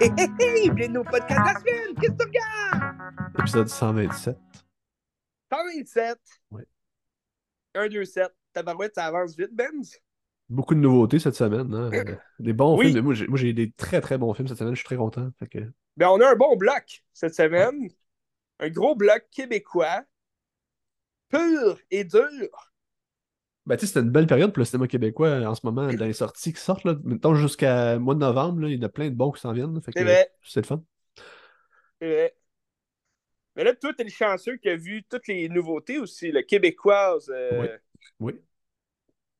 Hé hé hé, bienvenue au podcast de la semaine! Qu'est-ce que tu regardes? Épisode 127. 127. Ouais. 1, 2, 7. Tabarouette, ça avance vite, Benz. Beaucoup de nouveautés cette semaine. Hein? Euh, Des bons Oui. films. Moi, j'ai- Moi, j'ai des très très bons films cette semaine. Je suis très content. Fait que... Ben, on a un bon bloc cette semaine. Un gros bloc québécois. Pur et dur. Ben, tu sais, c'était une belle période pour le cinéma québécois euh, en ce moment, dans les sorties qui sortent. Là. Mettons jusqu'à mois de novembre, là, il y en a plein de bons qui s'en viennent. C'est le fun. Vrai. Mais là, toi, t'es le chanceux qui a vu toutes les nouveautés aussi, le québécoise. euh, Oui. Oui.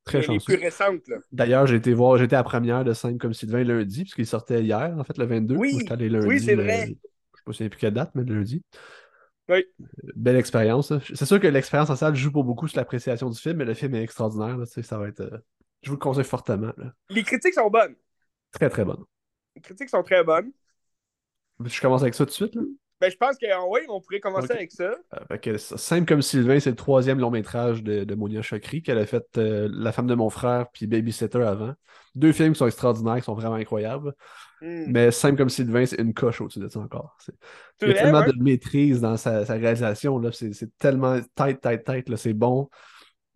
Très les, les chanceux. plus récentes. Là. D'ailleurs, j'ai été voir, j'étais à la première de Simple comme Sylvain lundi, puisqu'il sortait hier, en fait, le 22. Oui. Moi, lundi. Oui, c'est le- vrai. Je sais pas si plus quelle date, mais le lundi. Oui. Belle expérience. C'est sûr que l'expérience en salle joue pour beaucoup sur l'appréciation du film, mais le film est extraordinaire. là, ça va être. euh, Je vous le conseille fortement. là. Les critiques sont bonnes. Très, très bonne. Les critiques sont très bonnes. Je commence avec ça tout de suite. Là. Ben, je pense que oui, on pourrait commencer avec ça. Euh, fait que, Simple comme Sylvain, c'est le troisième long métrage de, de Monia Chokri, qu'elle a fait euh, La femme de mon frère puis Babysitter avant. Deux films qui sont extraordinaires, qui sont vraiment incroyables. Hmm. Mais Simple comme Sylvain, c'est une coche au-dessus de ça encore. Il y a tellement ouais? de maîtrise dans sa, sa réalisation. C'est tellement tête, tête, tête. C'est bon.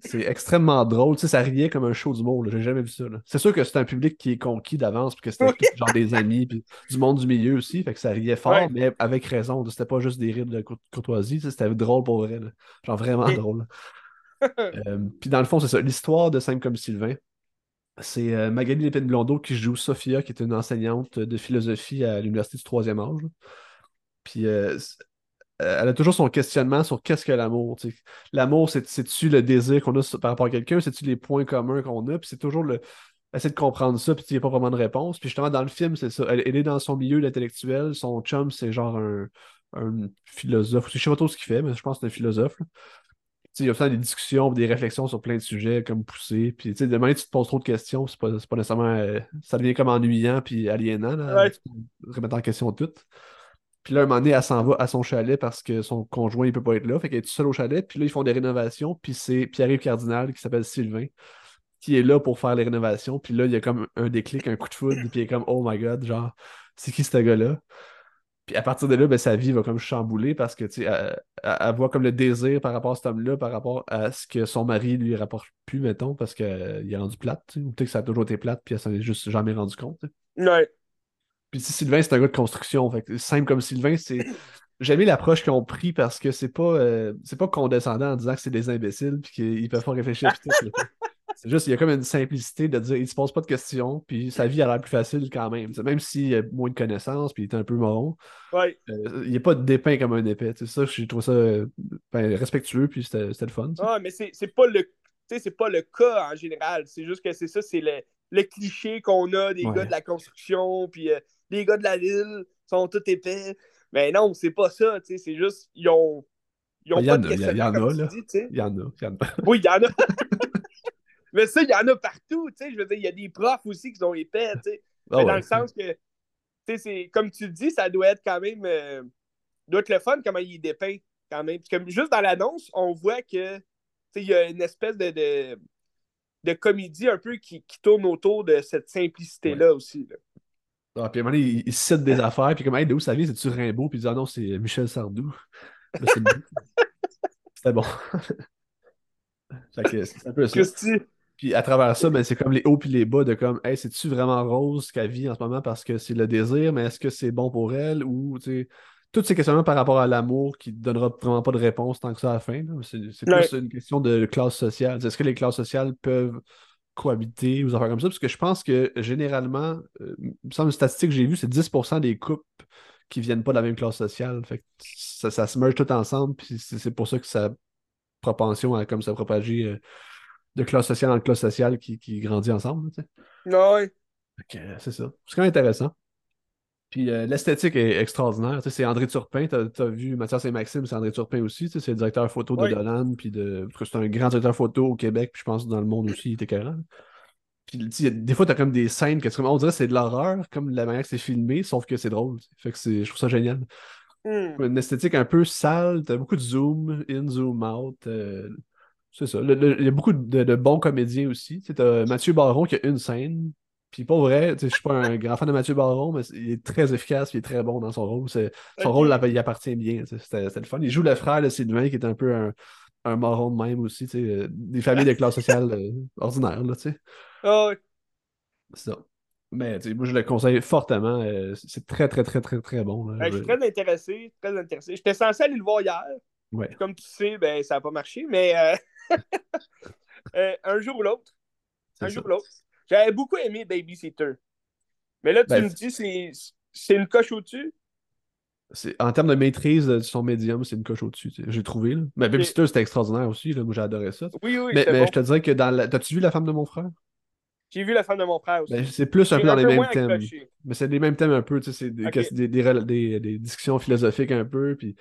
C'est extrêmement drôle. Tu sais, ça riait comme un show d'humour. là. J'ai jamais vu ça. C'est sûr que c'est un public qui est conquis d'avance, puis que c'était Oui. genre des amis, puis du monde du milieu aussi. Fait que ça riait fort, Ouais. mais avec raison. C'était pas juste des rires de cour- courtoisie. tu sais, C'était drôle pour vrai. là. Genre vraiment drôle. Euh, puis dans le fond, c'est ça. L'histoire de Simple comme Sylvain. C'est euh, Magali Lépine-Blondeau qui joue Sophia, qui est une enseignante de philosophie à l'Université du troisième âge. Puis euh, elle a toujours son questionnement sur qu'est-ce que l'amour. L'amour, c'est- c'est-tu le désir qu'on a par rapport à quelqu'un, c'est-tu les points communs qu'on a, puis c'est toujours le. Essayer de comprendre ça, puis il n'y a pas vraiment de réponse. Puis justement, dans le film, c'est ça. Elle, elle est dans son milieu intellectuel, son chum, c'est genre un, un philosophe. Je sais pas trop ce qu'il fait, mais je pense que c'est un philosophe. il y a fait des discussions, des réflexions sur plein de sujets comme poussé. Puis, tu sais, demain, tu te poses trop de questions, c'est pas, pas nécessairement. euh, ça devient comme ennuyant puis aliénant, là, Ouais. remettre en question tout. Puis là, un moment donné, elle s'en va à son chalet parce que son conjoint, il peut pas être là. Fait qu'elle est seule au chalet. Puis là, ils font des rénovations. Puis c'est Pierre-Yves Cardinal qui s'appelle Sylvain qui est là pour faire les rénovations. Puis là, il y a comme un déclic, un coup de foudre. Puis il est comme, oh my god, genre, c'est qui ce gars-là? Puis à partir de là, ben, sa vie va comme chambouler parce que, tu sais, elle, voit comme le désir par rapport à cet homme-là, par rapport à ce que son mari lui rapporte plus, mettons, parce qu'il est rendu plate. Ou peut-être que ça a toujours été plate, puis elle s'en est juste jamais rendu compte. Puis si Sylvain, c'est un gars de construction. Fait que simple comme Sylvain, c'est. J'ai aimé l'approche qu'ils ont pris parce que c'est pas, euh, c'est pas condescendant en disant que c'est des imbéciles puis qu'ils peuvent pas réfléchir. c'est juste, il y a comme une simplicité de dire il se pose pas de questions, puis sa vie a l'air plus facile quand même. Même s'il a moins de connaissances, puis il est un peu moron, Ouais. euh, il n'est pas dépeint comme un épais. C'est ça, j'ai trouvé ça euh, ben, respectueux, puis c'était le fun. Ah, mais c'est pas le. tu sais, c'est pas le cas en général. C'est juste que c'est ça, c'est le, le cliché qu'on a des Ouais. gars de la construction, puis euh, les gars de la ville sont tous épais. Mais non, c'est pas ça, tu sais, c'est juste, ils ont. Ils ont Ben, y pas en de a, y en a, là. dis. Il y en a, il y en a. Oui, il y en a. mais ça, il y en a partout, tu sais. Je veux dire, il y a des profs aussi qui sont épais, tu sais. Ah Mais dans le sens que, tu sais, comme tu le dis, ça doit être quand même. euh, doit être le fun comment il est dépeint, quand même. Parce que juste dans l'annonce, on voit que, tu sais, il y a une espèce de, de, de comédie un peu qui, qui tourne autour de cette simplicité-là aussi. là. Ah, puis à un moment donné, il, il cite des affaires, puis comme, hey, de où ça vient? C'est-tu Rimbaud? Puis il dit, ah non, c'est Michel Sardou. Là, c'est bon. C'était bon. C'est un peu ça. Christy, Puis à travers ça, ben, c'est comme les hauts puis les bas de comme, hey, c'est-tu vraiment Rose qu'elle vit en ce moment parce que c'est le désir, mais est-ce que c'est bon pour elle? Ou, tu sais, tous ces questionnements par rapport à l'amour qui ne donnera vraiment pas de réponse tant que ça à la fin. C'est plus une question de classe sociale. Est-ce que les classes sociales peuvent cohabiter ou des affaires comme ça? Parce que je pense que généralement, euh, il me semble une statistique que j'ai vue, c'est 10% des couples qui viennent pas de la même classe sociale. Fait que ça, ça se merge tout ensemble, puis c'est pour ça que ça propension à comme ça propager euh, de classe sociale en classe sociale qui, qui grandit ensemble. tu sais. non, ouais. Euh, c'est ça. C'est quand même intéressant. Puis euh, l'esthétique est extraordinaire. Tu sais, c'est André Turpin. Tu as, vu Mathias et Maxime, c'est André Turpin aussi. Tu sais, C'est le directeur photo de Oui. Dolan. Puis de... parce que c'est un grand directeur photo au Québec. Puis je pense que dans le monde aussi, il était écœurant. Puis tu des fois, tu as comme des scènes que tu- on dirait que c'est de l'horreur, comme la manière que c'est filmé, sauf que c'est drôle. tu. Fait que c'est- je trouve ça génial. Hmm. Une esthétique un peu sale, t'as beaucoup de zoom in, zoom out. euh, c'est ça. Il y a beaucoup de, de bons comédiens aussi. Tu t'as Mathieu Baron qui a une scène. Puis pour vrai, je suis pas un grand fan de Mathieu Baron, mais il est très efficace, il est très bon dans son rôle. Son rôle il appartient bien. C'était le fun. Il joue le frère de Sylvain qui est un peu un, un moron de même aussi. euh, Des familles de classe sociale euh, ordinaire, là, tu sais. Ah, C'est ça. Mais moi, je le conseille fortement. euh, c'est très, très, très, très, très bon. là. ben, je suis très intéressé, très intéressé. J'étais censé aller le voir hier. Ouais. Comme tu sais, ben, ça n'a pas marché, mais euh, un jour ou l'autre. Un ça. jour ou l'autre. J'avais beaucoup aimé Babysitter. Mais là, tu Ben, me dis, c'est c'est une coche au-dessus? C'est- En termes de maîtrise de son médium, c'est une coche au-dessus. tu sais, J'ai trouvé. Là. Mais Babysitter, c'était extraordinaire aussi. Là. Moi, j'ai adoré ça. Oui, oui, mais mais bon. je te dirais que dans la... T'as-tu vu La femme de mon frère? J'ai vu la femme de mon frère aussi. Ben, c'est plus un J'ai peu dans les mêmes thèmes. accroché. Mais c'est les mêmes thèmes un peu. tu sais, C'est des, des, des, des- des discussions philosophiques un peu. Puis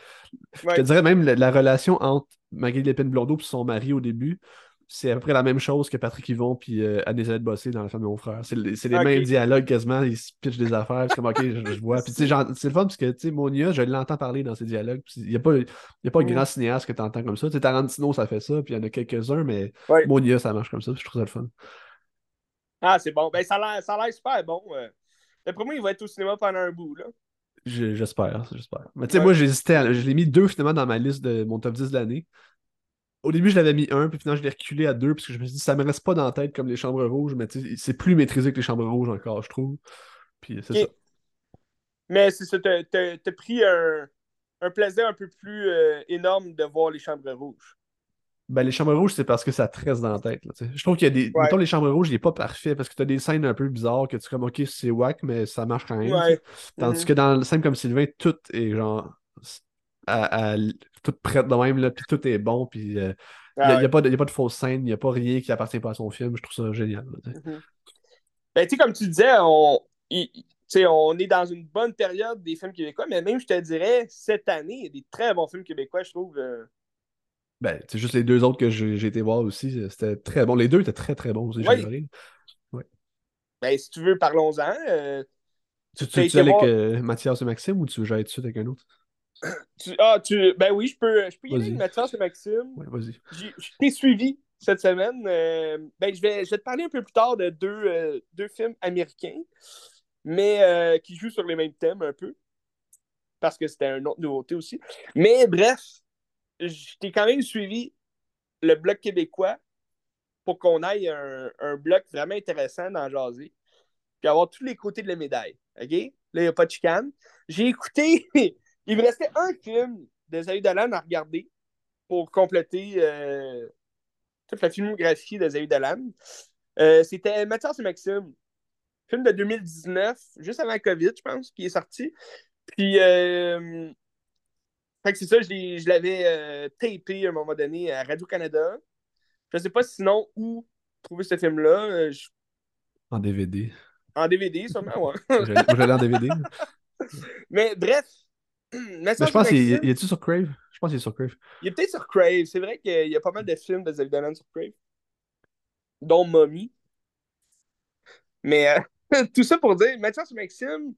Je te dirais même la, la relation entre Magali Lépine Blondeau et son mari au début, c'est à peu près la même chose que Patrick Yvon puis euh, Anne-Elisabeth Bossé dans La femme de mon frère. C'est les, Ok. mêmes dialogues quasiment, ils se pitchent des affaires, c'est comme ok, je, je vois. Puis tu sais, c'est le fun parce que tu sais, Monia, je l'entends parler dans ses dialogues. Il n'y a pas, y a pas de grand cinéaste que tu entends comme ça. Tu sais, Tarantino, ça fait ça, puis il y en a quelques-uns, mais Ouais. Monia, ça marche comme ça, puis je trouve ça le fun. Ah, c'est bon. Ben, ça a l'air super bon. euh. D'après moi, il va être au cinéma pendant un bout. Là. Je- J'espère, j'espère. Mais tu sais, Ouais. moi, j'hésitais, à- je l'ai mis deux finalement dans ma liste de mon top 10 de l'année. Au début, je l'avais mis un, puis finalement, je l'ai reculé à deux, parce que je me suis dit, ça me reste pas dans la tête comme les chambres rouges, mais c'est plus maîtrisé que les chambres rouges encore, je trouve. Puis c'est ça. Mais c'est ça, t'as pris un, un plaisir un peu plus euh, énorme de voir les chambres rouges. Ben, les chambres rouges, c'est parce que ça te reste dans la tête. là, je trouve qu'il y a des. Ouais. Mettons, les chambres rouges, il est pas parfait parce que tu as des scènes un peu bizarres que tu es comme, ok, c'est whack, mais ça marche quand même. Ouais. Tandis Mhm. que dans le scène comme Sylvain, tout est genre. À, à- tout prête de même, là, puis tout est bon, puis il Ah n'y a, ouais. pas de, y a pas de fausse scène, il n'y a pas rien qui appartient pas à son film. Je trouve ça génial. là. Ben, tu sais, comme tu disais, on, on est dans une bonne période des films québécois, mais même, je te dirais, cette année, il y a des très bons films québécois, je trouve. euh. Ben, c'est juste les deux autres que j'ai été voir aussi. euh, C'était très bon. Les deux étaient très très bons aussi. j'ai Oui. adoré. Ben, si tu veux, parlons-en. euh. Tu, tu, tu avec euh, Mathias et Maxime ou tu veux que j'aille tout de suite avec un autre? Tu- ah, tu, ben oui, je peux, je peux y aller avec Mathias et Maxime. Ouais, vas-y. Je t'ai suivi cette semaine. Euh, ben, je, vais, je vais te parler un peu plus tard de deux, euh, deux films américains, mais euh, qui jouent sur les mêmes thèmes un peu, parce que c'était une autre nouveauté aussi. Mais bref, je t'ai quand même suivi le bloc québécois pour qu'on aille un, un bloc vraiment intéressant dans Jaser, puis avoir tous les côtés de la médaille. OK? Là, il n'y a pas de chicane. J'ai écouté, il me restait un film de Zahid Dolan à regarder pour compléter euh, toute la filmographie de Zahid Dolan. Euh, C'était Mathias et Maxime, film de 2019, juste avant la COVID, je pense, qui est sorti. Puis, euh, fait que c'est ça, je l'avais euh, tapé à un moment donné à Radio-Canada. Je sais pas sinon où trouver ce film-là. je- En DVD. En DVD, sûrement, ouais. Je l'ai- en DVD. Mais bref, Mais je pense qu'il est-tu sur Crave? Je pense qu'il est sur Crave. il est peut-être sur Crave. C'est vrai qu'il y a pas mal de films de Zahid Dolan sur Crave, dont Mommy. Mais euh, tout ça pour dire, Mathias Maxime,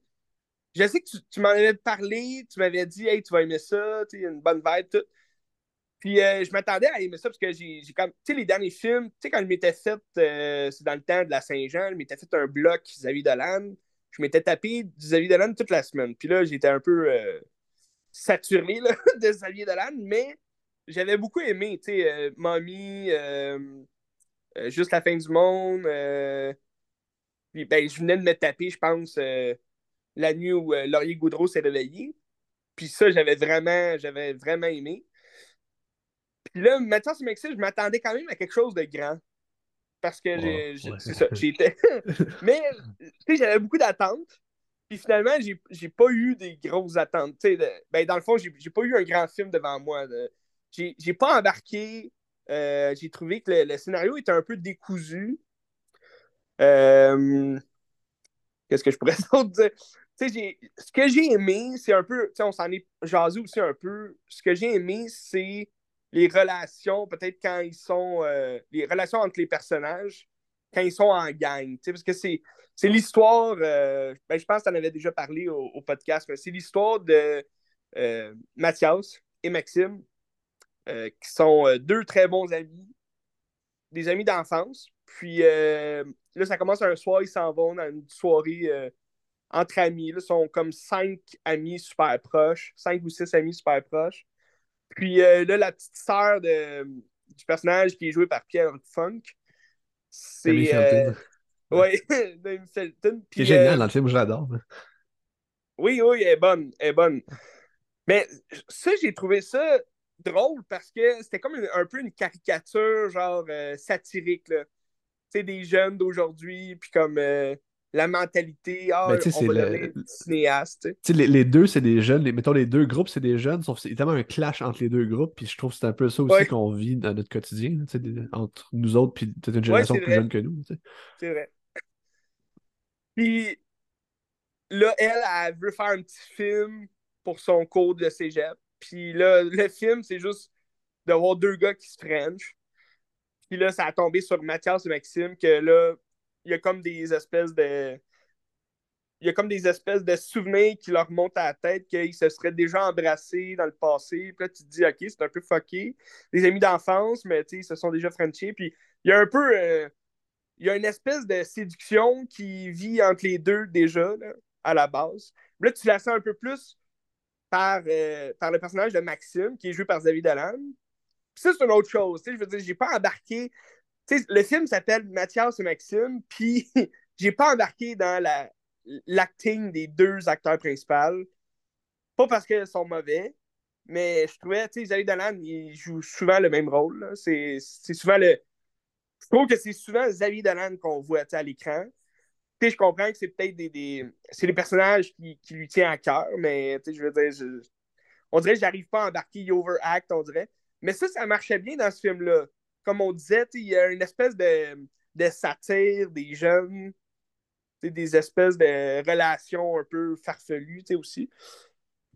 je sais que tu, tu m'en avais parlé, tu m'avais dit, hey, tu vas aimer ça, tu sais, il y a une bonne vibe, tout. Puis euh, je m'attendais à aimer ça parce que j'ai j'ai comme. Tu sais, les derniers films, tu sais, quand je m'étais fait, euh, c'est dans le temps de la Saint-Jean, je m'étais fait un bloc Xavier Dolan. Je m'étais tapé du Xavier Dolan toute la semaine. Puis là, j'étais un peu euh, saturé là, de Xavier Dolan, mais j'avais beaucoup aimé, tu sais, euh, Mommy, euh, euh, Juste la fin du monde. euh, puis ben, je venais de me taper, je pense, la nuit où Laurier Goudreau s'est réveillé. Puis ça, j'avais vraiment, j'avais vraiment aimé. Puis là, Mathias et Maxime, je m'attendais quand même à quelque chose de grand. Parce que j'ai, Ouais, j'ai- ouais. c'est ça, j'étais. Mais, tu sais, j'avais beaucoup d'attentes. Puis finalement, j'ai, pas eu des grosses attentes. Ben, dans le fond, j'ai, pas eu un grand film devant moi. de- J'ai, pas embarqué. Euh, j'ai trouvé que le, le scénario était un peu décousu. Euh, Qu'est-ce que je pourrais dire? Ce que j'ai aimé, c'est un peu, on s'en est jasé aussi un peu. Ce que j'ai aimé, c'est les relations, peut-être quand ils sont, euh, les relations entre les personnages, quand ils sont en gang. Parce que c'est, c'est l'histoire, euh, ben, je pense que tu en avais déjà parlé au, au podcast, mais c'est l'histoire de, euh, Mathias et Maxime, euh, qui sont deux très bons amis, des amis d'enfance. Puis là, ça commence un soir, ils s'en vont dans une soirée entre amis. Là, ils sont comme cinq amis super proches, cinq ou six amis super proches. Puis là, la petite sœur du personnage qui est joué par Pierre Funk, c'est. Oui, Felton. C'est génial dans le film, je l'adore. Oui, oui, elle est bonne. Elle est bonne. Mais ça, j'ai trouvé ça drôle parce que c'était comme un peu une caricature, genre euh, satirique. Tu sais, des jeunes d'aujourd'hui, puis comme euh, la mentalité, ah, ben, on va le... cinéaste. Les, les, deux, c'est des jeunes. Les, mettons, les deux groupes, c'est des jeunes. Sauf c'est tellement un clash entre les deux groupes. Puis je trouve que c'est un peu ça aussi qu'on vit dans notre quotidien, entre nous autres, puis peut-être une génération plus jeune que nous. C'est vrai. Puis là, elle, elle veut faire un petit film pour son cours de cégep. Puis là, le film, c'est juste de voir deux gars qui se french. Puis là, ça a tombé sur Mathias et Maxime, que là, il y a comme des espèces de. Il y a comme des espèces de souvenirs qui leur montent à la tête qu'ils se seraient déjà embrassés dans le passé. Puis là, tu te dis, OK, c'est un peu fucké. Des amis d'enfance, mais tu sais, ils se sont déjà frenchés. Puis il y a un peu. Euh, il y a une espèce de séduction qui vit entre les deux déjà, à la base. Là, tu la sens un peu plus par, euh, par le personnage de Maxime, qui est joué par David Allen. Puis ça, c'est une autre chose. Je veux dire, j'ai pas embarqué. le film s'appelle Mathias et Maxime, puis j'ai pas embarqué dans la, l'acting des deux acteurs principaux. Pas parce qu'ils sont mauvais, mais je trouvais, tu sais, David Allen, il joue souvent le même rôle. C'est, souvent le, je trouve que c'est souvent Xavier Dolan qu'on voit à l'écran. je comprends que c'est peut-être des, c'est des personnages qui, lui tiennent à cœur, mais je veux dire, on dirait que j'arrive pas à embarquer, il overact, on dirait. Mais ça, ça marchait bien dans ce film-là. Comme on disait, il y a une espèce de, satire des jeunes, des espèces de relations un peu farfelues aussi.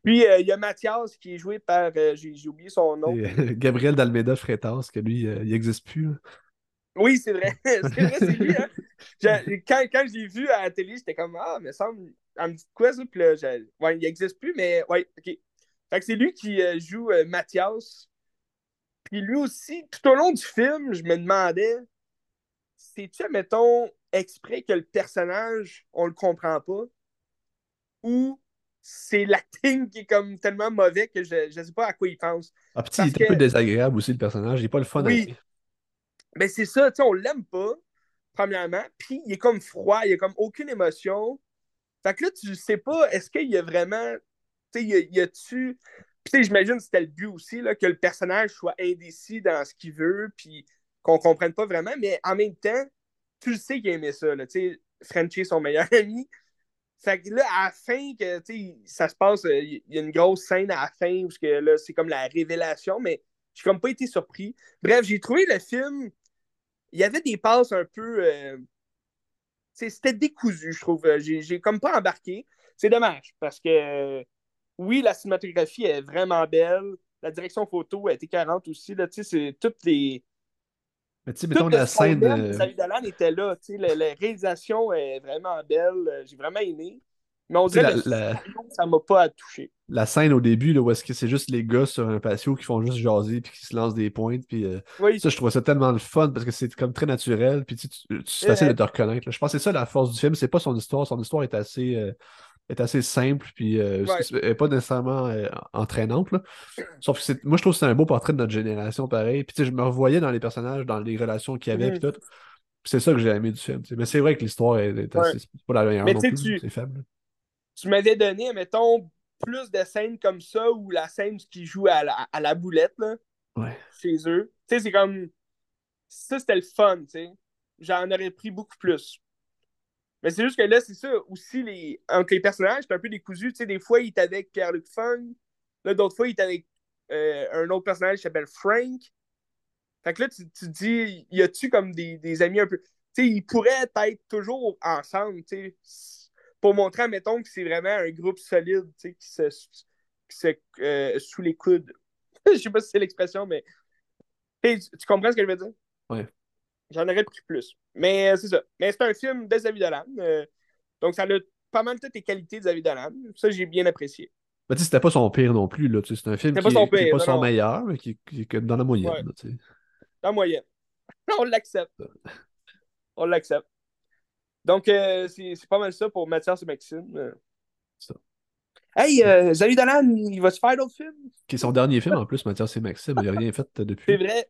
Puis euh, il y a Mathias qui est joué par, euh, j'ai oublié son nom. Gabriel d'Almeida Freitas, que lui, euh, il n'existe plus. Oui, c'est vrai. c'est vrai, c'est lui. Hein? Quand, quand je l'ai vu à la télé, j'étais comme Ah, mais ça me, elle me dit quoi ça? Puis là, ouais, il n'existe plus, mais ouais, ok. Fait que c'est lui qui euh, joue euh, Mathias. Puis lui aussi, tout au long du film, je me demandais c'est-tu, mettons, exprès que le personnage, on le comprend pas? Ou c'est l'acting qui est comme tellement mauvais que je ne sais pas à quoi il pense. Ah, petit, il est un peu désagréable aussi, le personnage. Il n'est pas le fun oui. Mais c'est ça, tu sais, on l'aime pas, premièrement, puis il est comme froid, il a comme aucune émotion. Fait que là, tu sais pas, est-ce qu'il y a vraiment, tu sais, y a-tu... Puis j'imagine que c'était le but aussi, là, que le personnage soit indécis dans ce qu'il veut, puis qu'on comprenne pas vraiment, mais en même temps, tu le sais qu'il aimait ça, là, tu sais, Frenchie est son meilleur ami. Fait que là, à la fin, que, ça se passe, euh, il y a une grosse scène à la fin où c'est comme la révélation, mais j'ai comme pas été surpris. Bref, j'ai trouvé le film il y avait des passes un peu. Euh, c'était décousu, je trouve. J'ai comme pas embarqué. C'est dommage parce que oui, la cinématographie est vraiment belle. La direction photo a été 40 aussi. C'est toutes les. Mais tu sais, mettons la scène. David Alan était là. La, la, réalisation est vraiment belle. J'ai vraiment aimé. Mais on dirait que la... ça m'a pas touché. La scène au début, là, où est-ce que c'est juste les gars sur un patio qui font juste jaser puis qui se lancent des pointes. Puis, euh, Ça, je trouvais ça tellement le fun parce que c'est comme très naturel. Puis tu, c'est facile de te reconnaître. Je pense que c'est ça la force du film. C'est pas son histoire. Son histoire est assez, euh, est assez simple. Puis euh, pas nécessairement entraînante. Là. Sauf que moi, je trouve que c'est un beau portrait de notre génération, pareil. Puis je me revoyais dans les personnages, dans les relations qu'il y avait. Puis mm. tout. C'est ça que j'ai aimé du film. Mais c'est vrai que l'histoire est, assez, pas la meilleure non plus. C'est faible tu m'avais donné, mettons, plus de scènes comme ça ou la scène qui joue à la, à la boulette là, chez eux. Tu sais, c'est comme. Ça, c'était le fun, tu sais. J'en aurais pris beaucoup plus. Mais c'est juste que là, c'est ça. Aussi, les... entre les personnages, c'est un peu décousu. Tu sais, des fois, il est avec Pierre-Luc Fung. Là, d'autres fois, il est avec euh, un autre personnage qui s'appelle Frank. Fait que là, tu, tu te dis, y a-tu comme des, des amis un peu? Tu sais, ils pourraient être toujours ensemble, tu sais pour montrer, mettons, que c'est vraiment un groupe solide, tu sais, qui se, qui se euh, sous les coudes. je sais pas si c'est l'expression, mais tu, comprends ce que je veux dire? Oui. J'en aurais pris plus. Mais euh, c'est ça. Mais c'est un film de David Dolan. Euh, donc, ça a pas mal toutes les qualités de Dolan. Ça, j'ai bien apprécié. Ben, tu sais, c'était pas son pire non plus, C'est un film C'était qui pas son est, qui est pire, pas non, son non. meilleur, mais qui, qui est comme dans la moyenne, Ouais. là, tu sais. La moyenne. On l'accepte. On l'accepte. Donc, euh, c'est pas mal ça pour Mathias et Maxime. Euh, Ça. Hey, euh, Salut Dolan, il va se faire d'autres films? Qui est son dernier film en plus, Mathias et Maxime. Il a rien fait depuis. C'est vrai.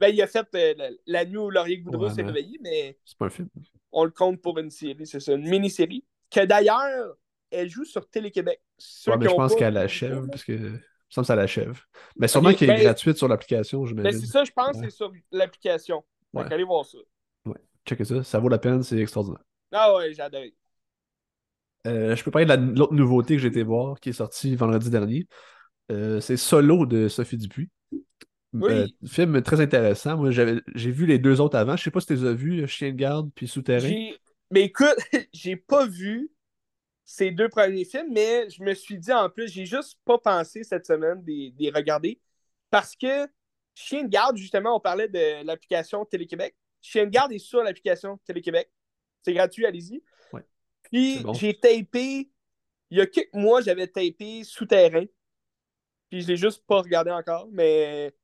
Ben, il a fait euh, la, la nuit où Laurier Goudreau Ouais, s'est réveillé, mais C'est pas un film. on le compte pour une série, c'est ça, une mini-série. Que d'ailleurs, elle joue sur Télé-Québec. Ouais, mais je pense qu'elle achève, parce que. Me semble que ça l'achève. Mais sûrement qu'elle est ben- gratuite sur l'application, Ben, j'imagine. c'est ça, je pense, Ouais. c'est sur l'application. Donc, Ouais. allez voir ça. Checkez ça, ça vaut la peine, c'est extraordinaire. Ah ouais, j'ai adoré. Euh, je peux parler de la- l'autre nouveauté que j'ai été voir, qui est sortie vendredi dernier. Euh, c'est Solo de Sophie Dupuis. Oui. Euh, film très intéressant. Moi, j'avais- j'ai vu les deux autres avant. Je sais pas si tu les as vus, Chien de garde puis Souterrain. Mais écoute, j'ai pas vu ces deux premiers films, mais je me suis dit en plus, j'ai juste pas pensé cette semaine des, des regarder. Parce que Chien de garde, justement, on parlait de l'application Télé-Québec. Chien de garde est sur l'application Télé-Québec. C'est gratuit, allez-y. Ouais. Puis bon. j'ai tapé, il y a quelques mois, j'avais tapé Souterrain. Puis je l'ai juste pas regardé encore, mais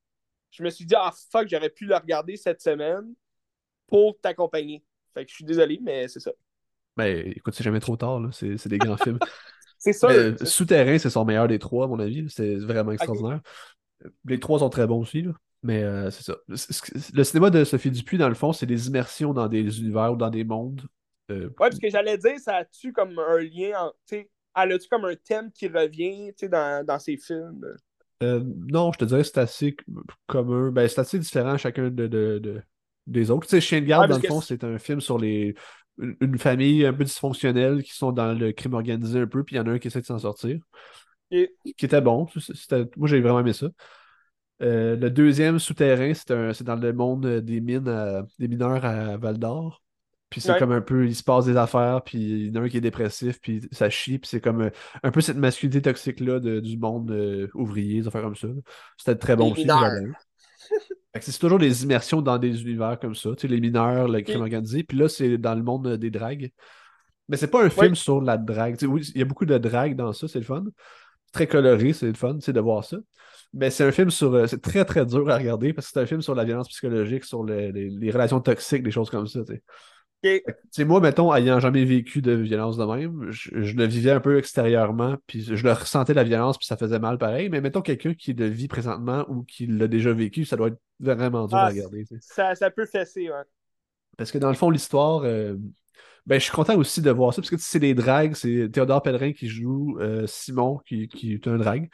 je me suis dit, ah fuck, j'aurais pu le regarder cette semaine pour t'accompagner. Fait que je suis désolé, mais c'est ça. Ben, écoute, c'est jamais trop tard, là. C'est des grands films. C'est ça. C'est- Souterrain, c'est son meilleur des trois, à mon avis. C'est vraiment extraordinaire. Les trois sont très bons aussi, là. Mais euh, c'est ça. Le cinéma de Sophie Dupuis, dans le fond, c'est des immersions dans des univers ou dans des mondes. Euh, Ouais, parce que j'allais dire, ça a-tu comme un lien, en- tu sais, elle a-tu comme un thème qui revient, tu sais, dans, dans ses films? Euh, non, je te dirais que c'est assez commun. Ben, c'est assez différent chacun de, de- de- des autres. Tu sais, Chien de garde, Ouais, dans le fond, c'est un film sur les une, une famille un peu dysfonctionnelle qui sont dans le crime organisé un peu, puis il y en a un qui essaie de s'en sortir. Et- Qui était bon. C'était- Moi, j'ai vraiment aimé ça. Euh, le deuxième, Souterrain, c'est c'est dans le monde des mines, à- des mineurs à Val d'Or. Puis c'est Ouais. comme un peu, il se passe des affaires, puis il y en a un qui est dépressif, puis ça chie, puis c'est comme euh, un peu cette masculinité toxique-là du monde euh, ouvrier, des affaires comme ça. C'était très bon aussi. C'est toujours des immersions dans des univers comme ça, tu sais, les mineurs, le crime Ok. organisé, puis là, c'est dans le monde euh, des dragues. Mais c'est pas un film Ouais. sur la drague. Tu sais, oui, il y a beaucoup de drague dans ça, c'est le fun. C'est très coloré, c'est le fun, sais, de voir ça. Mais c'est un film sur. euh, c'est très très dur à regarder parce que c'est un film sur la violence psychologique, sur le- les, les relations toxiques, des choses comme ça. Tu sais. Moi, mettons, ayant jamais vécu de violence de même, je, je le vivais un peu extérieurement, puis je le ressentais la violence, puis ça faisait mal pareil. Mais mettons quelqu'un qui le vit présentement ou qui l'a déjà vécu, ça doit être vraiment dur Ah, à regarder. tu sais. Ça, ça peut fesser, ouais. Parce que dans le fond, l'histoire, euh, ben, je suis content aussi de voir ça, parce que tu sais, c'est des dragues, c'est Théodore Pellerin qui joue euh, Simon, qui, qui est un drague.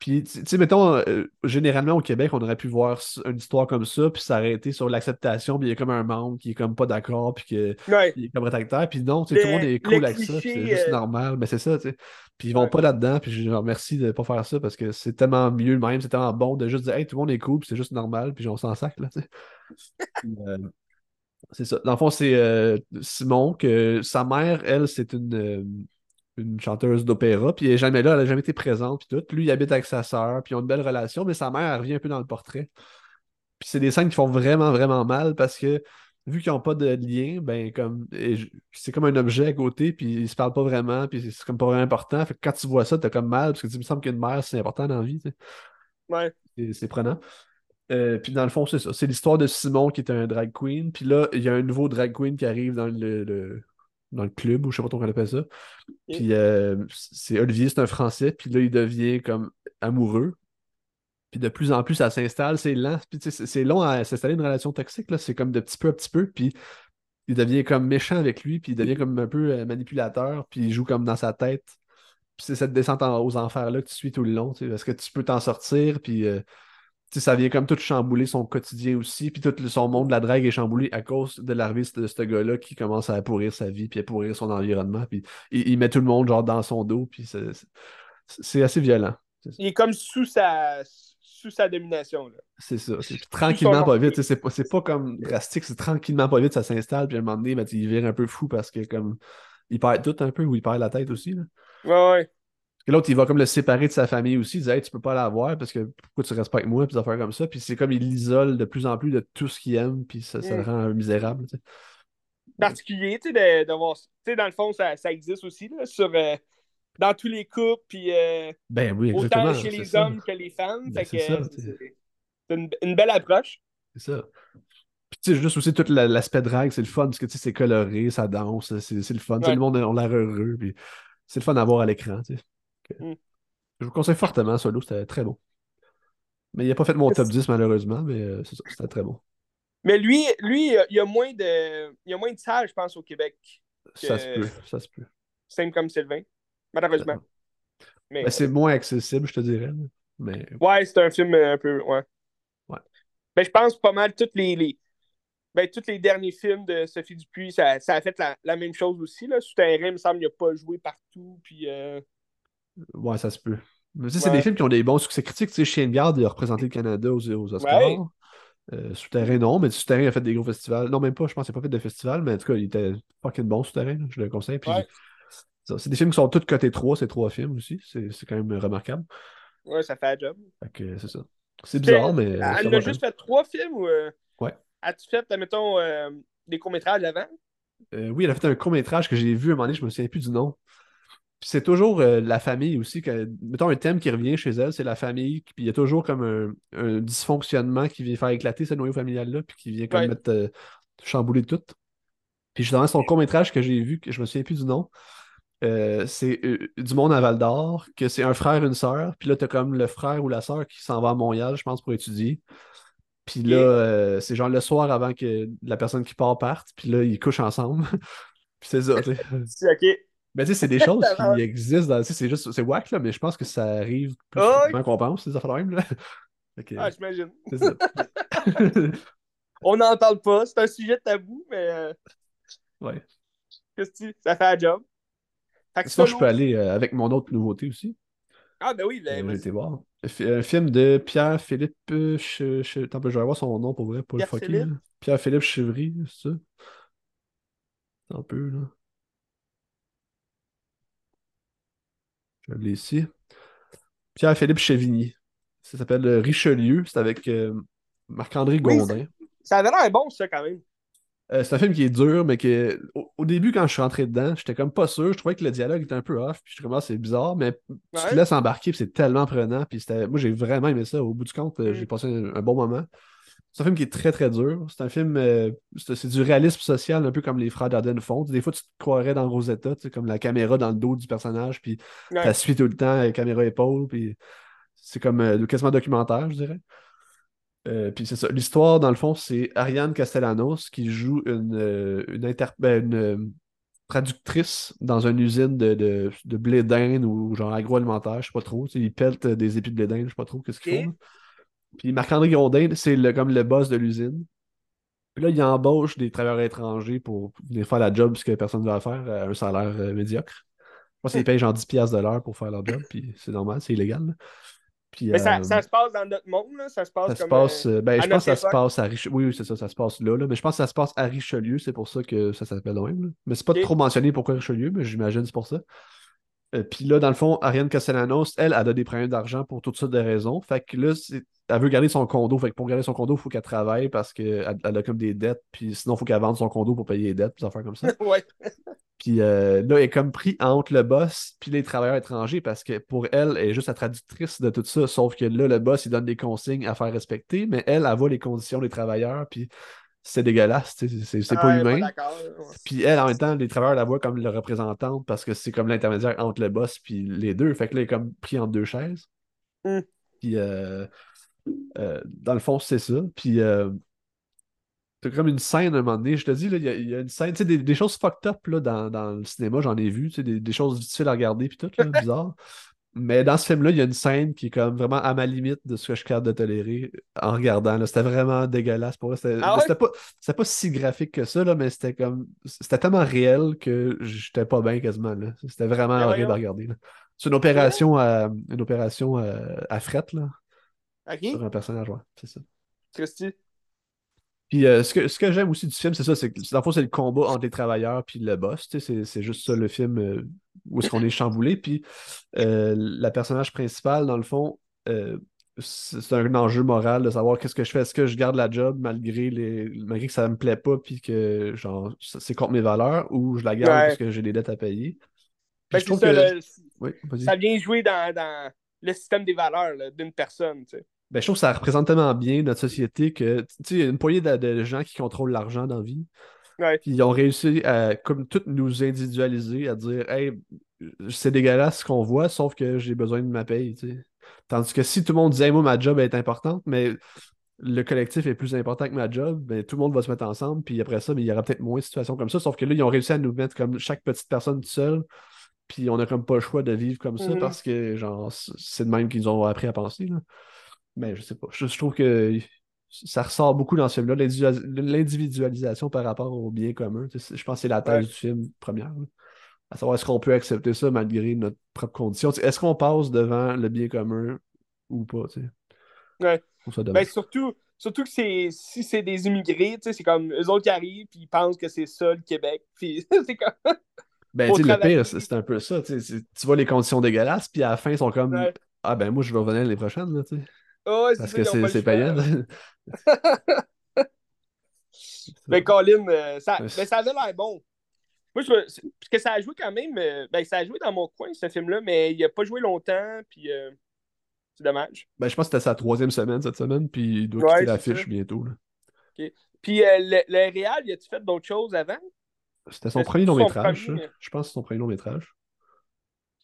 Puis, tu sais, mettons, euh, généralement au Québec, on aurait pu voir une histoire comme ça, puis s'arrêter sur l'acceptation, puis il y a comme un membre qui est comme pas d'accord, puis que- Ouais. il est comme rétractaire, puis non, tu sais, tout le monde est cool avec ça, c'est juste euh, normal, mais c'est ça, tu sais. Puis ils vont Ouais. pas là-dedans, puis je leur remercie de pas faire ça, parce que c'est tellement mieux même, c'est tellement bon de juste dire, hey, tout le monde est cool, puis c'est juste normal, puis on s'en sac, là, tu sais. Euh, c'est ça. Dans le fond, c'est euh, Simon, que sa mère, elle, c'est une, une chanteuse d'opéra, puis elle est jamais là, elle a jamais été présente, puis tout. Lui, il habite avec sa sœur, puis ils ont une belle relation, mais sa mère, elle revient un peu dans le portrait. Puis c'est des scènes qui font vraiment, vraiment mal parce que vu qu'ils n'ont pas de lien, ben comme c'est comme un objet à côté, puis ils se parlent pas vraiment, puis c'est comme pas vraiment important. Fait que quand tu vois ça, t'as comme mal, parce que tu me semble qu'une mère, c'est important dans la vie, tu sais. Ouais. C'est- c'est prenant. Euh, puis dans le fond, c'est ça. C'est l'histoire de Simon qui est un drag queen. Puis là, il y a un nouveau drag queen qui arrive dans le, le- dans le club, ou je sais pas trop comment on appelle ça. Puis euh, c'est Olivier, c'est un Français. Puis là, il devient comme amoureux. Puis de plus en plus, ça s'installe. C'est lent. Puis c'est long à s'installer une relation toxique. là. C'est comme de petit peu à petit peu. Puis il devient comme méchant avec lui. Puis il devient comme un peu euh, manipulateur. Puis il joue comme dans sa tête. Puis c'est cette descente en- aux enfers-là que tu suis tout le long. Est-ce que tu peux t'en sortir? Puis euh, ça vient comme tout chambouler son quotidien aussi. Puis tout son monde de la drague est chamboulé à cause de l'arrivée de ce gars-là qui commence à pourrir sa vie, puis à pourrir son environnement. Puis il, il met tout le monde genre dans son dos. Puis c'est- assez violent. Il est comme sous sa, sous sa domination. C'est ça. tranquillement, pas vite. C'est pas, pas comme drastique, c'est tranquillement, pas vite, ça s'installe. Puis à un moment donné, ben, il vire un peu fou parce que comme il perd tout un peu ou il perd la tête aussi. là. Ouais, ouais. Que l'autre, il va comme le séparer de sa famille aussi. Il dit Hey, tu peux pas la voir parce que pourquoi tu restes pas avec moi, puis des affaires comme ça. Puis c'est comme il l'isole de plus en plus de tout ce qu'il aime, puis ça, ça le Mm. rend misérable. tu sais. particulier, tu sais, de, de voir. Tu sais, dans le fond, ça, ça existe aussi, là, sur. euh, dans tous les couples, puis euh, Ben oui, autant exactement. chez c'est les ça. hommes que les femmes. Ben, c'est une, une belle approche. C'est ça. Puis tu sais, juste aussi tout la- l'aspect drague, c'est le fun parce que tu sais, c'est coloré, ça danse, c'est le fun. Ouais. Le monde a l'air heureux, puis c'est le fun à voir à l'écran. tu sais. Mm. Je vous conseille fortement Solo, c'était très bon. Mais il n'a pas fait mon top 10 malheureusement, mais euh, c'est ça, c'était très bon. Mais lui, lui, il y a moins de, il y a moins de salles, je pense, au Québec. Ça se peut, ça se peut. Simple comme Sylvain. Malheureusement. Mais, Ben, c'est moins accessible, je te dirais. Mais ouais, c'est un film un peu. Ouais. Ouais. Ben, je pense pas mal toutes les, les- ben, tous les derniers films de Sophie Dupuis, ça, ça a fait la, la même chose aussi. Là. Souterrain, il me semble, il n'a pas joué partout. Puis, euh, ouais, ça se peut. Mais tu sais, c'est des films qui ont des bons succès critiques. Tu sais, Chien de garde, il a représenté le Canada aux, aux Oscars. Ouais. Euh, Souterrain, non, mais Souterrain a fait des gros festivals. Non, même pas, je pense qu'il n'a pas fait de festival, mais en tout cas, il était fucking bon, Souterrain, je le conseille. Puis, Ouais. c'est des films qui sont tous côté 3, ces trois films aussi. C'est c'est quand même remarquable. ouais, ça fait la job. C'est ça. C'est bizarre, mais. euh, Elle a juste fait trois films ou. euh, Ouais. As-tu fait, mettons, euh, des courts-métrages avant? Euh, oui, elle a fait un court-métrage que j'ai vu à un moment donné, je me souviens plus du nom. Puis c'est toujours euh, la famille aussi. Que, mettons un thème qui revient chez elle, c'est la famille. Puis il y a toujours comme un, un dysfonctionnement qui vient faire éclater ce noyau familial-là, puis qui vient comme Ouais. mettre euh, chambouler tout. Puis justement, son court-métrage que j'ai vu, que je me souviens plus du nom, euh, c'est euh, Du monde à Val d'Or, que c'est un frère, une sœur. Puis là, t'as comme le frère ou la sœur qui s'en va à Montréal, je pense, pour étudier. Puis là, c'est genre le soir avant que la personne qui part parte. Puis là, ils couchent ensemble. puis c'est ça, tu sais. Si, ok. Mais tu sais, c'est des choses qui existent dans. C'est juste. C'est whack, là, mais je pense que ça arrive plus Ah fréquemment qu'on pense, ces affaires même, là. Que, Ah, j'imagine. On n'en parle pas, c'est un sujet tabou, mais euh, ouais. qu'est-ce que tu- ça fait la job. Fait que je peux aller euh, avec mon autre nouveauté aussi. Ah, ben oui, Euh, ben, vas-y. été voir. Un fi- Un film de Pierre-Philippe. euh, Che- Che- Attends, un je vais avoir son nom pour vrai, pas le fucker. Pierre-Philippe Chevry, c'est ça? Un peu, là. Je l'ai ici. Pierre-Philippe Chevigny. Ça s'appelle euh, Richelieu. C'est avec euh, Marc-André Oui, Gondin. Ça avait l'air bon, ça, quand même. Euh, c'est un film qui est dur, mais que au, au début, quand je suis rentré dedans, j'étais comme pas sûr. Je trouvais que le dialogue était un peu off, puis je commence c'est bizarre, mais tu Ouais. te laisses embarquer, puis c'est tellement prenant. Puis. Moi, j'ai vraiment aimé ça. Au bout du compte, euh, Mm. j'ai passé un, un bon moment. C'est un film qui est très, très dur. C'est un film, euh, c'est, du réalisme social, un peu comme les frères Dardenne font. Des fois, tu te croirais dans Rosetta, tu sais, comme la caméra dans le dos du personnage, puis Ouais. t'as suivi tout le temps, euh, caméra épaule, puis c'est comme euh, quasiment documentaire, je dirais. Euh, puis c'est ça. L'histoire, dans le fond, c'est Ariane Castellanos qui joue une, une, inter- ben, une, traductrice dans une usine de, de, de blé d'Inde ou genre agroalimentaire, je sais pas trop. Tu ils peltent des épis de blé d'Inde, je sais pas trop qu'est-ce qu'ils font. Puis Marc-André Grondin, c'est le, comme le boss de l'usine. Puis là, il embauche des travailleurs étrangers pour venir faire la job, ce que personne ne va faire, à un salaire euh, médiocre. Je pense qu'ils payent genre 10$ piastres de l'heure pour faire leur job, puis c'est normal, c'est illégal. là. Puis, Mais ça, euh, ça se passe dans notre monde, là. Ça se passe ça se comme. passe. euh, euh, ben, je pense que ça se passe à Richelieu. Oui, oui, c'est ça, ça se passe là, là. Mais je pense que ça se passe à Richelieu, c'est pour ça que ça s'appelle même. là. Mais c'est pas trop mentionné pourquoi Richelieu, mais j'imagine que c'est pour ça. Euh, Puis là, dans le fond, Ariane Castellanos, elle, elle a des problèmes d'argent pour toutes sortes de raisons. Fait que là, elle veut garder son condo. Fait que pour garder son condo, il faut qu'elle travaille parce qu'elle elle a comme des dettes. Puis sinon, il faut qu'elle vende son condo pour payer les dettes, puis affaires comme ça. ouais. Puis euh, là, elle est comme pris entre le boss puis les travailleurs étrangers parce que pour elle, elle est juste la traductrice de tout ça. Sauf que là, le boss, il donne des consignes à faire respecter, mais elle, elle voit les conditions des travailleurs, puis c'est dégueulasse, c'est c'est pas Ouais, humain. Puis elle, en même temps, les travailleurs la voient comme le représentante parce que c'est comme l'intermédiaire entre le boss puis les deux. Fait que là, elle est comme pris entre deux chaises. Mm. Puis euh, euh, dans le fond, c'est ça. Puis euh, t'as comme une scène à un moment donné, je te dis, là, il y, a- il y a une scène, tu sais, des, des choses fucked up là, dans, dans le cinéma, j'en ai vu, tu sais, des, des choses difficiles à regarder, puis tout, là, bizarre. Mais dans ce film-là, il y a une scène qui est comme vraiment à ma limite de ce que je suis capable de tolérer en regardant. C'était vraiment dégueulasse pour moi. C'était Ah ouais? pas, si graphique que ça, là, mais c'était comme. C'était tellement réel que j'étais pas bien quasiment. C'était vraiment Mais horrible à regarder. C'est une opération à, une opération à, à fret là, sur un personnage, ouais, c'est ça. Christy? Puis euh, ce que, ce que j'aime aussi du film, c'est ça, c'est que dans le fond, c'est le combat entre les travailleurs puis le boss. C'est c'est juste ça le film euh, où est-ce qu'on est chamboulé. Puis euh, la personnage principale, dans le fond, euh, c'est un enjeu moral de savoir qu'est-ce que je fais. Est-ce que je garde la job malgré les malgré que ça me plaît pas puis que genre c'est contre mes valeurs ou je la garde Ouais. parce que j'ai des dettes à payer. Ben, je trouve ça, que- le- Oui, ça vient jouer dans, dans le système des valeurs d'une personne. tu sais. Ben, je trouve que ça représente tellement bien notre société que, tu sais, il y a une poignée de, de gens qui contrôlent l'argent dans la vie. Ouais. Puis ils ont réussi à, comme tout nous individualiser, à dire, hey, c'est dégueulasse ce qu'on voit, sauf que j'ai besoin de ma paye, tu sais. Tandis que si tout le monde disait, moi, ma job est importante, mais le collectif est plus important que ma job, ben, tout le monde va se mettre ensemble, puis après ça, ben, il y aura peut-être moins de situations comme ça. Sauf que là, ils ont réussi à nous mettre comme chaque petite personne seule, puis on a comme pas le choix de vivre comme ça Mhm. parce que, genre, c'est de même qu'ils ont appris à penser, là. Mais je sais pas. Je, je trouve que ça ressort beaucoup dans ce film-là, l'individua- l'individualisation par rapport au bien commun. Je pense que c'est la thèse Ouais. du film première. là. À savoir, est-ce qu'on peut accepter ça malgré notre propre condition? Est-ce qu'on passe devant le bien commun ou pas? tu sais? Ouais. Je trouve ça Ben, surtout, surtout que c'est, si c'est des immigrés, c'est comme eux autres qui arrivent, puis ils pensent que c'est ça le Québec. Puis c'est comme. Ben, tu le pire, c'est un peu ça. Tu sais, c'est- tu vois les conditions dégueulasses, puis à la fin, ils sont comme Ouais. Ah ben moi, je vais revenir l'année prochaine, là, tu ouais, Parce ça, que c'est pas c'est payant. Ben, Colin, euh, ça, Ouais, ben, ça avait l'air bon. Moi, je, parce que ça a joué quand même. euh, ben, ça a joué dans mon coin, ce film-là, mais il a pas joué longtemps, puis euh, c'est dommage. Ben, je pense que c'était sa troisième semaine cette semaine, puis il doit Ouais, quitter l'affiche bientôt. là. Puis le, le Réal, y a-tu fait d'autres choses avant? C'était son Est-ce premier long métrage. premier, Je pense que c'est son premier long métrage.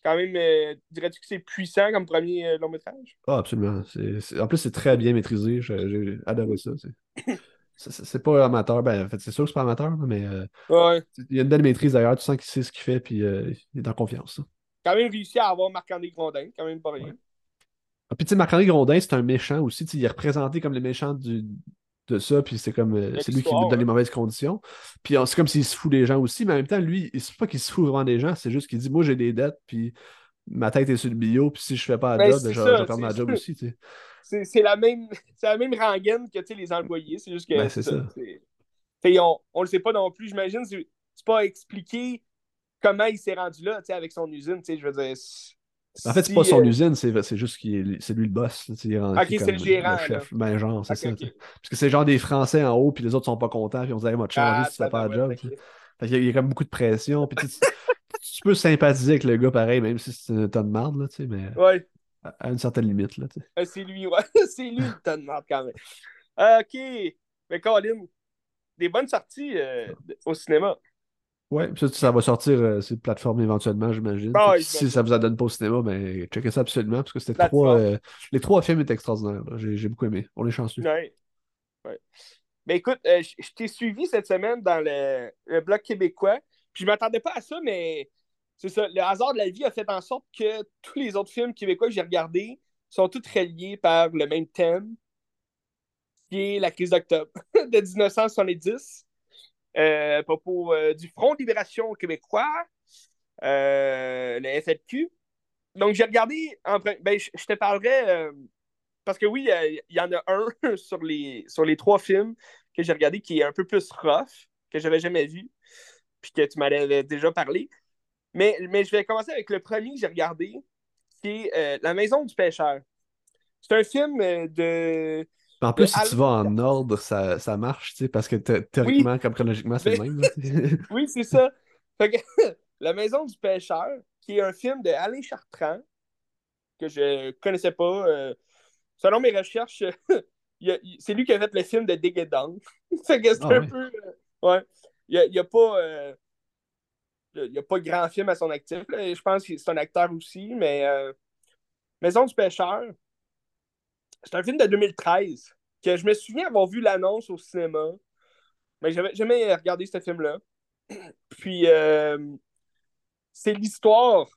Quand même, euh, dirais-tu que c'est puissant comme premier euh, long métrage? Ah, absolument. C'est- c'est- En plus, c'est très bien maîtrisé. J'ai j'ai adoré ça. c'est- C'est c'est- c'est pas amateur. Ben, en fait, c'est sûr que c'est pas amateur, mais euh, Ouais. il y a une belle maîtrise d'ailleurs. Tu sens qu'il sait ce qu'il fait, puis il est en confiance. ça. Quand même réussi à avoir Marc-André Grondin, quand même pas rien. Ah, puis, tu sais, Marc-André Grondin, c'est un méchant aussi. il est représenté comme le méchant du- de ça, puis c'est comme euh, c'est lui qui nous donne les mauvaises conditions. Puis euh, c'est comme s'il se fout des gens aussi, mais en même temps, lui, c'est pas qu'il se fout vraiment des gens, c'est juste qu'il dit Moi, j'ai des dettes, puis ma tête est sur le bio, puis si je fais pas la Ben, job, ben, je, vais perdre ma job aussi. tu sais. C'est la même c'est la même rengaine que les employés. C'est juste que Ben, c'est ça. ça. on, on le sait pas non plus, j'imagine. C'est pas expliqué comment il s'est rendu là avec son usine. Je veux dire. En fait, c'est si, pas son euh, usine, c'est c'est juste qu'il est, c'est lui le boss. est Ok, c'est le gérant, chef. Ben, genre, c'est ça. Parce que c'est genre des Français en haut, puis les autres sont pas contents, puis on se dit, moi, te changer Ah, si tu fais pas la job. Fait qu'il y a- il y a comme beaucoup de pression. Puis tu, peux sympathiser avec le gars pareil, même si c'est un tas de marde, là, tu sais, mais Ouais, à, à une certaine limite. Là, tu sais. euh, c'est lui, ouais. c'est lui le tonne de marde quand même. Euh, ok. Mais Colin, des bonnes sorties euh, au cinéma. Ouais, ça, ça va sortir euh, sur plateforme éventuellement, j'imagine. Ah, si ça vous a donné pas au cinéma, ben checkez ça absolument, parce que c'était trois. euh, les trois films étaient extraordinaires. J'ai beaucoup aimé. On est chanceux. Ouais. ouais. Ben écoute, euh, je t'ai suivi cette semaine dans le, le bloc québécois. Puis je m'attendais pas à ça, mais c'est ça. Le hasard de la vie a fait en sorte que tous les autres films québécois que j'ai regardés sont tous reliés par le même thème, qui est la crise d'octobre de 1970, euh, à propos euh, du Front de libération québécois, euh, le FLQ. Donc j'ai regardé, ben, je, te parlerai, euh, parce que oui, euh, il y en a un sur les, trois films que j'ai regardé qui est un peu plus rough, que j'avais jamais vu, puis que tu m'avais déjà parlé. Mais, je vais commencer avec le premier que j'ai regardé, qui est euh, La Maison du pêcheur. C'est un film euh, de. En plus, si tu vas en ordre, ça, ça marche, tu sais, parce que thé- théoriquement, comme chronologiquement, c'est le même. Oui, c'est ça. Fait que, La Maison du pêcheur, qui est un film de Alain Chartrand, que je connaissais pas. euh, selon mes recherches, c'est lui qui a fait le film de fait que c'est Ah un ouais. peu. euh, ouais. Il n'y a, pas. euh, il y a pas grand film à son actif. là. Je pense que c'est un acteur aussi, mais euh, Maison du pêcheur, c'est un film de 2013 que je me souviens avoir vu l'annonce au cinéma, mais j'avais jamais regardé ce film-là. Puis, euh, c'est l'histoire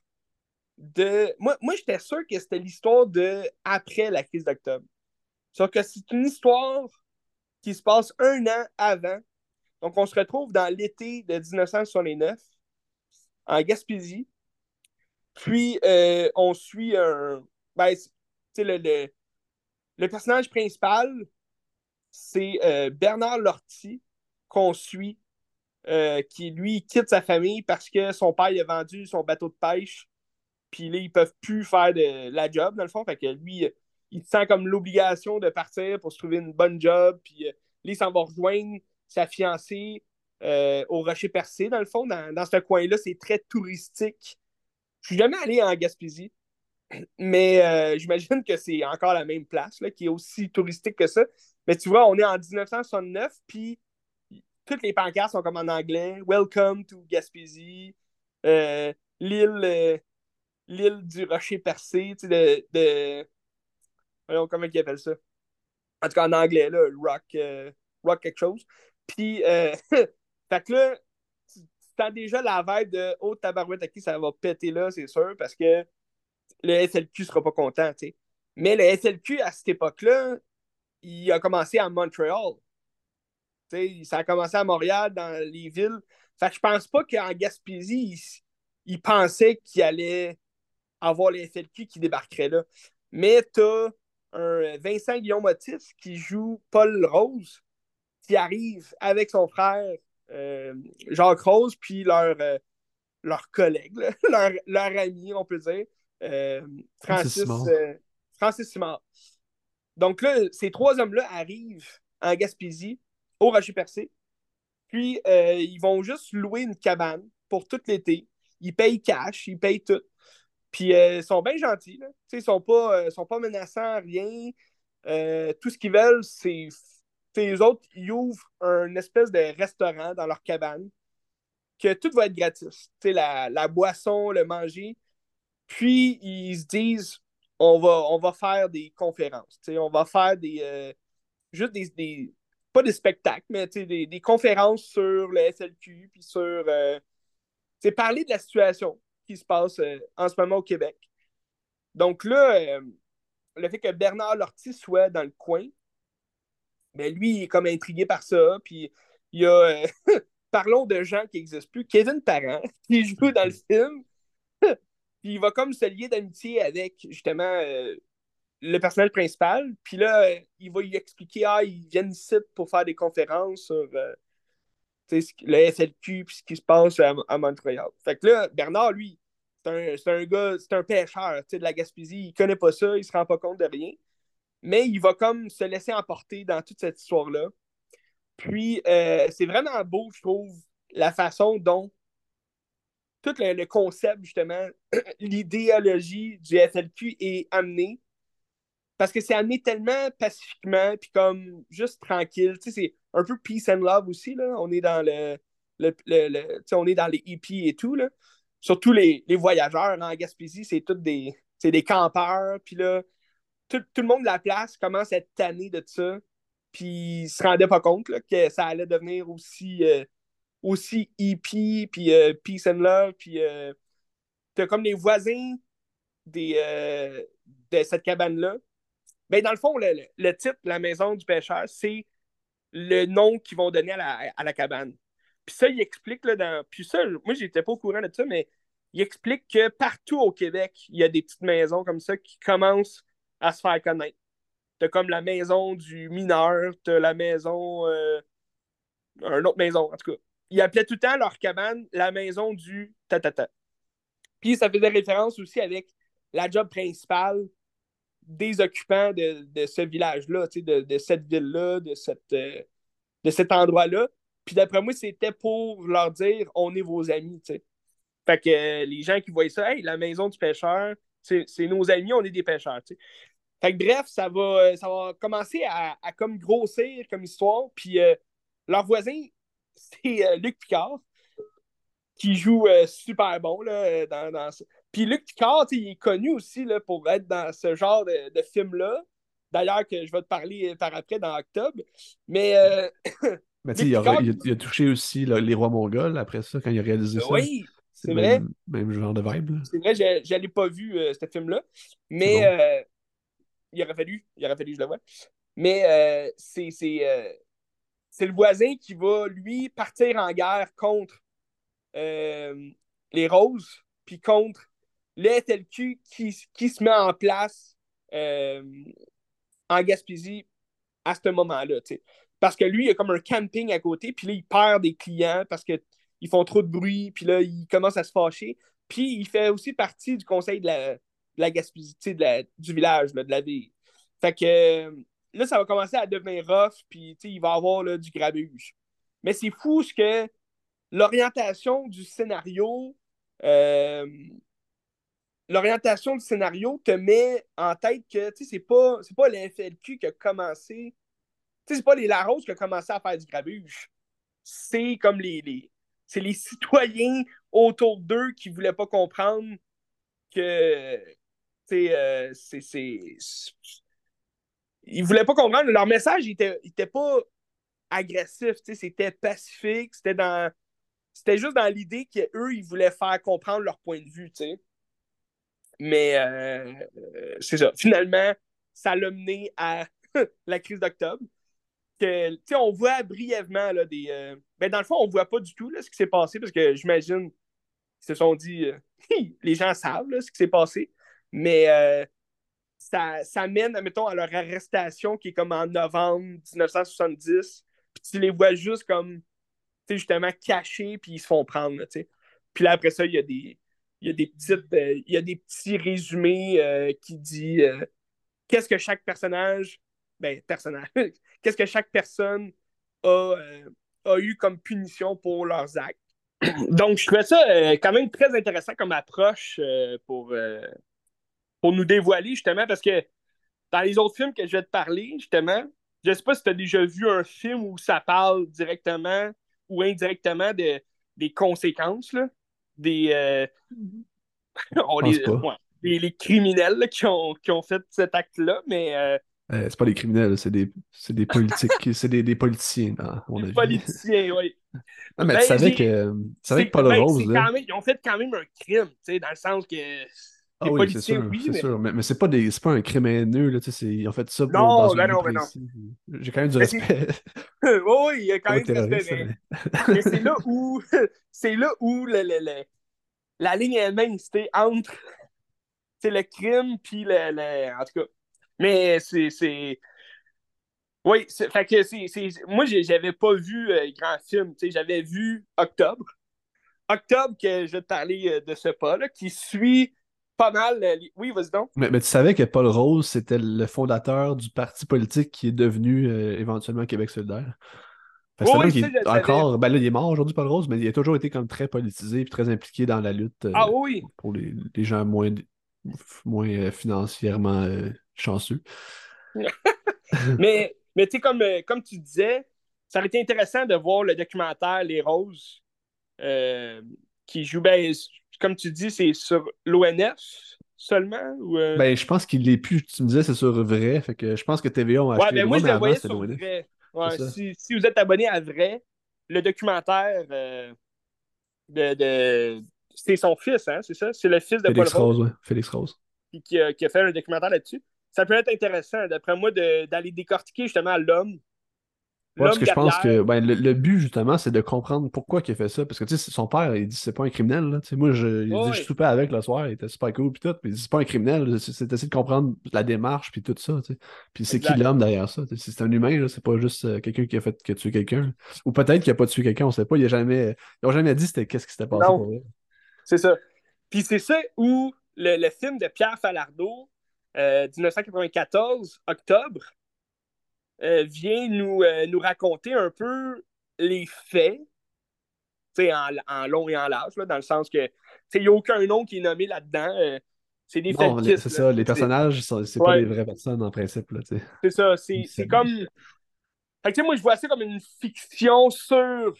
de. Moi, moi j'étais sûr que c'était l'histoire de après la crise d'octobre. Sauf que c'est une histoire qui se passe un an avant. Donc, on se retrouve dans l'été de 1969 en Gaspésie. Puis, euh, on suit un. Ben, le, le, le personnage principal, c'est euh, Bernard Lortie, qu'on suit, euh, qui lui quitte sa famille parce que son père a vendu son bateau de pêche. Puis là, ils peuvent plus faire de la job, dans le fond. Fait que lui, il sent comme l'obligation de partir pour se trouver une bonne job. Puis euh, là, il s'en va rejoindre sa fiancée au Rocher Percé, dans le fond. Dans, dans ce coin-là, c'est très touristique. Je suis jamais allé en Gaspésie, mais euh, j'imagine que c'est encore la même place, là, qui est aussi touristique que ça. Mais tu vois, on est en 1969, puis toutes les pancartes sont comme en anglais. Welcome to Gaspésie. Euh, l'île euh, l'île du rocher percé, tu sais, de. Voyons, comment ils appellent ça? En tout cas, en anglais, là, rock, rock quelque chose. Puis, fait que là, tu sens déjà la vibe de « Oh, tabarouette, à qui ça va péter là, c'est sûr, parce que le SLQ sera pas content. Mais le SLQ, à cette époque-là, il a commencé à Montréal. ça a commencé à Montréal, dans les villes. Fait que je pense pas qu'en Gaspésie, il, pensait qu'il allait avoir le SLQ qui débarquerait là. Mais t'as un Vincent Guillaume Motif qui joue Paul Rose, qui arrive avec son frère euh, Jacques Rose, puis leur, euh, collègue, leur, leur ami, on peut dire. Euh, Francis, euh, Francis Simard. Donc là, ces trois hommes-là arrivent en Gaspésie, au Rocher-Percé. Puis, euh, ils vont juste louer une cabane pour tout l'été. Ils payent cash, ils payent tout. Puis, ils sont bien gentils. Là. Ils ne sont, pas, sont pas menaçants, rien. tout ce qu'ils veulent, c'est. Les autres, ils ouvrent un espèce de restaurant dans leur cabane que tout va être gratis. La, la boisson, le manger. Puis, ils se disent, on va, on va faire des conférences. On va faire des. Euh, juste des, Pas des spectacles, mais des, des conférences sur le SLQ, puis sur. Euh, parler de la situation qui se passe euh, en ce moment au Québec. Donc là, le fait que Bernard Lortie soit dans le coin, ben lui, il est comme intrigué par ça. Puis il y a. parlons de gens qui n'existent plus. Kevin Parent, qui joue dans le film, puis il va comme se lier d'amitié avec justement euh, le personnel principal. Puis là, euh, il va lui expliquer Ah, ils viennent ici pour faire des conférences sur euh, le SLQ puis ce qui se passe à, Montréal. Fait que là, Bernard, lui, c'est un, gars, c'est un pêcheur de la Gaspésie. Il connaît pas ça, il se rend pas compte de rien. Mais il va comme se laisser emporter dans toute cette histoire-là. Puis c'est vraiment beau, je trouve, la façon dont tout le, concept, justement, l'idéologie du FLQ est amené parce que c'est amené tellement pacifiquement, puis comme juste tranquille. Tu sais, c'est un peu peace and love aussi, là. On est dans le. le, on est dans les hippies et tout, là. Surtout les, les voyageurs en Gaspésie, c'est tous des, des campeurs, puis là, tout, tout, le monde de la place commence à être tanné de ça, puis ils se rendaient pas compte là, que ça allait devenir aussi. Euh, aussi hippie, puis euh, peace and love, puis euh, t'as comme les voisins des, euh, de cette cabane-là. Ben, dans le fond, le, titre, La maison du pêcheur, c'est le nom qu'ils vont donner à la, cabane. Puis ça, il explique, là, dans... puis ça, moi, j'étais pas au courant de ça, mais il explique que partout au Québec, il y a des petites maisons comme ça qui commencent à se faire connaître. T'as comme la maison du mineur, t'as la maison... une autre maison, en tout cas ils appelaient tout le temps leur cabane la maison du ta-ta-ta. Puis ça faisait référence aussi avec la job principale des occupants de, ce village-là, de, de, cette ville-là, de, cette, euh, de cet endroit-là. Puis d'après moi, c'était pour leur dire on est vos amis. sais. Fait que euh, les gens qui voyaient ça, hey, la maison du pêcheur, c'est nos amis, on est des pêcheurs. Fait que bref, ça va, ça va commencer à, comme grossir comme histoire. Puis euh, leurs voisins, c'est euh, Luc Picard qui joue euh, super bon là, euh, dans, dans Puis Luc Picard, il est connu aussi là, pour être dans ce genre de, de film-là. D'ailleurs, que je vais te parler par après dans octobre. Mais. Mais tu sais, il, a touché aussi les rois mongols après ça, quand il a réalisé ça. Oui, c'est vrai. Même genre de vibe. C'est vrai, je n'avais pas vu ce film-là. Mais il aurait fallu, il aurait fallu je le vois. Mais c'est c'est le voisin qui va, lui, partir en guerre contre euh, les Roses, puis contre le qui, qui se met en place euh, en Gaspésie à ce moment-là. Parce que lui, il a comme un camping à côté, puis là, il perd des clients parce qu'ils font trop de bruit, puis là, il commence à se fâcher. Puis il fait aussi partie du conseil de la, de la Gaspésie, du village, de la ville. Fait que là, ça va commencer à devenir rough, puis il va y avoir là, du grabuge. Mais c'est fou ce que l'orientation du scénario, euh, l'orientation du scénario te met en tête que c'est pas, c'est pas l'FLQ qui a commencé. C'est pas les Larose qui a commencé à faire du grabuge. C'est comme les, les c'est les citoyens autour d'eux qui voulaient pas comprendre que euh, c'est. Ils voulaient pas comprendre. Leur message était, était pas agressif, c'était pacifique, c'était dans. C'était juste dans l'idée qu'eux, ils voulaient faire comprendre leur point de vue. Mais euh, c'est ça. Finalement, ça l'a mené à la crise d'octobre. Que, on voit brièvement là, des. Euh, ben, dans le fond, on voit pas du tout là, ce qui s'est passé parce que j'imagine qu'ils se sont dit euh, les gens savent ce qui s'est passé. Mais ça, ça mène, mettons, à leur arrestation qui est comme en novembre 1970. Puis tu les vois juste comme justement cachés, puis ils se font prendre. puis là, après ça, il y a des il y a des petites euh, il y a des petits résumés euh, qui disent euh, qu'est-ce que chaque personnage ben personnage qu'est-ce que chaque personne a, a, eu comme punition pour leurs actes donc je trouvais ça quand même très intéressant comme approche pour pour nous dévoiler justement parce que dans les autres films que je vais te parler justement je sais pas si tu as déjà vu un film où ça parle directement ou indirectement de, des conséquences là, des, euh, les, les, criminels qui, ont, qui ont fait cet acte-là, mais. Euh, euh, c'est pas des criminels, c'est des, des politiques, c'est des, des, politiciens, Des politiciens, oui. Non, mais tu ben, savais que, tu savais que Paul ben, Rose. Là... Même, ils ont fait quand même un crime, tu sais, dans le sens que. Ah oui, c'est sûr, oui, mais... sûr. Mais, mais c'est pas, des... pas un crime haineux, là, tu sais, ils ont fait ça pour non, dans ben non, ben non. J'ai quand même du respect. oui, il y a quand même du respect. Mais, c'est là où, c'est là où le, le, le, la ligne mince, c'était entre le crime puis le, En tout cas. Mais c'est. Oui, fait que c'est. Moi, j'avais pas vu euh, grand film. J'avais vu Octobre. Octobre, que je vais te parler euh, de ce pas-là, qui suit pas mal. Euh, oui, vas-y donc. Mais, tu savais que Paul Rose, c'était le fondateur du parti politique qui est devenu éventuellement Québec solidaire? Oui, encore, ben là, il est mort aujourd'hui, Paul Rose, mais il a toujours été comme très politisé et très impliqué dans la lutte ah, oui. pour les, les, gens moins, moins euh, financièrement euh, chanceux. mais mais tu sais, comme, euh, comme tu disais, ça aurait été intéressant de voir le documentaire Les Roses qui joue, ben, comme tu dis, c'est sur l'ONF seulement? Ou, Ben, je pense qu'il l'est plus. Tu me disais c'est sur vrai, fait que je pense que TVA ont acheté ouais, ben, moi, je le voyais sur vrai si, vous êtes abonné à Vrai, le documentaire euh, de, c'est son fils, hein, c'est ça? C'est le fils de Félix Paul Rose. Rose Félix Rose. Qui, a, qui, a, fait un documentaire là-dessus. Ça peut être intéressant, d'après moi, d'aller décortiquer justement l'homme parce que je pense que ben, le, but, justement, c'est de comprendre pourquoi il a fait ça. Parce que tu sais, son père, il dit c'est pas un criminel. Là. Moi, je, il dit je soupais avec le soir, il était super cool, puis tout. Puis il dit c'est pas un criminel. C'est d'essayer de comprendre la démarche, puis tout ça. Puis c'est qui l'homme derrière ça. C'est un humain, c'est pas juste euh, quelqu'un qui a fait tué quelqu'un. Ou peut-être qu'il a pas tué quelqu'un, on sait pas. Il a jamais, ils n'ont jamais dit qu'est-ce qui s'était passé pour lui. C'est ça. Puis c'est ça où le, film de Pierre Falardeau, euh, 1994, octobre, euh, vient nous, euh, nous raconter un peu les faits, en, en long et en large, dans le sens que il n'y a aucun nom qui est nommé là-dedans. Euh, c'est des faits C'est ça, les personnages, c'est pas des vraies personnes en principe. C'est ça, c'est comme. moi, je vois ça comme une fiction sur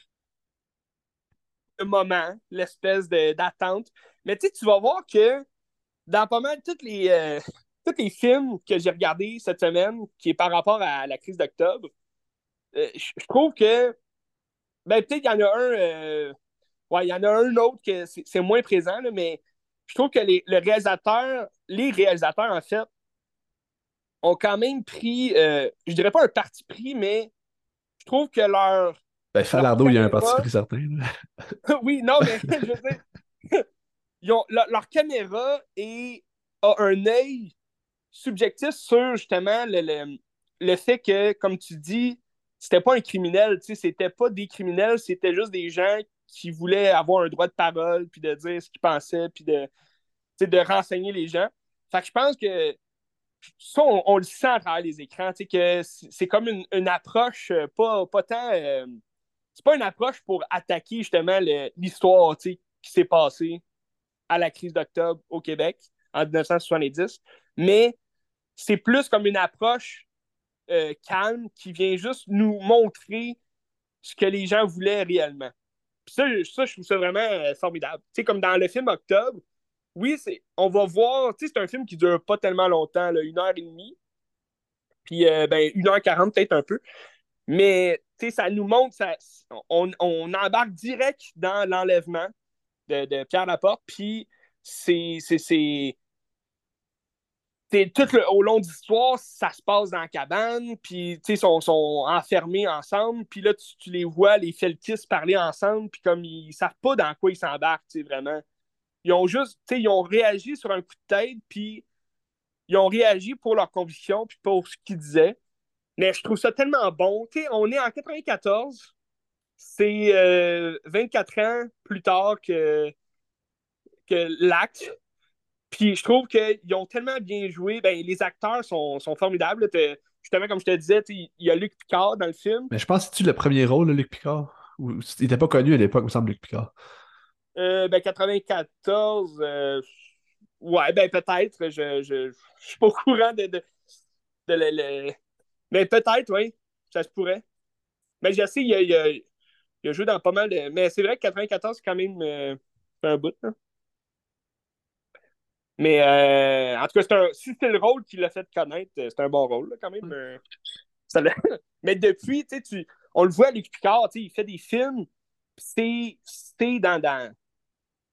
le moment, l'espèce d'attente. Mais tu vas voir que dans pas mal toutes les, tous les films que j'ai regardés cette semaine, qui est par rapport à la crise d'octobre, euh, je trouve que ben peut-être il y en a un euh, ouais, il y en a un autre que c'est moins présent, mais je trouve que les, le réalisateur, les réalisateurs, en fait, ont quand même pris, euh, je dirais pas un parti pris, mais je trouve que leur. Ben, Falardo, il y a un parti pris certain. oui, non, mais je veux dire, ils ont, leur, leur, caméra est, a un œil subjectif sur justement le, le, fait que, comme tu dis, c'était pas un criminel, tu sais, c'était pas des criminels, c'était juste des gens qui voulaient avoir un droit de parole, puis de dire ce qu'ils pensaient, puis de, de renseigner les gens. Fait que je pense que ça, on, le sent à travers les écrans, tu sais, que c'est comme une, approche, euh, pas, pas tant. Euh, c'est pas une approche pour attaquer justement l'histoire, tu sais, qui s'est passée à la crise d'octobre au Québec. en 1970. Mais c'est plus comme une approche euh, calme qui vient juste nous montrer ce que les gens voulaient réellement. ça, je trouve ça vraiment euh, formidable. Tu sais, comme dans le film Octobre, oui, on va voir, tu sais, c'est un film qui dure pas tellement longtemps, là, une heure et demie. Puis, euh, ben, une heure quarante, peut-être un peu. Mais, tu sais, ça nous montre, ça, on, on embarque direct dans l'enlèvement de, Pierre Laporte. Puis, c'est, tout le, au long de l'histoire, ça se passe dans la cabane, puis ils sont, sont enfermés ensemble, puis là, tu, les vois, les Felkis, parler ensemble, puis comme ils savent pas dans quoi ils s'embarquent, vraiment. Ils ont juste, ils ont réagi sur un coup de tête, puis ils ont réagi pour leurs convictions, puis pour ce qu'ils disaient. Mais je trouve ça tellement bon. on est en 94, c'est 24 euh, ans plus tard que, que l'acte. Puis je trouve qu'ils ont tellement bien joué. Ben, les acteurs sont, sont formidables. Justement, comme je te disais, il y a Luc Picard dans le film. Mais je pense que c'est le premier rôle, Luc Picard? il n'était pas connu à l'époque, me semble, Luc Picard. Euh, ben, 94, euh, ouais, ben peut-être. Je, je, je, suis pas au courant de, de, le, Mais peut-être, oui, ça se pourrait. Mais je sais, il a, il, a, il a, joué dans pas mal de. Mais c'est vrai que 94, c'est quand même euh, un bout. Là. Mais euh, en tout cas, un, si c'est le rôle qui l'a fait connaître, euh, c'est un bon rôle quand même. Euh, mais depuis, tu, on le voit, Luc Picard, il fait des films, c'est dans, dans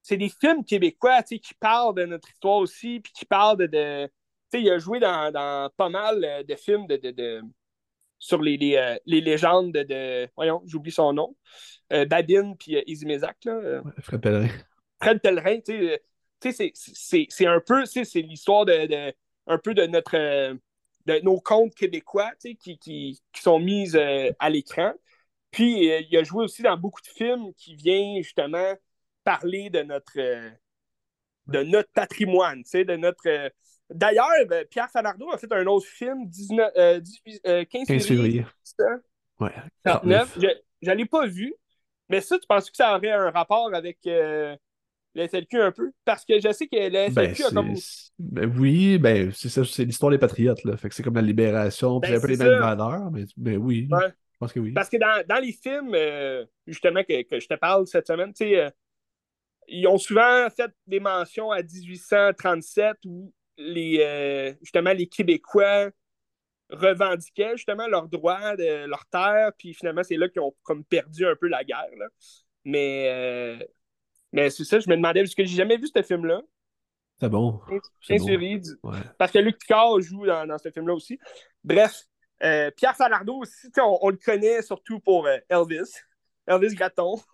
c'est des films québécois qui parlent de notre histoire aussi, puis qui parlent de. de il a joué dans, dans, pas mal de films de, de, sur les, les, les, légendes de. voyons, j'oublie son nom. Babine puis Izzy Mézac. Fred Pellerin. Fred Pellerin, tu sais c'est un peu, c'est l'histoire de, un peu de notre de nos contes québécois qui, qui, qui, sont mises euh, à l'écran. Puis euh, il a joué aussi dans beaucoup de films qui viennent justement parler de notre de notre patrimoine, de notre. D'ailleurs, ben, Pierre Falardeau a fait un autre film 19, 15, février. Ouais, Je ne l'ai pas vu, mais ça, tu penses que ça aurait un rapport avec le SLQ un peu? Parce que je sais que le SLQ ben, a comme. Ben oui, ben c'est ça, c'est l'histoire des patriotes, là. Fait que c'est comme la libération, puis ben, un peu les mêmes valeurs, mais, mais oui. Je pense que oui. Parce que dans, dans les films, euh, justement, que, que, je te parle cette semaine, tu sais, euh, ils ont souvent fait des mentions à 1837 où les, euh, justement les Québécois revendiquaient justement leurs droits, de leur terre, puis finalement, c'est là qu'ils ont comme perdu un peu la guerre. Là. Mais mais c'est ça, je me demandais, parce que j'ai jamais vu ce film-là. C'est bon. Parce que Luc Picard joue dans, ce film-là aussi. Bref, euh, Pierre Falardeau aussi, on, le connaît surtout pour euh, Elvis. Elvis Gratton.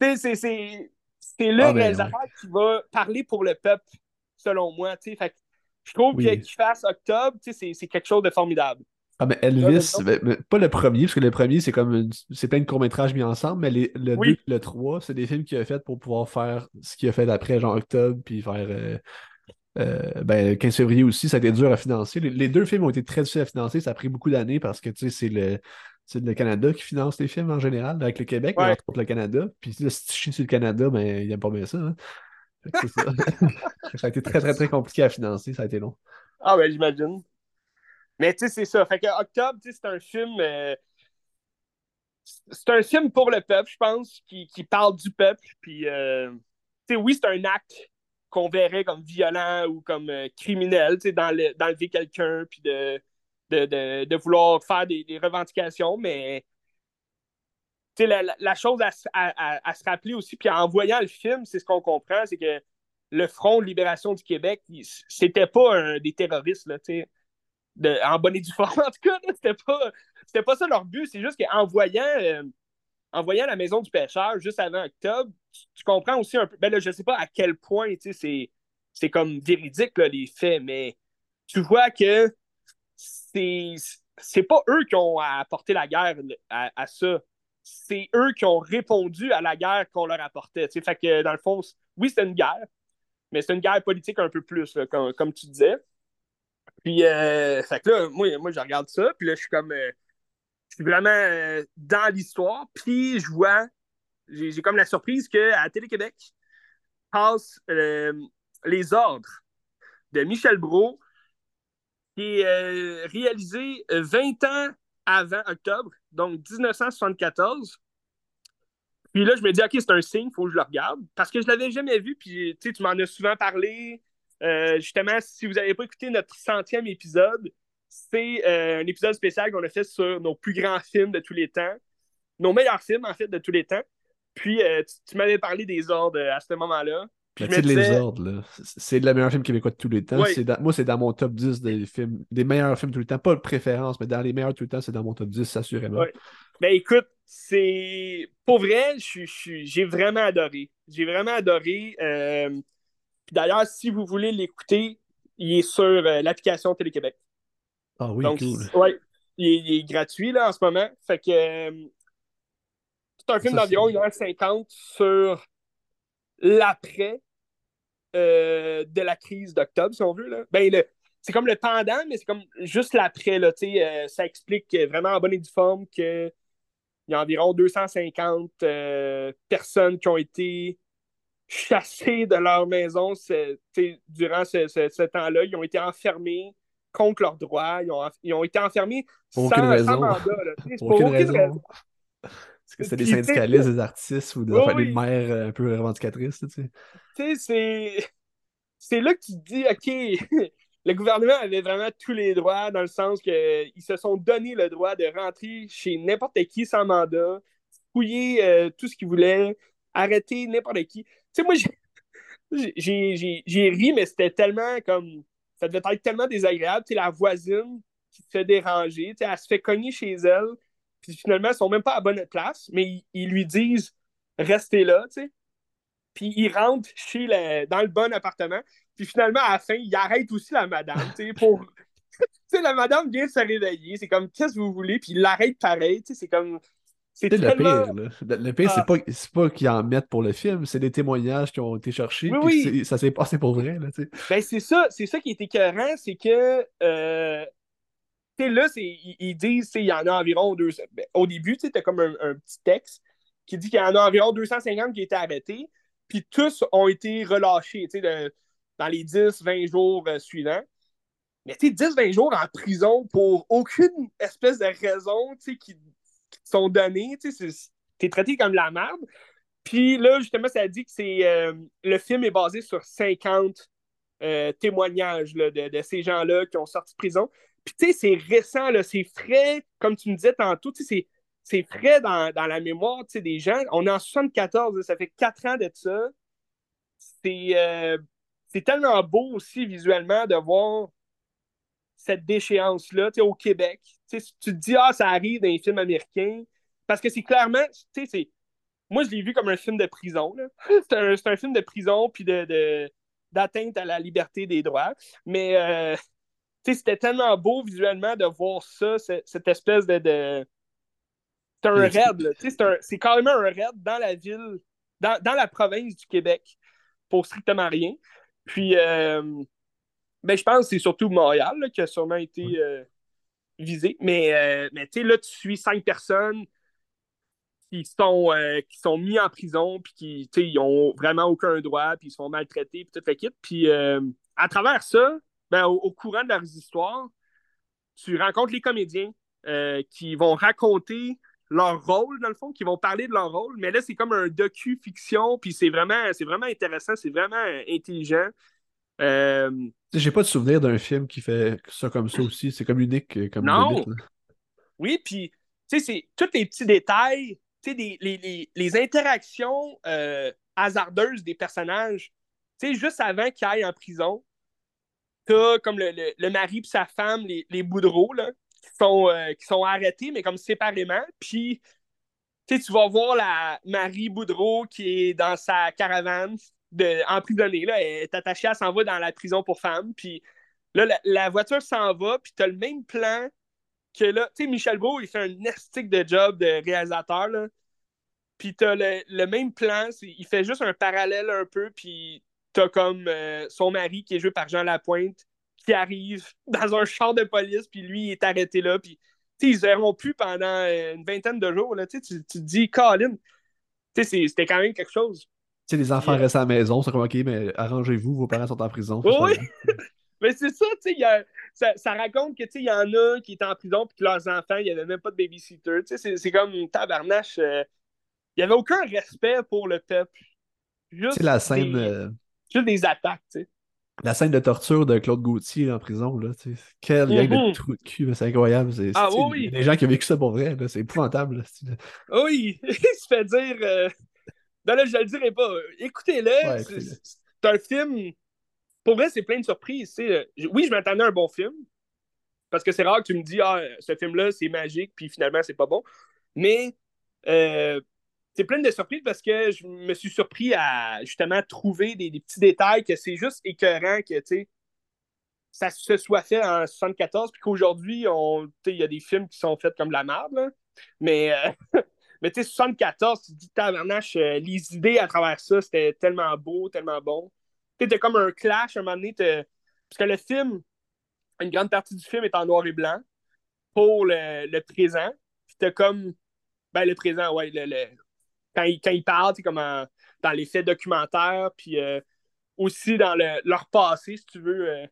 c'est le ah, ben, réalisateur qui va parler pour le peuple, selon moi. Fait je trouve qu'il fasse octobre, c'est quelque chose de formidable. Ah, mais Elvis, ben, pas le premier, parce que le premier, c'est comme c'est plein de courts-métrages mis ensemble, mais le 2 et le 3, c'est des films qu'il a fait pour pouvoir faire ce qu'il a fait d'après, genre octobre, puis faire euh, euh, ben, 15 février aussi, ça a été dur à financer. Les, deux films ont été très difficiles à financer, ça a pris beaucoup d'années parce que tu sais, c'est le. C'est le Canada qui finance les films en général, avec le Québec, mais entre le Canada. Puis là, si tu chies sur le Canada, ben, il n'aime pas bien ça. Hein. ça. ça a été très, très, très compliqué à financer, ça a été long. Ah, ben, j'imagine. Mais tu sais, c'est ça. Fait que Octobre, c'est un film. Euh, c'est un film pour le peuple, je pense, qui, qui parle du peuple. Puis, euh, tu sais, oui, c'est un acte qu'on verrait comme violent ou comme euh, criminel, tu sais, d'enlever quelqu'un, puis de, de, de, vouloir faire des, des revendications, mais. tu La, la, chose à, à, à, se rappeler aussi, puis en voyant le film, c'est ce qu'on comprend, c'est que le Front de libération du Québec, c'était pas un, des terroristes, là, tu en bonne et due en tout cas. C'était pas, pas ça leur but. C'est juste qu'en voyant, euh, en voyant la maison du pêcheur juste avant octobre, tu, comprends aussi un peu. Ben là, je sais pas à quel point c'est, comme véridique, les faits, mais tu vois que c'est, c'est pas eux qui ont apporté la guerre à, ça. C'est eux qui ont répondu à la guerre qu'on leur apportait. Fait que dans le fond, oui, c'est une guerre, mais c'est une guerre politique un peu plus, comme, comme tu disais. Puis, euh, fait que là, moi, moi, je regarde ça, puis là, je suis comme. Euh, je suis vraiment euh, dans l'histoire, puis je vois. J'ai comme la surprise qu'à Télé-Québec passe Les Ordres de Michel Brault, qui est réalisé 20 ans avant octobre, donc 1974. Puis là, je me dis, OK, c'est un signe, il faut que je le regarde. Parce que je ne l'avais jamais vu, puis tu m'en as souvent parlé. Euh, justement, si vous n'avez pas écouté notre centième épisode, c'est euh, un épisode spécial qu'on a fait sur nos plus grands films de tous les temps. Nos meilleurs films, en fait, de tous les temps. Puis, euh, tu, m'avais parlé des ordres à ce moment-là. Puis je les ordres, là. C'est le meilleur film québécois de tous les temps. Moi, c'est dans mon top 10 des films, des meilleurs films de tous les temps. Pas de préférence, mais dans les meilleurs de tous les temps, c'est dans mon top 10, assurément. Ben écoute, c'est. Pour vrai, j'ai vraiment adoré. J'ai vraiment adoré. Euh... Puis d'ailleurs, si vous voulez l'écouter, il est sur euh, l'application Télé-Québec. Ah oui, Donc, cool. Ouais, il, est gratuit là, en ce moment. Fait que. Euh, c'est un film d'environ 1h50 sur l'après euh, de la crise d'octobre, si on veut. Là. Ben, le, c'est comme le pendant, mais c'est comme juste l'après. Là, euh, ça explique vraiment en bonne et due forme qu'il y a environ 250 euh, personnes qui ont été chassées de leur maison durant ce, temps-là. Ils ont été enfermés contre leurs droits. Ils ont, ils ont été enfermés sans, sans, mandat. pour aucune, raison. Est-ce que c'était des syndicalistes, des artistes ou des, des mères un peu revendicatrices? Tu sais, c'est... c'est là que tu te dis, OK, le gouvernement avait vraiment tous les droits dans le sens qu'ils se sont donné le droit de rentrer chez n'importe qui sans mandat, fouiller euh, tout ce qu'ils voulaient, arrêter n'importe qui. Sais, moi, j'ai ri, mais c'était tellement comme. Ça devait être tellement désagréable. Tu sais, la voisine qui se fait déranger, tu sais, elle se fait cogner chez elle puis finalement, ils sont même pas à bonne place, mais ils, lui disent restez là, tu sais. Puis ils rentrent chez dans le bon appartement. Puis finalement, à la fin, ils arrêtent aussi la madame, tu sais, pour. tu sais, la madame vient de se réveiller. C'est comme, qu'est-ce que vous voulez? Puis ils l'arrêtent pareil, tu sais, c'est comme. C'est le pire, là. Le, pire, c'est ah. pas, pas qu'ils en mettent pour le film, c'est des témoignages qui ont été cherchés, oui, oui. ça s'est passé pour vrai, là, tu sais. Ben, c'est ça, c'est ça qui est écœurant, c'est que euh, là, ils, disent qu'il y en a environ deux. Ben, au début, tu as comme un, petit texte qui dit qu'il y en a environ 250 qui ont été arrêtés, puis tous ont été relâchés dans les 10-20 jours euh, suivants. Mais tu sais, 10-20 jours en prison pour aucune espèce de raison qui, sont données, tu es traité comme la merde. Puis là, justement, ça dit que c'est euh, le film est basé sur 50 euh, témoignages de, ces gens-là qui ont sorti de prison. Puis, tu sais, c'est récent, c'est frais, comme tu me disais tantôt, sais, c'est frais dans, la mémoire des gens. On est en 74, ça fait quatre ans de ça. Euh, c'est tellement beau aussi visuellement de voir cette déchéance-là au Québec. tu te dis, ah, ça arrive dans les films américains. Parce que c'est clairement, tu sais, moi, je l'ai vu comme un film de prison. C'est un, un, film de prison puis de, d'atteinte à la liberté des droits. Mais euh, c'était tellement beau visuellement de voir ça, cette espèce de. C'est un raid, c'est carrément un raid dans la ville, dans, la province du Québec, pour strictement rien. Puis, euh, ben, je pense que c'est surtout Montréal qui a sûrement été euh, visé. Mais, euh, mais tu sais, là, tu suis cinq personnes qui sont, qui sont mis en prison, puis qui, tu sais, ils ont vraiment aucun droit, puis ils sont maltraités, puis toute l'équipe. Puis, à travers ça, ben, au, courant de leurs histoires, tu rencontres les comédiens euh, qui vont raconter leur rôle, dans le fond, qui vont parler de leur rôle. Mais là, c'est comme un docu-fiction, puis c'est vraiment, c'est vraiment intéressant, c'est vraiment intelligent. Euh... J'ai pas de souvenir d'un film qui fait ça comme ça aussi. C'est comme unique euh, comme Non. oui, puis, tu sais, c'est tous les petits détails, tu sais, les, les, interactions euh, hasardeuses des personnages. Tu sais, juste avant qu'ils aillent en prison, t'as comme le, mari et sa femme, les, les Boudreaux, là, qui, sont, euh, qui sont arrêtés, mais comme séparément. Puis, tu vas voir la Marie Boudreau qui est dans sa caravane de, emprisonnée. Là, elle est attachée, elle s'en va dans la prison pour femmes. Puis là, la, voiture s'en va, puis tu as le même plan que là. Tu sais, Michel Beau, il fait un estique de job de réalisateur. Là. Puis tu as le, le, même plan, il fait juste un parallèle un peu, puis t'as comme euh, son mari qui est joué par Jean Lapointe qui arrive dans un char de police, puis lui, il est arrêté là, puis ils verront plus pendant euh, une vingtaine de jours. Là, tu, tu te dis, Colin, c'était quand même quelque chose. Sais, les enfants restent à la maison, c'est comme OK, mais arrangez-vous, vos parents sont en prison. Oui, mais c'est ça, tu sais, ça, ça, raconte que, tu sais, il y en a qui étaient en prison puis que leurs enfants, il n'y avait même pas de babysitter. Tu sais, c'est comme une tabarnache. Euh, il n'y avait aucun respect pour le peuple. Juste la scène. Des, euh, Juste des attaques, tu sais. La scène de torture de Claude Gauthier en prison, là, tu sais. Quel gang de mm-hmm. trou de cul, c'est incroyable. Ah oui, Des gens qui ont vécu ça pour vrai, c'est épouvantable. oui, il se fait dire. Euh... Non, là, je le dirai pas. Écoutez-le. c'est un film. Pour vrai, c'est plein de surprises. Oui, je m'attendais à un bon film. Parce que c'est rare que tu me dis, ah, ce film-là, c'est magique, puis finalement, c'est pas bon. Mais euh, c'est plein de surprises parce que je me suis surpris à justement trouver des, petits détails que c'est juste écœurant que, tu sais, ça se soit fait en 74, puis qu'aujourd'hui, il y a des films qui sont faits comme de la merde, Mais, euh, mais tu sais, 74, tu dis, tabarnache, euh, les idées à travers ça, c'était tellement beau, tellement bon. Tu comme un clash à un moment donné, parce que le film, une grande partie du film est en noir et blanc pour le, présent. Puis comme, ben le présent, ouais, le quand ils, quand ils parlent, comme dans les faits documentaires, puis euh, aussi dans leur passé, si tu veux,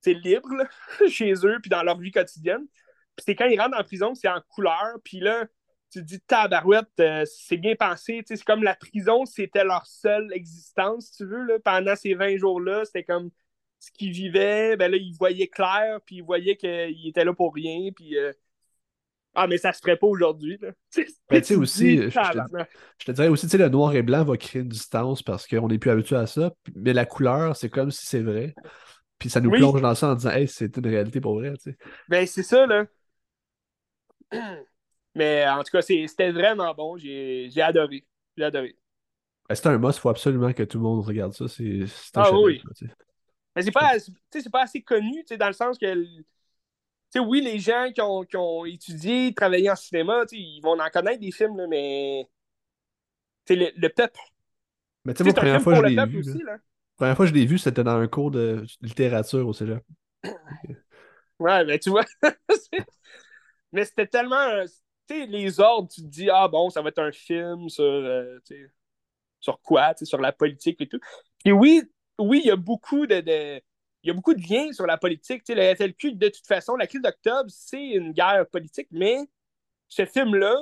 c'est euh, libre chez eux, puis dans leur vie quotidienne. Puis c'est quand ils rentrent en prison, c'est en couleur, puis là, tu te dis, tabarouette, euh, c'est bien pensé. C'est comme la prison, c'était leur seule existence, si tu veux. Là. Pendant ces 20 jours-là, c'était comme ce qu'ils vivaient. Ben là, ils voyaient clair, puis ils voyaient qu'ils étaient là pour rien. Puis ah, mais ça se ferait pas aujourd'hui. Mais tu sais aussi, je, te, dirais aussi, tu sais, le noir et blanc va créer une distance parce qu'on n'est plus habitué à ça. Mais la couleur, c'est comme si c'est vrai. Puis ça nous plonge dans ça en disant, hey, c'est une réalité pour vrai. Tu sais. Ben, c'est ça, là. Mais en tout cas, c'était vraiment bon. J'ai adoré. J'ai adoré. Ben, c'est un must, il faut absolument que tout le monde regarde ça. C'est ah, oui. Mais c'est pas, pas assez connu, dans le sens que oui, les gens qui ont, qui ont, étudié, travaillé en cinéma, ils vont en connaître des films, là, mais le, le peuple. Mais tu sais, première fois je l'ai vu, aussi, La première fois que je l'ai vu, c'était dans un cours de littérature au cégep. ouais, mais tu vois, mais c'était tellement. Les ordres, tu te dis, ah bon, ça va être un film sur, euh, sur quoi, sur la politique et tout. Et oui, oui, il y a beaucoup de il y a beaucoup de liens sur la politique. Tu sais, le FLQ, de toute façon, la crise d'octobre, c'est une guerre politique, mais ce film-là,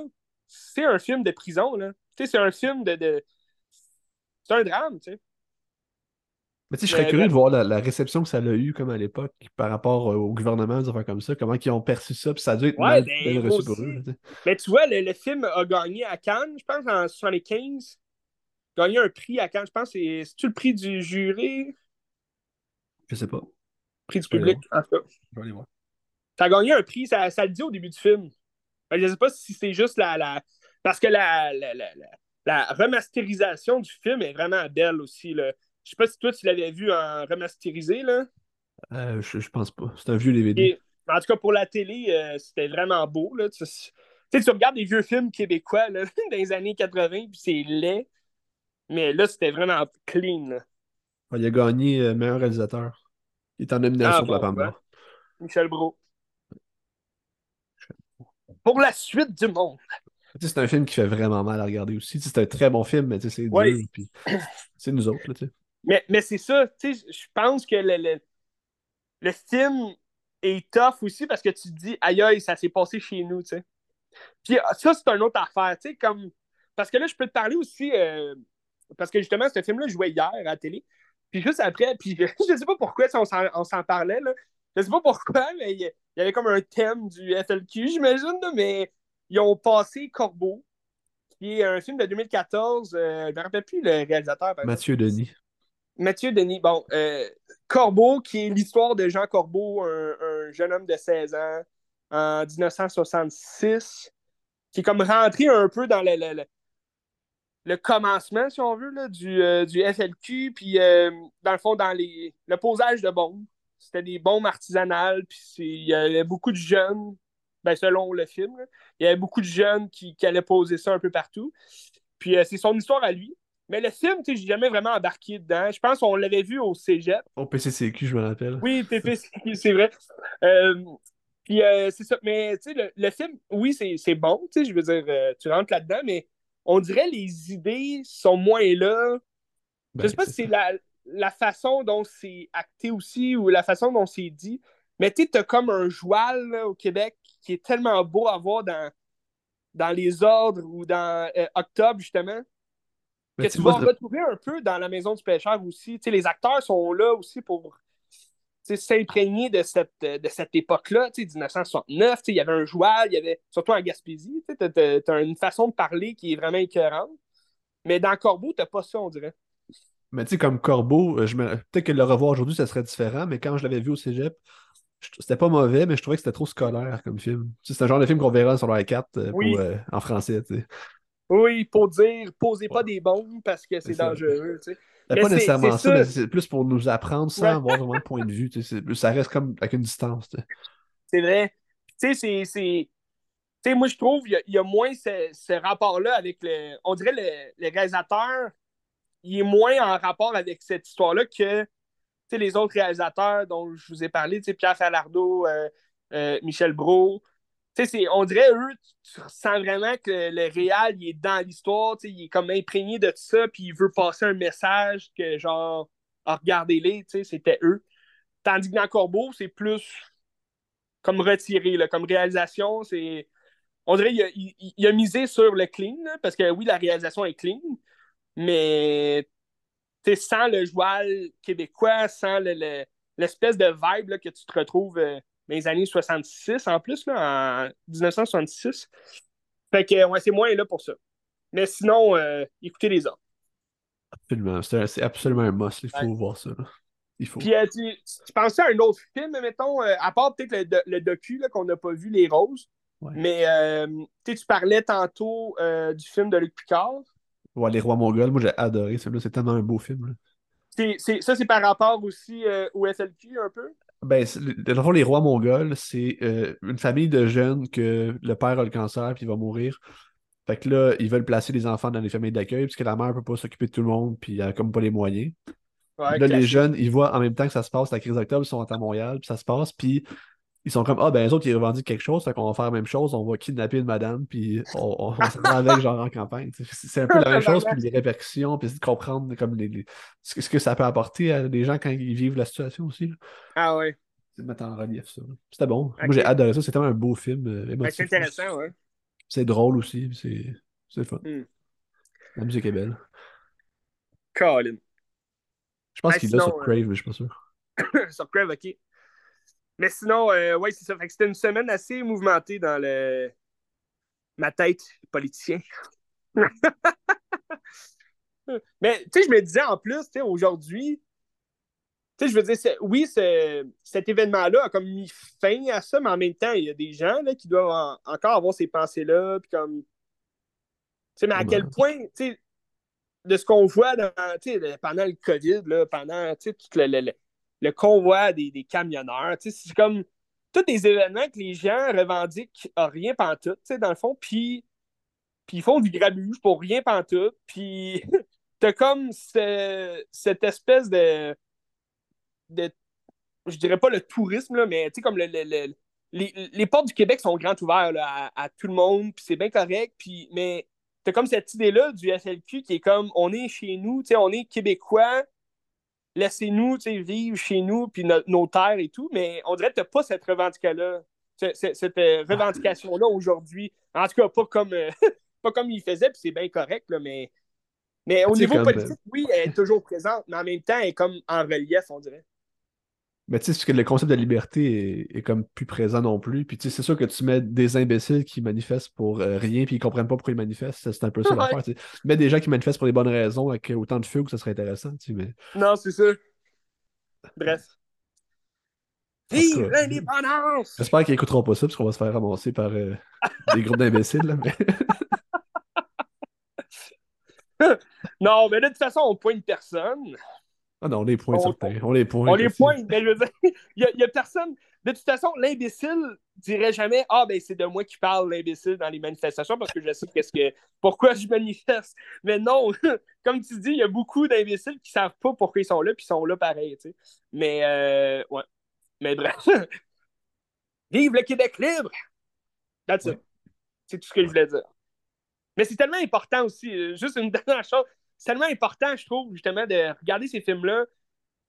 c'est un film de prison. Tu sais, c'est un film de. C'est un drame, tu sais. Mais tu sais, je serais curieux de voir la, réception que ça a eu comme à l'époque par rapport au gouvernement, des affaires comme ça, comment ils ont perçu ça, puis ça a dû être mal, ben, reçu pour eux. Mais tu vois, le, film a gagné à Cannes, je pense, en 75. Gagné un prix à Cannes, je pense, c'est-tu le prix du jury? Je sais pas. Prix du public, en tout cas. Je vais aller voir. Ça a gagné un prix, ça, ça le dit au début du film. Je ne sais pas si c'est juste la, la. Parce que la, la, la, la, remasterisation du film est vraiment belle aussi. Là. Je sais pas si toi tu l'avais vu en remasterisé. Là. Euh, je, je pense pas. C'est un vieux DVD. en tout cas, pour la télé, euh, c'était vraiment beau. Là. Tu, sais, tu regardes des vieux films québécois là, dans les années 80, puis c'est laid. Mais là, c'était vraiment clean. Là. Il a gagné euh, meilleur réalisateur. Il est en nomination ah, pour la Palme Michel Brault. Pour la suite du monde. C'est un film qui fait vraiment mal à regarder aussi. C'est un très bon film, mais c'est dur. C'est nous autres. Là, mais mais c'est ça. Je pense que le, le, le, film est tough aussi parce que tu te dis, aïe aïe, ça s'est passé chez nous. sais. Puis ah, ça, c'est une autre affaire. Comme... Parce que là, je peux te parler aussi. Euh, parce que justement, ce film-là jouait hier à la télé. Puis juste après, puis je sais pas pourquoi on s'en parlait, là. Je sais pas pourquoi, mais il y avait comme un thème du FLQ, j'imagine, mais ils ont passé Corbeau, qui est un film de 2014. Euh, je me rappelle plus le réalisateur. Mathieu Denis. Mathieu Denis. Bon, euh, Corbeau, qui est l'histoire de Jean Corbeau, un, jeune homme de 16 ans en 1966, qui est comme rentré un peu dans le, le commencement, si on veut, là, du, euh, du, FLQ, puis euh, dans le fond, dans les, le posage de bombes. C'était des bombes artisanales, puis il y avait beaucoup de jeunes, ben, selon le film, il y avait beaucoup de jeunes qui, qui, allaient poser ça un peu partout. Puis euh, c'est son histoire à lui. Mais le film, tu sais, j'ai jamais vraiment embarqué dedans. Je pense qu'on l'avait vu au cégep. Au PCCQ, je me rappelle. Oui, PCCQ, c'est vrai. puis c'est ça. Mais tu sais, le, le, film, oui, c'est bon, tu sais, je veux dire, tu rentres là-dedans, mais on dirait les idées sont moins là. je sais pas si c'est la, la façon dont c'est acté aussi ou la façon dont c'est dit. Mais tu as comme un joual au Québec qui est tellement beau à voir dans, dans les ordres ou dans euh, Octobre, justement. Que tu vas retrouver un peu dans la maison du pêcheur aussi. les acteurs sont là aussi pour s'imprégner de cette, de cette époque-là, 1969. Il y avait un joual, il y avait, surtout en Gaspésie, tu as, une façon de parler qui est vraiment écœurante. Mais dans Corbeau, tu pas ça, on dirait. Mais tu sais, comme Corbeau, euh, peut-être que le revoir aujourd'hui, ça serait différent, mais quand je l'avais vu au cégep, c'était pas mauvais, mais je trouvais que c'était trop scolaire comme film. C'est un genre de film qu'on verra sur la 4 euh, euh, en français. Oui, pour dire, posez pas des bombes parce que c'est dangereux. C'est pas nécessairement ça, mais c'est plus pour nous apprendre sans avoir vraiment de point de vue. Ça reste comme avec une distance. C'est vrai. Tu sais, c'est. moi, je trouve qu'il y, y, a moins ce, rapport-là avec le. On dirait le, le réalisateur il est moins en rapport avec cette histoire-là que les autres réalisateurs dont je vous ai parlé, Pierre Falardeau, euh, euh, Michel Brault. On dirait, eux, tu ressens vraiment que le réal, il est dans l'histoire, il est comme imprégné de tout ça, puis il veut passer un message que, genre, regardez-les, c'était eux. Tandis que dans Corbeau, c'est plus comme retiré, comme réalisation, c'est. On dirait qu'il a, a, misé sur le clean, parce que oui, la réalisation est clean, mais sans le joual québécois, sans l'espèce de vibe que tu te retrouves euh, les années 66 en plus, là, en 1966. Fait que ouais, c'est moins là pour ça. Mais sinon, euh, écoutez les autres. Absolument. C'est absolument un must. Il faut voir ça. Il faut. Puis euh, tu, tu, pensais à un autre film, mettons, à part peut-être le, le, docu qu'on n'a pas vu, Les Roses? Mais tu parlais tantôt du film de Luc Picard. Ouais, Les Rois Mongols, moi j'ai adoré celui-là, c'est tellement un beau film. ça, c'est par rapport aussi euh, au SLQ un peu? Ben, dans fond, Les Rois Mongols, c'est euh, une famille de jeunes que le père a le cancer puis il va mourir. Fait que là, ils veulent placer les enfants dans les familles d'accueil puisque la mère peut pas s'occuper de tout le monde puis elle a comme pas les moyens. là, les jeunes, ils voient en même temps que ça se passe, la crise d'octobre, ils sont à Montréal, puis ça se passe, puis ils sont comme Ah, ben les autres, ils revendiquent quelque chose, fait qu'on va faire la même chose, on va kidnapper une madame, puis on, on, on avec genre en campagne. C'est un peu la même chose, puis les répercussions, puis de comprendre comme les, ce, que ça peut apporter à des gens quand ils vivent la situation aussi. Ah oui. C'est de mettre en relief ça. C'était bon. Moi, j'ai adoré ça. C'était un beau film. Euh, c'est intéressant, ouais. C'est drôle aussi. C'est fun. Hmm. La musique est belle. Colin. Je pense qu'il est là sur Crave, mais je suis pas sûr. sur Crave, ok. Mais sinon, euh, ouais, c'est ça. c'était une semaine assez mouvementée dans le... ma tête politicien. mais tu sais, je me disais en plus, tu sais, aujourd'hui, tu sais, je veux dire, oui, cet événement-là a comme mis fin à ça, mais en même temps, il y a des gens là, qui doivent encore avoir ces pensées-là, puis comme. Tu sais, mais à quel point, tu sais, de ce qu'on voit dans, pendant le COVID, là, pendant tout le, le, le convoi des, des camionneurs. C'est comme tous des événements que les gens revendiquent à rien pantoute, dans le fond, puis ils font du grabuge pour rien pantoute, puis t'as comme cette espèce de, de, je dirais pas le tourisme, là, mais comme le, le, les, les, portes du Québec sont grandes ouvertes à, à, tout le monde, puis c'est bien correct, puis, mais t'as comme cette idée-là du SLQ qui est comme, on est chez nous, on est québécois, laissez-nous vivre chez nous, puis nos terres et tout, mais on dirait que tu n'as pas cette revendication-là, cette, euh, revendication-là aujourd'hui. En tout cas, pas comme, euh, pas comme il faisait, puis c'est bien correct, là, mais, mais au niveau politique, oui, elle est toujours présente, mais en même temps, elle est comme en relief, on dirait. Mais tu sais, que le concept de liberté est, comme plus présent non plus. Puis tu sais, c'est sûr que tu mets des imbéciles qui manifestent pour rien puis ils comprennent pas pourquoi ils manifestent. C'est un peu ça l'affaire. Tu mets des gens qui manifestent pour les bonnes raisons avec autant de fugue, ça serait intéressant. Tu mais... Non, c'est ça. Bref. Vive l'indépendance! J'espère qu'ils écouteront pas ça parce qu'on va se faire ramasser par euh, des groupes d'imbéciles. Mais... non, mais de toute façon, on pointe personne. Ah non, on les pointe certains. On les pointe. On les pointe, mais je veux dire, il n'y a, personne. De toute façon, l'imbécile dirait jamais Ah, ben c'est de moi qui parle, l'imbécile, dans les manifestations, parce que je sais qu'est-ce que, pourquoi je manifeste. Mais non, comme tu dis, il y a beaucoup d'imbéciles qui savent pas pourquoi ils sont là, puis ils sont là pareil, tu sais. Mais, euh, ouais. Mais bref. Vive le Québec libre! That's C'est tout ce que je voulais dire. Mais c'est tellement important aussi. Euh, juste une dernière chose. C'est tellement important, je trouve, justement, de regarder ces films-là,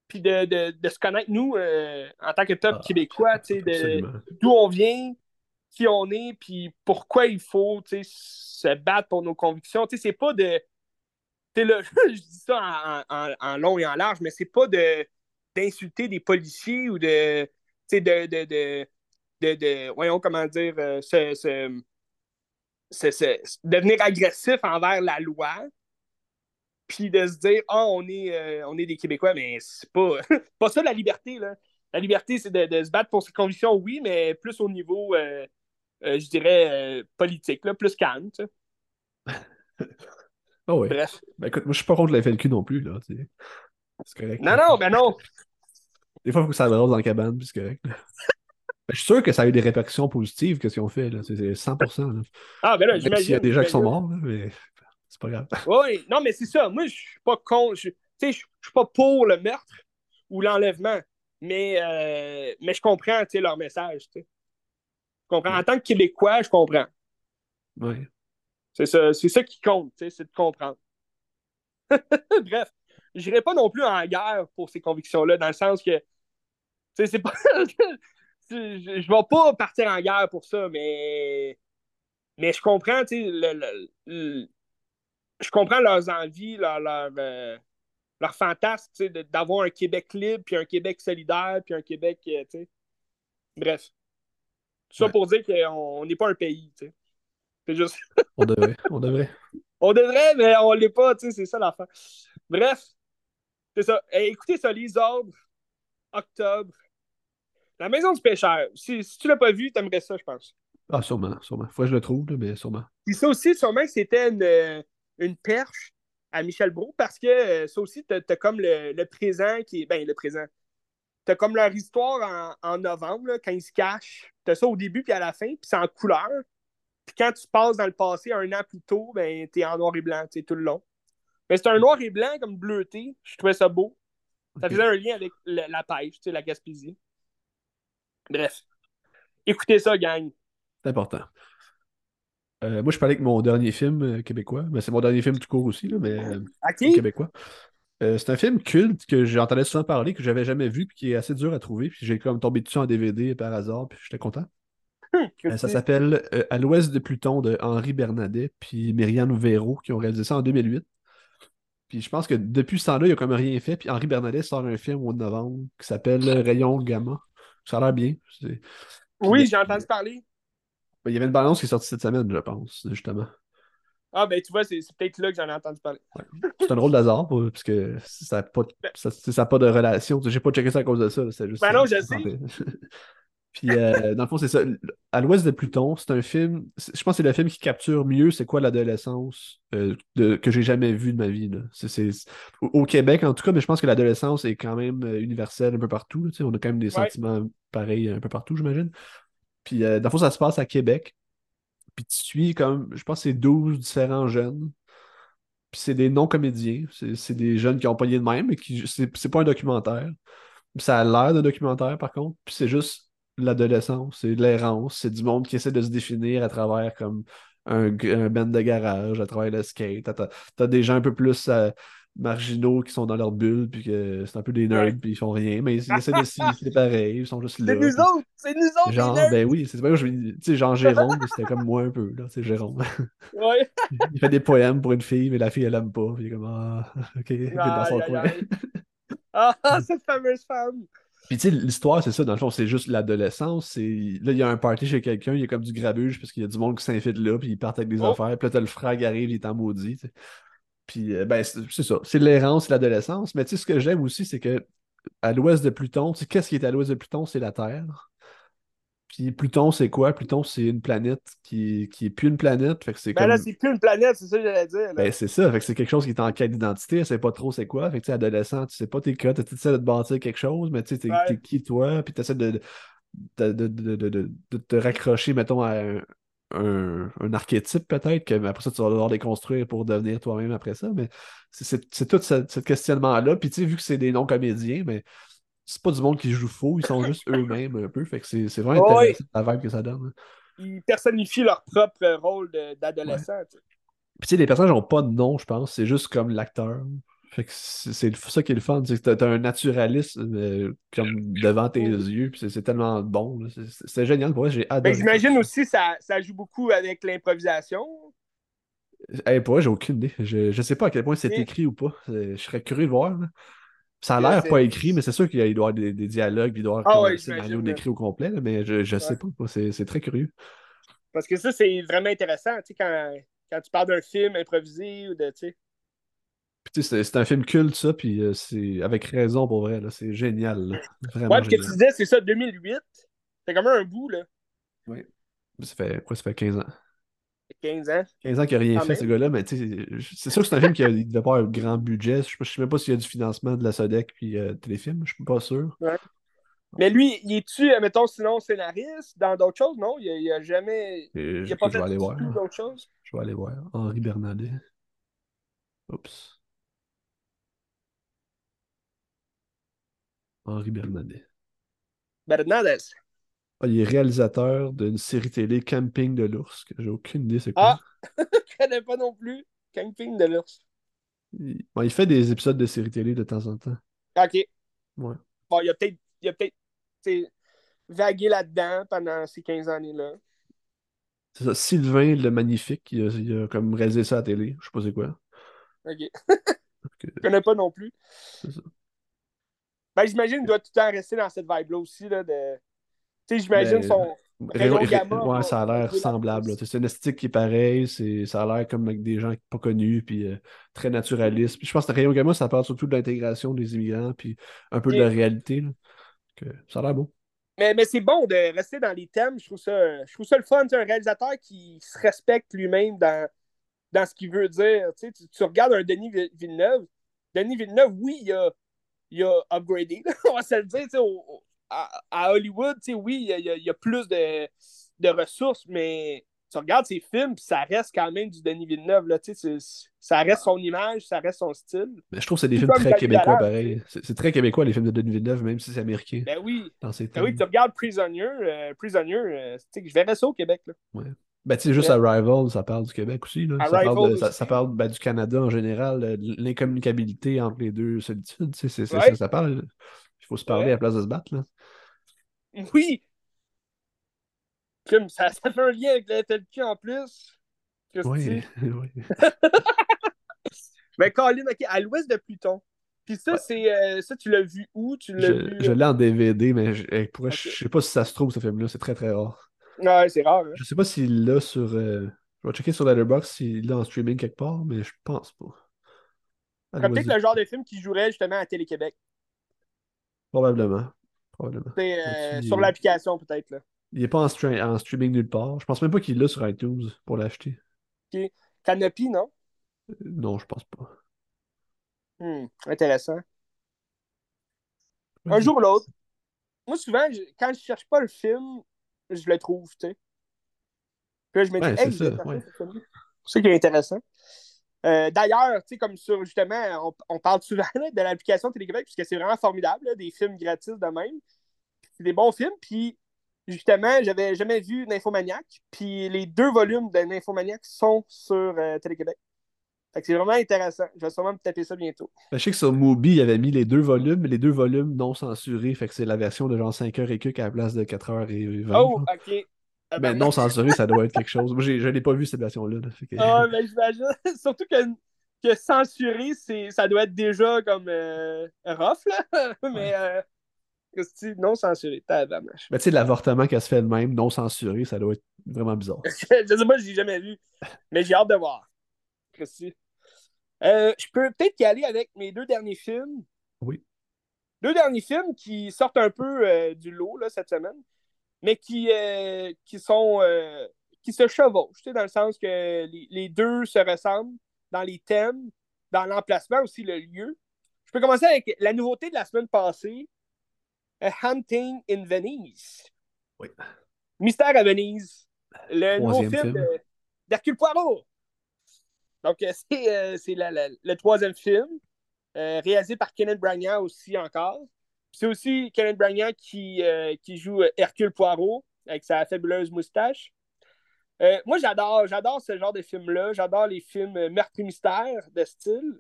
puis de, de, de, se connaître, nous, euh, en tant que top Ah, québécois, d'où on vient, qui on est, puis pourquoi il faut, se battre pour nos convictions. C'est pas de... Là, je dis ça en, en, en long et en large, mais c'est pas de d'insulter des policiers ou de, de, de, de, voyons, comment dire, euh, se- se- se- se- devenir agressif envers la loi, puis de se dire, ah, on, est, euh, on est des Québécois, mais c'est pas, pas ça la liberté, là. La liberté, c'est de, de se battre pour ses convictions, oui, mais plus au niveau, euh, euh, je dirais, politique, là, plus calme, tu sais. Ah ouais. Bref. Ben écoute, moi je suis pas contre la FLQ non plus, là. tu sais. C'est correct. Non, non, ben non. Des fois, il faut que ça brasse dans la cabane, puis c'est correct. Ben, je suis sûr que ça a eu des répercussions positives, qu'est-ce qu'ils ont fait, là. C'est c'est 100%. Là. Ah, ben là, Même s'il y a des gens qui sont morts, là, mais c'est pas grave. Oui, non, mais c'est ça. Moi, je suis pas con. Je, tu sais, je je suis pas pour le meurtre ou l'enlèvement, mais, euh, mais je comprends, tu sais, leur message, tu sais. Je comprends. En tant que Québécois, je comprends. Ouais. C'est ça, c'est ça qui compte, tu sais, c'est de comprendre. Bref, je n'irai pas non plus en guerre pour ces convictions-là, dans le sens que, tu sais, c'est pas... je je vais pas partir en guerre pour ça, mais... Mais je comprends, tu sais, le- le- le- je comprends leurs envies, leur, leur, euh, leur fantasme, tu sais, de- d'avoir un Québec libre, puis un Québec solidaire, puis un Québec, euh, tu sais. Bref. Tout ça Ouais. pour dire qu'on n'est pas un pays, tu sais. C'est juste... On devrait. On devrait. On devrait, mais on l'est pas, tu sais, c'est ça l'affaire. Bref, c'est ça. Eh, écoutez ça, Les Ordres, octobre. La Maison du Pêcheur. Si, si tu l'as pas vu, t'aimerais ça, je pense. Ah, sûrement, sûrement. Faut que je le trouve, mais sûrement. Puis ça aussi, sûrement que c'était une, euh, une perche à Michel Brault, parce que euh, ça aussi, t'as as comme le, le présent qui est. Ben, le présent. T'as comme leur histoire en, en novembre, là, quand ils se cachent. T'as ça au début puis à la fin, puis c'est en couleur. Puis quand tu passes dans le passé un an plus tôt, ben, t'es en noir et blanc, tu sais, tout le long. Mais c'est un noir et blanc comme bleuté. Je trouvais ça beau. Ça faisait un lien avec le- la pêche, tu sais, la Gaspésie. Bref. Écoutez ça, gang. C'est important. Euh, moi, je parlais avec mon dernier film euh, québécois. Mais c'est mon dernier film tout court aussi, là, mais euh, OK? québécois. Euh, c'est un film culte que j'entendais souvent parler, que j'avais jamais vu, puis qui est assez dur à trouver. Puis j'ai comme tombé dessus en DVD par hasard, puis j'étais content. Euh, ça s'appelle euh, À l'ouest de Pluton de Henri Bernadet, puis Myriam Véro, qui ont réalisé ça en 2008. Puis je pense que depuis ce temps-là, il a comme rien fait. Puis Henri Bernadet sort un film au mois de novembre qui s'appelle Rayon Gamma. Ça a l'air bien. Oui, j'ai entendu parler. Ben, il y avait une balance qui est sortie cette semaine, je pense, justement. Ah, ben, tu vois, c'est peut-être là que j'en ai entendu parler. C'est un drôle d'hasard, parce que ça n'a pas, ça, ça a pas de relation. J'ai pas checké ça à cause de ça. juste. Ben non, je sais. Puis, euh, dans le fond, c'est ça. À l'ouest de Pluton, c'est un film. Je pense que c'est le film qui capture mieux c'est quoi l'adolescence euh, de- que j'ai jamais vu de ma vie. là. C'est- c'est- au, au Québec, en tout cas, mais je pense que l'adolescence est quand même euh, universelle un peu partout. là, on a quand même des Ouais. sentiments pareils un peu partout, j'imagine. Puis, euh, dans ça se passe à Québec. Puis, tu suis comme, je pense, c'est 12 différents jeunes. Puis, c'est des non-comédiens. C'est des jeunes qui ont pogné de même, mais c'est pas un documentaire. Ça a l'air d'un documentaire, par contre. Puis c'est juste l'adolescence, c'est l'errance, c'est du monde qui essaie de se définir à travers comme un, un band de garage, à travers le skate. T'as- t'as des gens un peu plus euh, marginaux qui sont dans leur bulle, puis que c'est un peu des nerds, puis ils font rien, mais ils, essaient de s'imiter pareil, ils sont juste là. C'est nous autres! C'est nous autres, Genre, les nerds! ben oui, c'est pas je tu sais, genre Jérôme, c'était comme moi un peu, là, c'est Jérôme. Ouais. Il fait des poèmes pour une fille, mais la fille, elle aime pas. Puis il est comme, ah, ok, il est dans son coin. aïe. Ah, cette fameuse femme! Puis tu sais, l'histoire, c'est ça, dans le fond, c'est juste l'adolescence. C'est... Là, il y a un party chez quelqu'un, il y a comme du grabuge parce qu'il y a du monde qui s'infile là, puis ils partent avec des Oh. affaires. Puis là, t'as le frère qui arrive, il est en maudit. Puis, euh, ben, c'est c'est ça. C'est l'errance, c'est l'adolescence. Mais tu sais, ce que j'aime aussi, c'est que à l'ouest de Pluton, tu sais, qu'est-ce qui est à l'ouest de Pluton? C'est la Terre. Puis Pluton, c'est quoi? Pluton, c'est une planète qui, qui est plus une planète. Fait que c'est Ben comme. là, c'est plus une planète, c'est ça que j'allais dire. là. Ben, c'est ça, fait que c'est quelque chose qui est en quête d'identité, elle sait pas trop c'est quoi. Fait que tu sais, adolescent, tu sais pas t'es quoi, tu essaies de te bâtir quelque chose, mais tu sais, t'es Ouais. qui toi, puis tu essaies de, de, de, de, de, de- de te raccrocher, mettons, à un, un, un archétype peut-être, que après ça, tu vas devoir déconstruire pour devenir toi-même après ça. Mais c'est- tout ce, ce questionnement-là. Puis tu sais, vu que c'est des non-comédiens, mais c'est pas du monde qui joue faux, ils sont juste eux-mêmes un peu. Fait que c'est vraiment intéressant la vibe que ça donne. hein. Ils personnifient leur propre rôle d'adolescent. Puis tu sais, les personnages n'ont pas de nom, je pense. C'est juste comme l'acteur. Fait que c'est ça qui est le fun, c'est que t'as un naturalisme euh, comme devant tes yeux, puis c'est tellement bon. C'est génial pour moi, j'ai adoré. J'imagine aussi ça, ça joue beaucoup avec l'improvisation. Hey, pour moi, j'ai aucune idée. Je, je sais pas à quel point c'est écrit ou pas. Je serais curieux de voir. Ça a l'air pas écrit, mais c'est sûr qu'il doit y avoir des, dialogues, il doit y avoir ah, un scénario décrit au complet, mais je, je sais pas. C'est très curieux. Parce que ça, c'est vraiment intéressant, tu sais, quand, quand tu parles d'un film improvisé ou de, tu sais. C'est un film culte, ça, puis euh, c'est avec raison pour vrai, c'est génial. Vraiment ouais, puis que tu disais, c'est ça, 2008. C'est comme un bout, là. Oui. Ça fait quoi, ça fait 15 ans? 15 ans. 15 ans qu'il n'a rien fait, ce gars-là, mais c'est sûr que c'est un film qui devait pas avoir un grand budget. Je ne sais même pas s'il y a du financement de la Sodec puis euh, téléfilm, je suis pas sûr. Mais lui, il est-tu, euh, mettons, sinon scénariste dans d'autres choses? Non, il n'a a jamais. il a pas fait d'autres choses? Je vais aller voir. Henri Bernardet. Oups. Henri Bernardet. Bernardet. Ah, il est réalisateur d'une série télé Camping de l'ours, que j'ai aucune idée c'est quoi. Ah! je connais pas non plus. Camping de l'ours. Il... il fait des épisodes de série télé de temps en temps. OK. Ouais. Bon, il a peut-être il a peut-être vagué là-dedans pendant ces 15 années-là. C'est ça, Sylvain le Magnifique, il a, comme réalisé ça à la télé. Je sais pas c'est quoi. OK. je connais pas non plus. C'est ça. Ben, j'imagine qu'il doit tout le temps rester dans cette vibe-là aussi, là, de sais, j'imagine son. Rayon gamma, ouais, ça a l'air semblable. C'est une esthétique qui est pareille, ça a l'air comme avec des gens pas connus, puis euh, très naturaliste. Puis je pense que Rayon Gamma, ça parle surtout de l'intégration des immigrants, puis un peu de la réalité. Que ça a l'air beau. Mais, mais c'est bon de rester dans les thèmes. Je trouve ça, je trouve ça le fun. un réalisateur qui se respecte lui-même dans, dans ce qu'il veut dire. Tu, tu, regardes un Denis Villeneuve. Denis Villeneuve, oui, il a, il a upgradé, on va se le dire, au, à, Hollywood, oui, il y, a plus de, de, ressources, mais tu regardes ses films, ça reste quand même du Denis Villeneuve. Là, ça reste son image, ça reste son style. Mais je trouve que c'est des films très québécois, pareil. C'est très québécois, les films de Denis Villeneuve, même si c'est américain. Ben oui. ben oui, tu regardes Prisoner, euh, Prisoner euh, je verrais ça au Québec. Là. Ouais. Ben, tu sais, juste Arrival, ça parle du Québec aussi. Là. Ça, parle ça, parle ben, du Canada en général, l'incommunicabilité entre les deux solitudes. C'est ça, ça parle. Il faut se parler à la place de se battre. Là. Oui! ça, ça fait un lien avec la en plus. Oui, oui. Mais Colin, ok, à l'ouest de Pluton. Puis ça, c'est euh, ça, tu l'as vu où? Tu l'as je, vu... je l'ai en DVD, mais je, ne je sais pas si ça se trouve, ce film-là. C'est très, très rare. Ouais, c'est rare. Hein? Je sais pas s'il l'a sur. Euh, je vais checker sur Letterboxd s'il l'a en streaming quelque part, mais je pense pas. Comme peut-être le genre de film qui jouerait justement à Télé-Québec. Probablement. C'est euh, sur l'application, peut-être. là. Il n'est pas en, streaming nulle part. Je pense même pas qu'il l'a sur iTunes pour l'acheter. Ok. Canopy, non? Euh, non, je pense pas. Hmm, intéressant. Un jour ou l'autre. Moi, souvent, quand je cherche pas le film, je le trouve, tu sais. Puis là, je me dis, hey, c'est ça, ça qui est intéressant. Euh, d'ailleurs, tu sais, comme sur justement, on, parle souvent de l'application Télé-Québec, puisque c'est vraiment formidable, des films gratis de même. C'est des bons films, puis justement, j'avais jamais vu Nymphomaniac, puis les deux volumes de Nymphomaniac sont sur euh, Télé-Québec. Fait que c'est vraiment intéressant. Je vais sûrement me taper ça bientôt. Je sais que sur Mubi, il avait mis les deux volumes, mais les deux volumes non censurés. Fait que c'est la version de genre 5h et quelques à la place de 4h20. Oh, ok. Ah, ben, ben non censuré, ça doit être quelque chose. Moi, je n'ai pas vu cette version-là. Ah, mais j'imagine. Surtout que, que censuré, ça doit être déjà comme euh, rough, là. mais euh, non censuré, t'as Mais tu sais, l'avortement qu'elle se fait elle-même, non censuré, ça doit être vraiment bizarre. je sais pas, je l'ai jamais vu. Mais j'ai hâte de voir. Euh, je peux peut-être y aller avec mes deux derniers films. Oui. Deux derniers films qui sortent un peu euh, du lot là, cette semaine mais qui, euh, qui sont qui se chevauchent, dans le sens que les, deux se ressemblent dans les thèmes, dans l'emplacement aussi, le lieu. Je peux commencer avec la nouveauté de la semaine passée, A Hunting in Venice. Oui. Mystère à Venise. Le nouveau film, d'Hercule Poirot. Donc, euh, c'est le troisième film, réalisé par Kenneth Branagh aussi encore. C'est aussi Kenneth Branagh qui, euh, qui joue Hercule Poirot avec sa fabuleuse moustache. Euh, moi, j'adore, j'adore ce genre de film-là. J'adore les films euh, meurtre et mystère de style.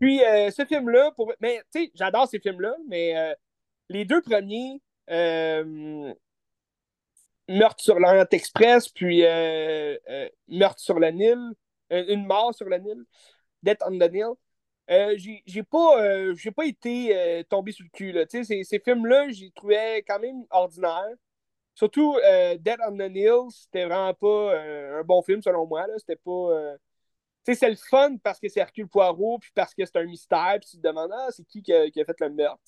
Puis, euh, ce film-là, pour... mais tu sais, j'adore ces films-là, mais les deux premiers, Meurtre sur l'Orient Express, puis Meurtre sur le Nil, Une mort sur le Nil, Death on the Nil, j'ai pas, j'ai pas été tombé sur le cul. Là. Ces, ces films-là, j'y trouvais quand même ordinaires. Surtout, euh, Dead on the Nile, c'était vraiment pas euh, un bon film selon moi. C'était pas. Euh, c'est le fun parce que c'est Hercule Poirot, puis parce que c'est un mystère, puis tu te demandes, ah, c'est qui qui a, fait le meurtre.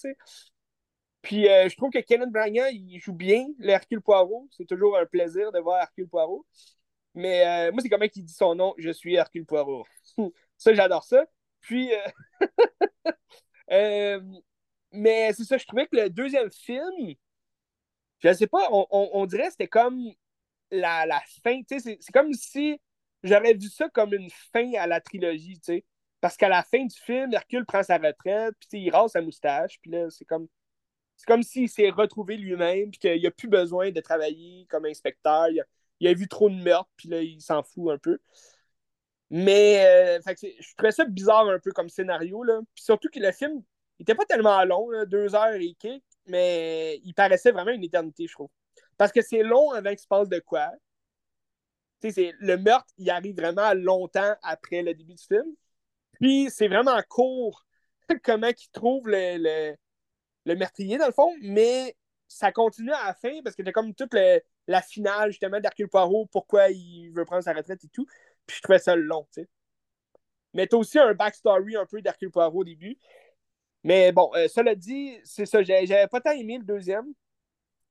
Puis je trouve que Kenneth Branagh, il joue bien l'Hercule Poirot. C'est toujours un plaisir de voir Hercule Poirot. Mais moi, c'est comment qu'il dit son nom, je suis Hercule Poirot. ça, j'adore ça. Puis, mais c'est ça, je trouvais que le deuxième film, je sais pas, on, dirait que c'était comme la, la fin, tu sais, c'est comme si j'aurais vu ça comme une fin à la trilogie, tu sais. Parce qu'à la fin du film, Hercule prend sa retraite, puis il rase sa moustache, puis là, c'est comme. C'est comme s'il s'est retrouvé lui-même, puis qu'il n'a plus besoin de travailler comme inspecteur. Vu trop de meurtres, puis là, il s'en fout un peu. Mais euh, je trouvais ça bizarre un peu comme scénario. Là. Puis surtout que le film n'était pas tellement long, deux heures et quelques mais il paraissait vraiment une éternité, je trouve. Parce que c'est long avant qu'il se passe de quoi. Le meurtre, il arrive vraiment longtemps après le début du film. Puis c'est vraiment court comment il trouve le, le, meurtrier, dans le fond, mais ça continue à la fin parce que c'est comme toute la finale, justement, d'Hercule Poirot, pourquoi il veut prendre sa retraite et tout. Puis je trouvais ça long, tu sais. Mais t'as aussi un backstory un peu d'Hercule Poirot au début. Mais bon, euh, cela dit, c'est ça. J'avais pas tant aimé le deuxième,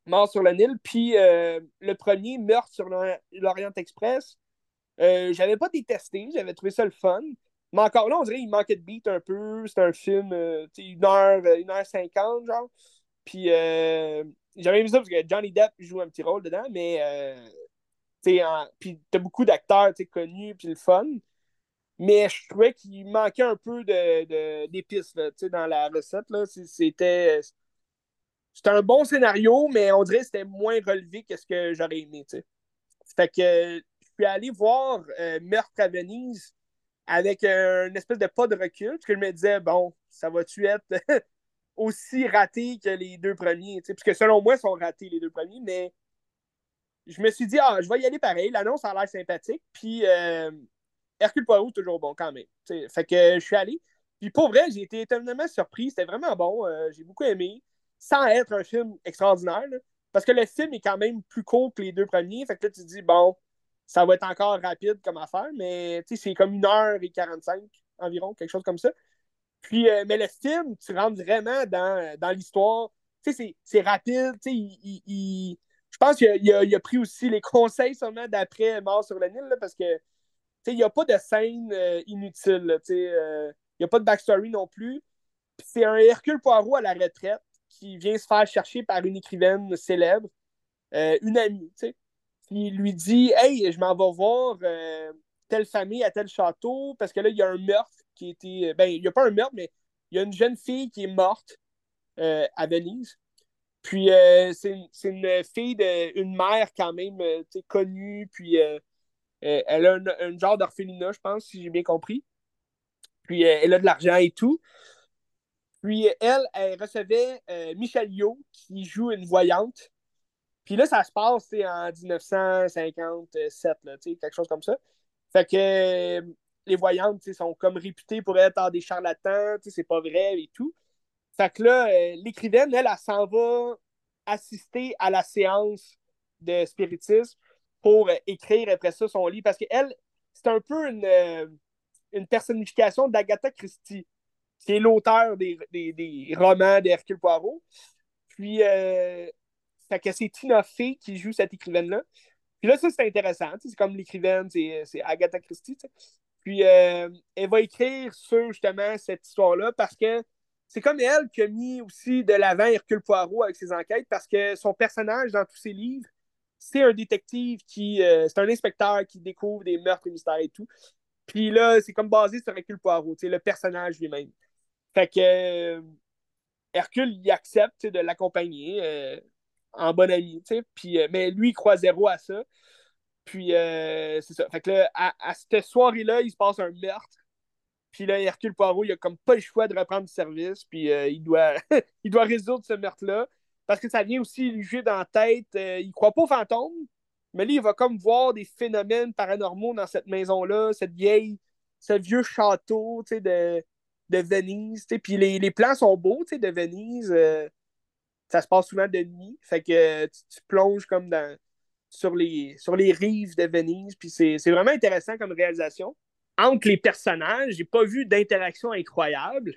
Mort sur le Nil. Puis euh, le premier, Meurtre sur l'Orient Express, euh, j'avais pas détesté. J'avais trouvé ça le fun. Mais encore là, on dirait qu'il manquait de beat un peu. C'est un film, une heure, une heure cinquante, genre. Puis j'avais aimé ça parce que Johnny Depp joue un petit rôle dedans, mais puis t'as beaucoup d'acteurs connus, puis le fun. Mais je trouvais qu'il manquait un peu d'épices de, dans la recette. C'était c'était un bon scénario, mais on dirait que c'était moins relevé que ce que j'aurais aimé. Fait que je suis allé voir euh, Meurtre à Venise avec une espèce de pas de recul, parce je me disais, bon, ça va-tu être aussi raté que les deux premiers? Parce que selon moi, ils sont ratés les deux premiers, mais je me suis dit, ah, je vais y aller pareil. L'annonce a l'air sympathique. Puis euh, Hercule Poirot, toujours bon quand même. fait que je suis allé. Puis pour vrai, j'ai été étonnamment surpris. C'était vraiment bon. Euh, j'ai beaucoup aimé. Sans être un film extraordinaire. parce que le film est quand même plus court que les deux premiers. Fait que là, tu te dis, bon, ça va être encore rapide comme affaire, mais c'est comme une heure et 45 environ, quelque chose comme ça. Puis, euh, mais le film, tu rentres vraiment dans, dans l'histoire. C'est rapide. Il, je pense qu'il a, a, pris aussi les conseils seulement d'après Mort sur le Nil, parce que il n'y a pas de scène euh, inutile. Il n'y a pas de backstory non plus. C'est un Hercule Poirot à la retraite qui vient se faire chercher par une écrivaine célèbre, euh, une amie, qui lui dit Hey, je m'en vais voir euh, telle famille à tel château parce que là, il y a un meurtre qui a été. Ben, il n'y a pas un meurtre, mais il y a une jeune fille qui est morte à Venise. Puis c'est une, fille d'une mère quand même connue, puis euh, elle a un, genre d'orphelinat, je pense, si j'ai bien compris. Puis euh, elle a de l'argent et tout. Puis elle, elle recevait euh, Michel Yo, qui joue une voyante. Puis là, ça se passe en 1957, là, quelque chose comme ça. Fait que les voyantes sont comme réputées pour être des charlatans, c'est pas vrai et tout. Fait que là, l'écrivaine, elle, elle s'en va assister à la séance de spiritisme pour euh, écrire après ça son livre. Parce qu'elle, c'est un peu une, euh, une personnification d'Agatha Christie, qui est l'auteur des, romans d'Hercule Poirot. Puis, euh, que c'est Tina Fey qui joue cette écrivaine-là. Puis là, ça, c'est intéressant. C'est comme l'écrivaine, c'est Agatha Christie. Puis, elle va écrire sur justement cette histoire-là parce que c'est comme elle qui a mis aussi de l'avant Hercule Poirot avec ses enquêtes parce que son personnage dans tous ses livres, c'est un détective qui. Euh, c'est un inspecteur qui découvre des meurtres et mystères et tout. Puis là, c'est comme basé sur Hercule Poirot, le personnage lui-même. Fait que euh, Hercule, il accepte de l'accompagner euh, en bon ami. Puis, mais lui, il croit zéro à ça. Puis c'est ça. Fait que là, à, à cette soirée-là, il se passe un meurtre. Puis là, Hercule Poirot, il a comme pas le choix de reprendre le service, puis euh, il, doit, il doit résoudre ce meurtre-là. Parce que ça vient aussi lui jouer dans la tête. Euh, il croit pas aux fantômes, mais là, il va comme voir des phénomènes paranormaux dans cette maison-là, cette vieille, ce vieux château de, de Venise. Puis les, les, plans sont beaux de Venise. Euh, ça se passe souvent de nuit. Fait que tu, plonges comme dans, sur, les, rives de Venise. Puis c'est vraiment intéressant comme réalisation entre les personnages, j'ai pas vu d'interaction incroyable.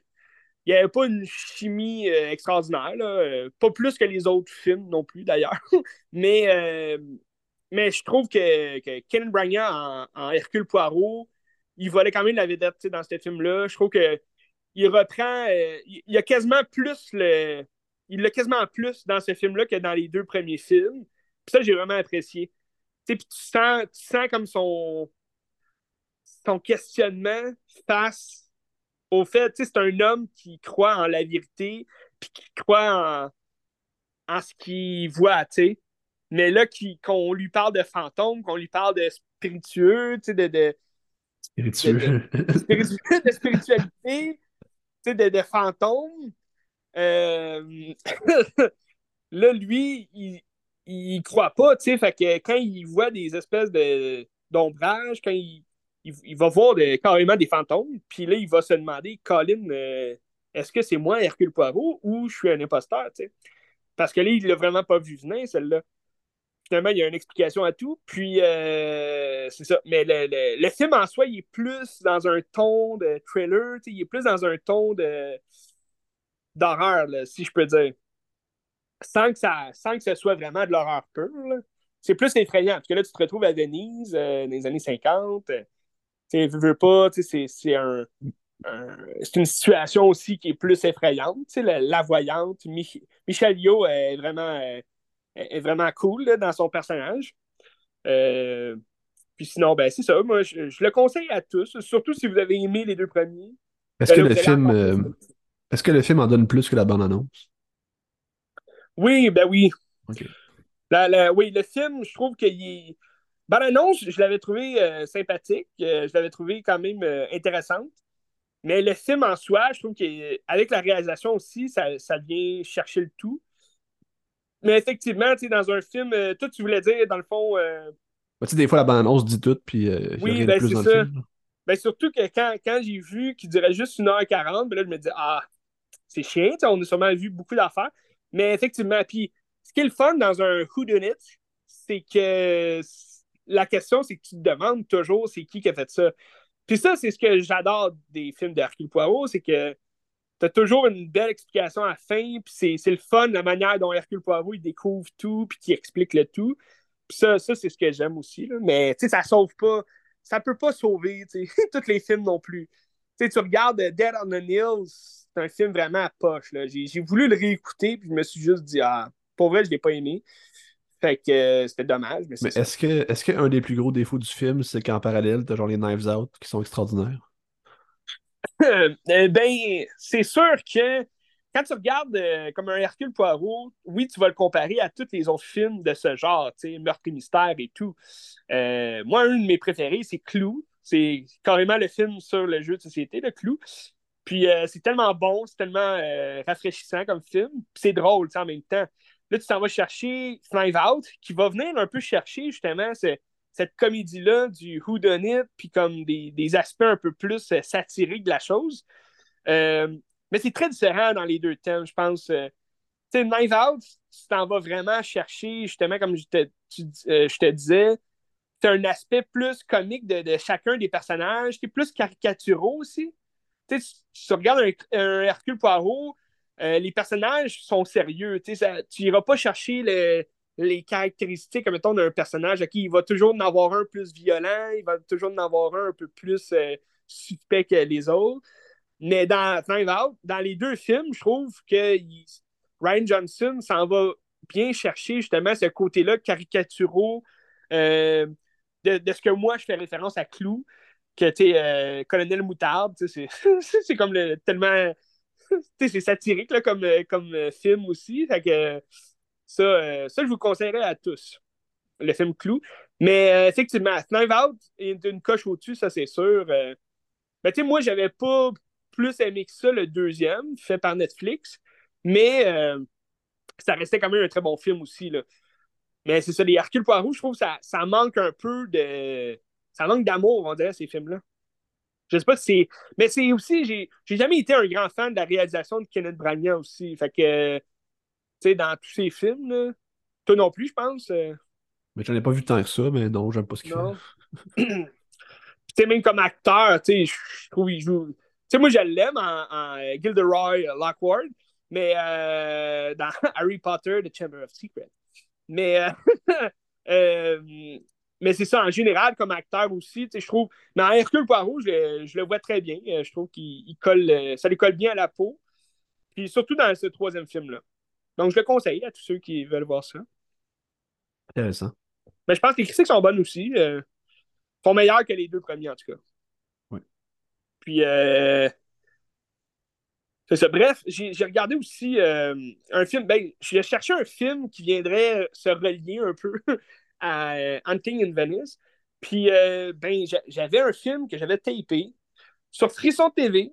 Il n'y avait pas une chimie euh, extraordinaire, euh, pas plus que les autres films non plus d'ailleurs. mais, euh, mais je trouve que, que Ken Bragnan en, Hercule Poirot, il volait quand même la vedette dans ce film-là. Je trouve que il reprend, il, a quasiment plus le, il l'a quasiment plus dans ce film-là que dans les deux premiers films. Puis ça, j'ai vraiment apprécié. Puis tu sens, tu sens comme son, ton questionnement face au fait, tu sais, c'est un homme qui croit en la vérité, puis qui croit en, en ce qu'il voit, tu sais. Mais là, qu'on lui parle de fantômes, qu'on lui parle de spiritueux, tu sais, de, de, spiritueux. De, spiritualité, tu sais, de, de fantômes. Euh... là, lui, il, il croit pas, tu sais, fait que quand il voit des espèces de d'ombrage, quand il, il, va voir carrément des fantômes, puis là, il va se demander, Colin, euh, est-ce que c'est moi, Hercule Poirot, ou je suis un imposteur, tu sais? Parce que là, il l'a vraiment pas vu venir, celle-là. Finalement, il y a une explication à tout, puis euh, c'est ça. Mais le, film en soi, il est plus dans un ton de thriller, tu sais, il est plus dans un ton de d'horreur, si je peux dire. Sans que, ça, sans que ce soit vraiment de l'horreur pure, c'est plus effrayant. Parce que là, tu te retrouves à Venise euh, dans les années 50 veux pas, c'est un, c'est une situation aussi qui est plus effrayante. La, la voyante, Michel Yo est vraiment, euh, est vraiment cool dans son personnage. Euh, puis sinon, ben c'est ça. Moi, je, le conseille à tous, surtout si vous avez aimé les deux premiers. Est-ce ben que le film euh, est-ce que le film en donne plus que la bande-annonce? Oui, ben oui. oui, le film, je trouve qu'il est Bande-annonce, je l'avais trouvé euh, sympathique, euh, je l'avais trouvé quand même euh, intéressante. Mais le film en soi, je trouve qu'avec la réalisation aussi, ça, vient chercher le tout. Mais effectivement, tu dans un film, toi, tu voulais dire, dans le fond. Bah, tu sais, des fois, la bande-annonce dit tout, puis oui, ben, c'est ça. Ben, surtout que quand, quand j'ai vu qu'il dirait juste 1h40, ben là, je me dis, ah, c'est chiant, on a sûrement vu beaucoup d'affaires. Mais effectivement, puis ce qui est le fun dans un Who Done c'est que la question, c'est que tu te demandes toujours c'est qui qui a fait ça? Puis ça, c'est ce que j'adore des films d'Hercule Poirot, c'est que tu as toujours une belle explication à la fin, puis c'est le fun, la manière dont Hercule Poirot il découvre tout, puis qui explique le tout. Puis ça, ça c'est ce que j'aime aussi. Mais tu sais, ça sauve pas, ça peut pas sauver tous les films non plus. Sais, tu regardes Dead on the Hills, c'est un film vraiment à poche. J'ai voulu le réécouter, puis je me suis juste dit, ah, pour vrai, je l'ai pas aimé. Fait que euh, c'était dommage. Mais, est-ce que est-ce qu'un des plus gros défauts du film, c'est qu'en parallèle, t'as genre les Knives Out qui sont extraordinaires? Euh, ben, c'est sûr que quand tu regardes euh, comme un Hercule Poirot, oui, tu vas le comparer à tous les autres films de ce genre, tu sais, Meurtre et mystère et tout. moi, un de mes préférés, c'est Clou. C'est carrément le film sur le jeu de société, le Clou. Puis c'est tellement bon, c'est tellement rafraîchissant comme film. c'est drôle, en même temps. Là, tu t'en vas chercher Knife Out, qui va venir un peu chercher justement cette comédie-là du Who Done It, puis comme des, aspects un peu plus euh, satiriques de la chose. Euh, mais c'est très différent dans les deux thèmes, je pense. Euh, tu sais, Knife Out, tu t'en vas vraiment chercher, justement, comme je te, je te disais, tu un aspect plus comique de, chacun des personnages, qui est plus caricaturaux aussi. Tu, tu regardes un, Hercule Poirot, euh, les personnages sont sérieux. Tu n'iras pas chercher les caractéristiques, mettons, d'un personnage à qui il va toujours en avoir un plus violent, il va toujours en avoir un un peu plus euh, suspect que les autres. Mais dans dans les deux films, je trouve que Ryan Johnson s'en va bien chercher justement ce côté-là caricaturaux euh, de, ce que moi je fais référence à Clou, que tu sais, Colonel Moutarde, c'est comme le, tellement c'est satirique là, comme, euh, comme euh, film aussi. Ça, euh, ça, je vous conseillerais à tous. Le film Clou. Mais effectivement, Knife Out est une coche au-dessus, ça c'est sûr. Mais tu sais, moi, j'avais pas plus aimé que ça le deuxième, fait par Netflix, mais ça restait quand même un très bon film aussi. Là. Mais c'est ça, les Hercule Poirot, je trouve que ça, ça manque un peu de. Ça manque d'amour, on dirait, ces films-là. Je sais pas si c'est. Mais c'est aussi, j'ai, j'ai jamais été un grand fan de la réalisation de Kenneth Branagh aussi. Fait que, tu sais, dans tous ces films, là, toi non plus, je pense. Euh. Mais j'en ai pas vu tant que ça, mais non, j'aime pas ce qu'il fait. tu sais, même comme acteur, tu sais, je trouve qu'il joue. Tu sais, moi, je l'aime en, en Gilderoy Lockward, mais euh, dans Harry Potter, The Chamber of Secrets. Mais, euh, euh, mais c'est ça, en général, comme acteur aussi, je trouve. Mais en Hercule Poirot, je, je, le vois très bien. Je trouve qu'il colle, ça lui colle bien à la peau. Puis surtout dans ce troisième film-là. Donc, je le conseille à tous ceux qui veulent voir ça. Intéressant. Mais je pense que les critiques sont bonnes aussi. Euh, sont meilleures que les deux premiers, en tout cas. Oui. Puis, euh, Bref, j'ai regardé aussi euh, un film. Ben, j'ai cherché un film qui viendrait se relier un peu à euh, Hunting in Venice. Puis, euh, ben, j'avais un film que j'avais tapé sur Frisson TV.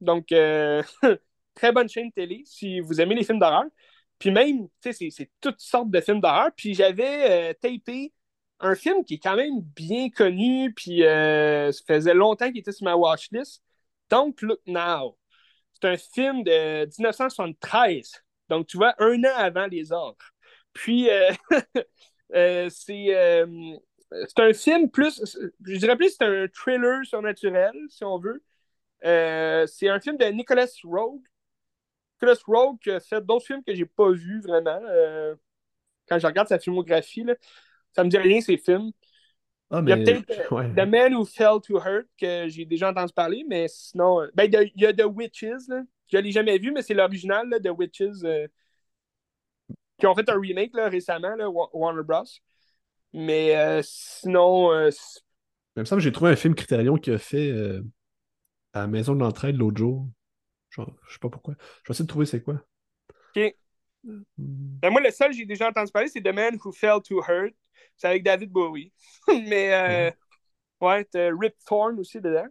Donc, très bonne chaîne télé si vous aimez les films d'horreur. Puis même, tu sais, c'est toutes sortes de films d'horreur. Puis j'avais tapé un film qui est quand même bien connu. Puis ça faisait longtemps qu'il était sur ma watchlist. Don't Look Now. C'est un film de 1973. Donc, tu vois, un an avant les autres. Puis, euh, euh, c'est, euh, c'est un film plus, je dirais plus, c'est un thriller surnaturel, si on veut. c'est un film de Nicholas Rogue. Nicholas Rogue a fait d'autres films que j'ai pas vus vraiment. quand je regarde sa filmographie, là, ça me dit rien, ces films. Ah, il y a peut-être euh, The Man Who Fell to Hurt, que j'ai déjà entendu parler, mais sinon. Euh, ben, il y a The Witches, là. Je ne l'ai jamais vu, mais c'est l'original, The Witches, euh, qui ont fait un remake là, récemment, là, Warner Bros. Mais sinon. il me semble que j'ai trouvé un film Criterion qui a fait à la Maison de l'Entraide l'autre jour. Je je sais pas pourquoi. Je vais essayer de trouver c'est quoi. Ok. Hmm. Ben, moi, le seul que j'ai déjà entendu parler, c'est The Man Who Fell to Hurt. C'est avec David Bowie. Mais, euh, ouais, t'as Rip Thorn aussi dedans.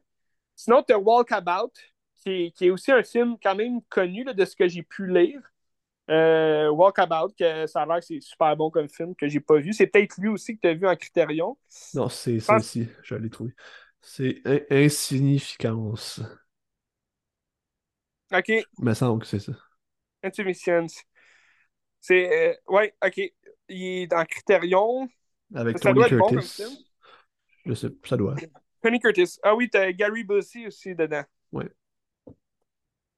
Sinon, t'as Walkabout, qui est, qui est aussi un film quand même connu de ce que j'ai pu lire. Euh, Walkabout, que ça a l'air que c'est super bon comme film que j'ai pas vu. C'est peut-être lui aussi que tu as vu en Criterion. Non, c'est ça aussi, je l'ai trouvé. C'est Insignificance. OK. Il me semble que c'est ça. Intuitions. C'est. Euh, ouais, OK. Il est en Criterion. Avec Tony Curtis. je sais, ça doit. Tony Curtis. Ah oui, t'as Gary Busey aussi dedans. Oui.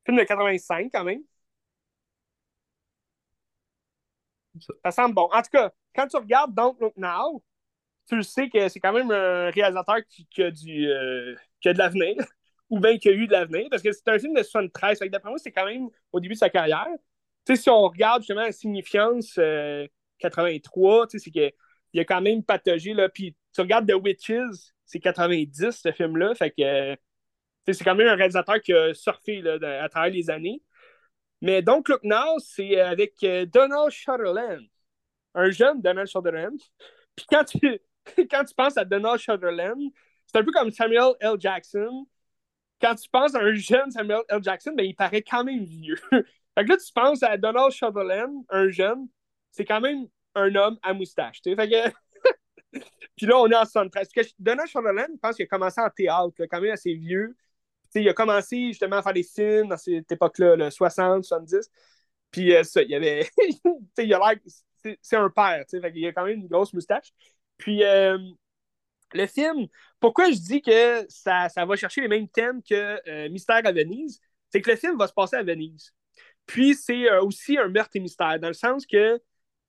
Film de 85 quand même. Ça. ça semble bon. En tout cas, quand tu regardes Don't Look Now, tu le sais que c'est quand même un réalisateur qui, a, du, euh, qui a de l'avenir, ou bien qui a eu de l'avenir, parce que c'est un film de 73. D'après moi, c'est quand même au début de sa carrière. Sais, si on regarde justement la signifiance euh, 83, tu sais, c'est que il a quand même patogé. Là. Puis tu regardes The Witches, c'est 90, ce film-là. Fait que c'est quand même un réalisateur qui a surfé là, à travers les années. Mais donc, Look Now, c'est avec euh, Donald Sutherland. Un jeune Donald Sutherland. Puis quand tu, quand tu penses à Donald Sutherland, c'est un peu comme Samuel L. Jackson. Quand tu penses à un jeune Samuel L. Jackson, ben, il paraît quand même vieux. fait que là, tu penses à Donald Sutherland, un jeune, c'est quand même un homme à moustache. Fait que... Puis là, on est en 73. Donald Sutherland, je pense qu'il a commencé en théâtre, quand même assez vieux. il a commencé justement à faire des films dans cette époque-là, le 60, 70. Puis euh, ça, il avait. il a l'air. C'est un père, fait il a quand même une grosse moustache. Puis euh, le film, pourquoi je dis que ça, ça va chercher les mêmes thèmes que euh, Mystère à Venise, c'est que le film va se passer à Venise. Puis c'est aussi un meurtre et mystère, dans le sens que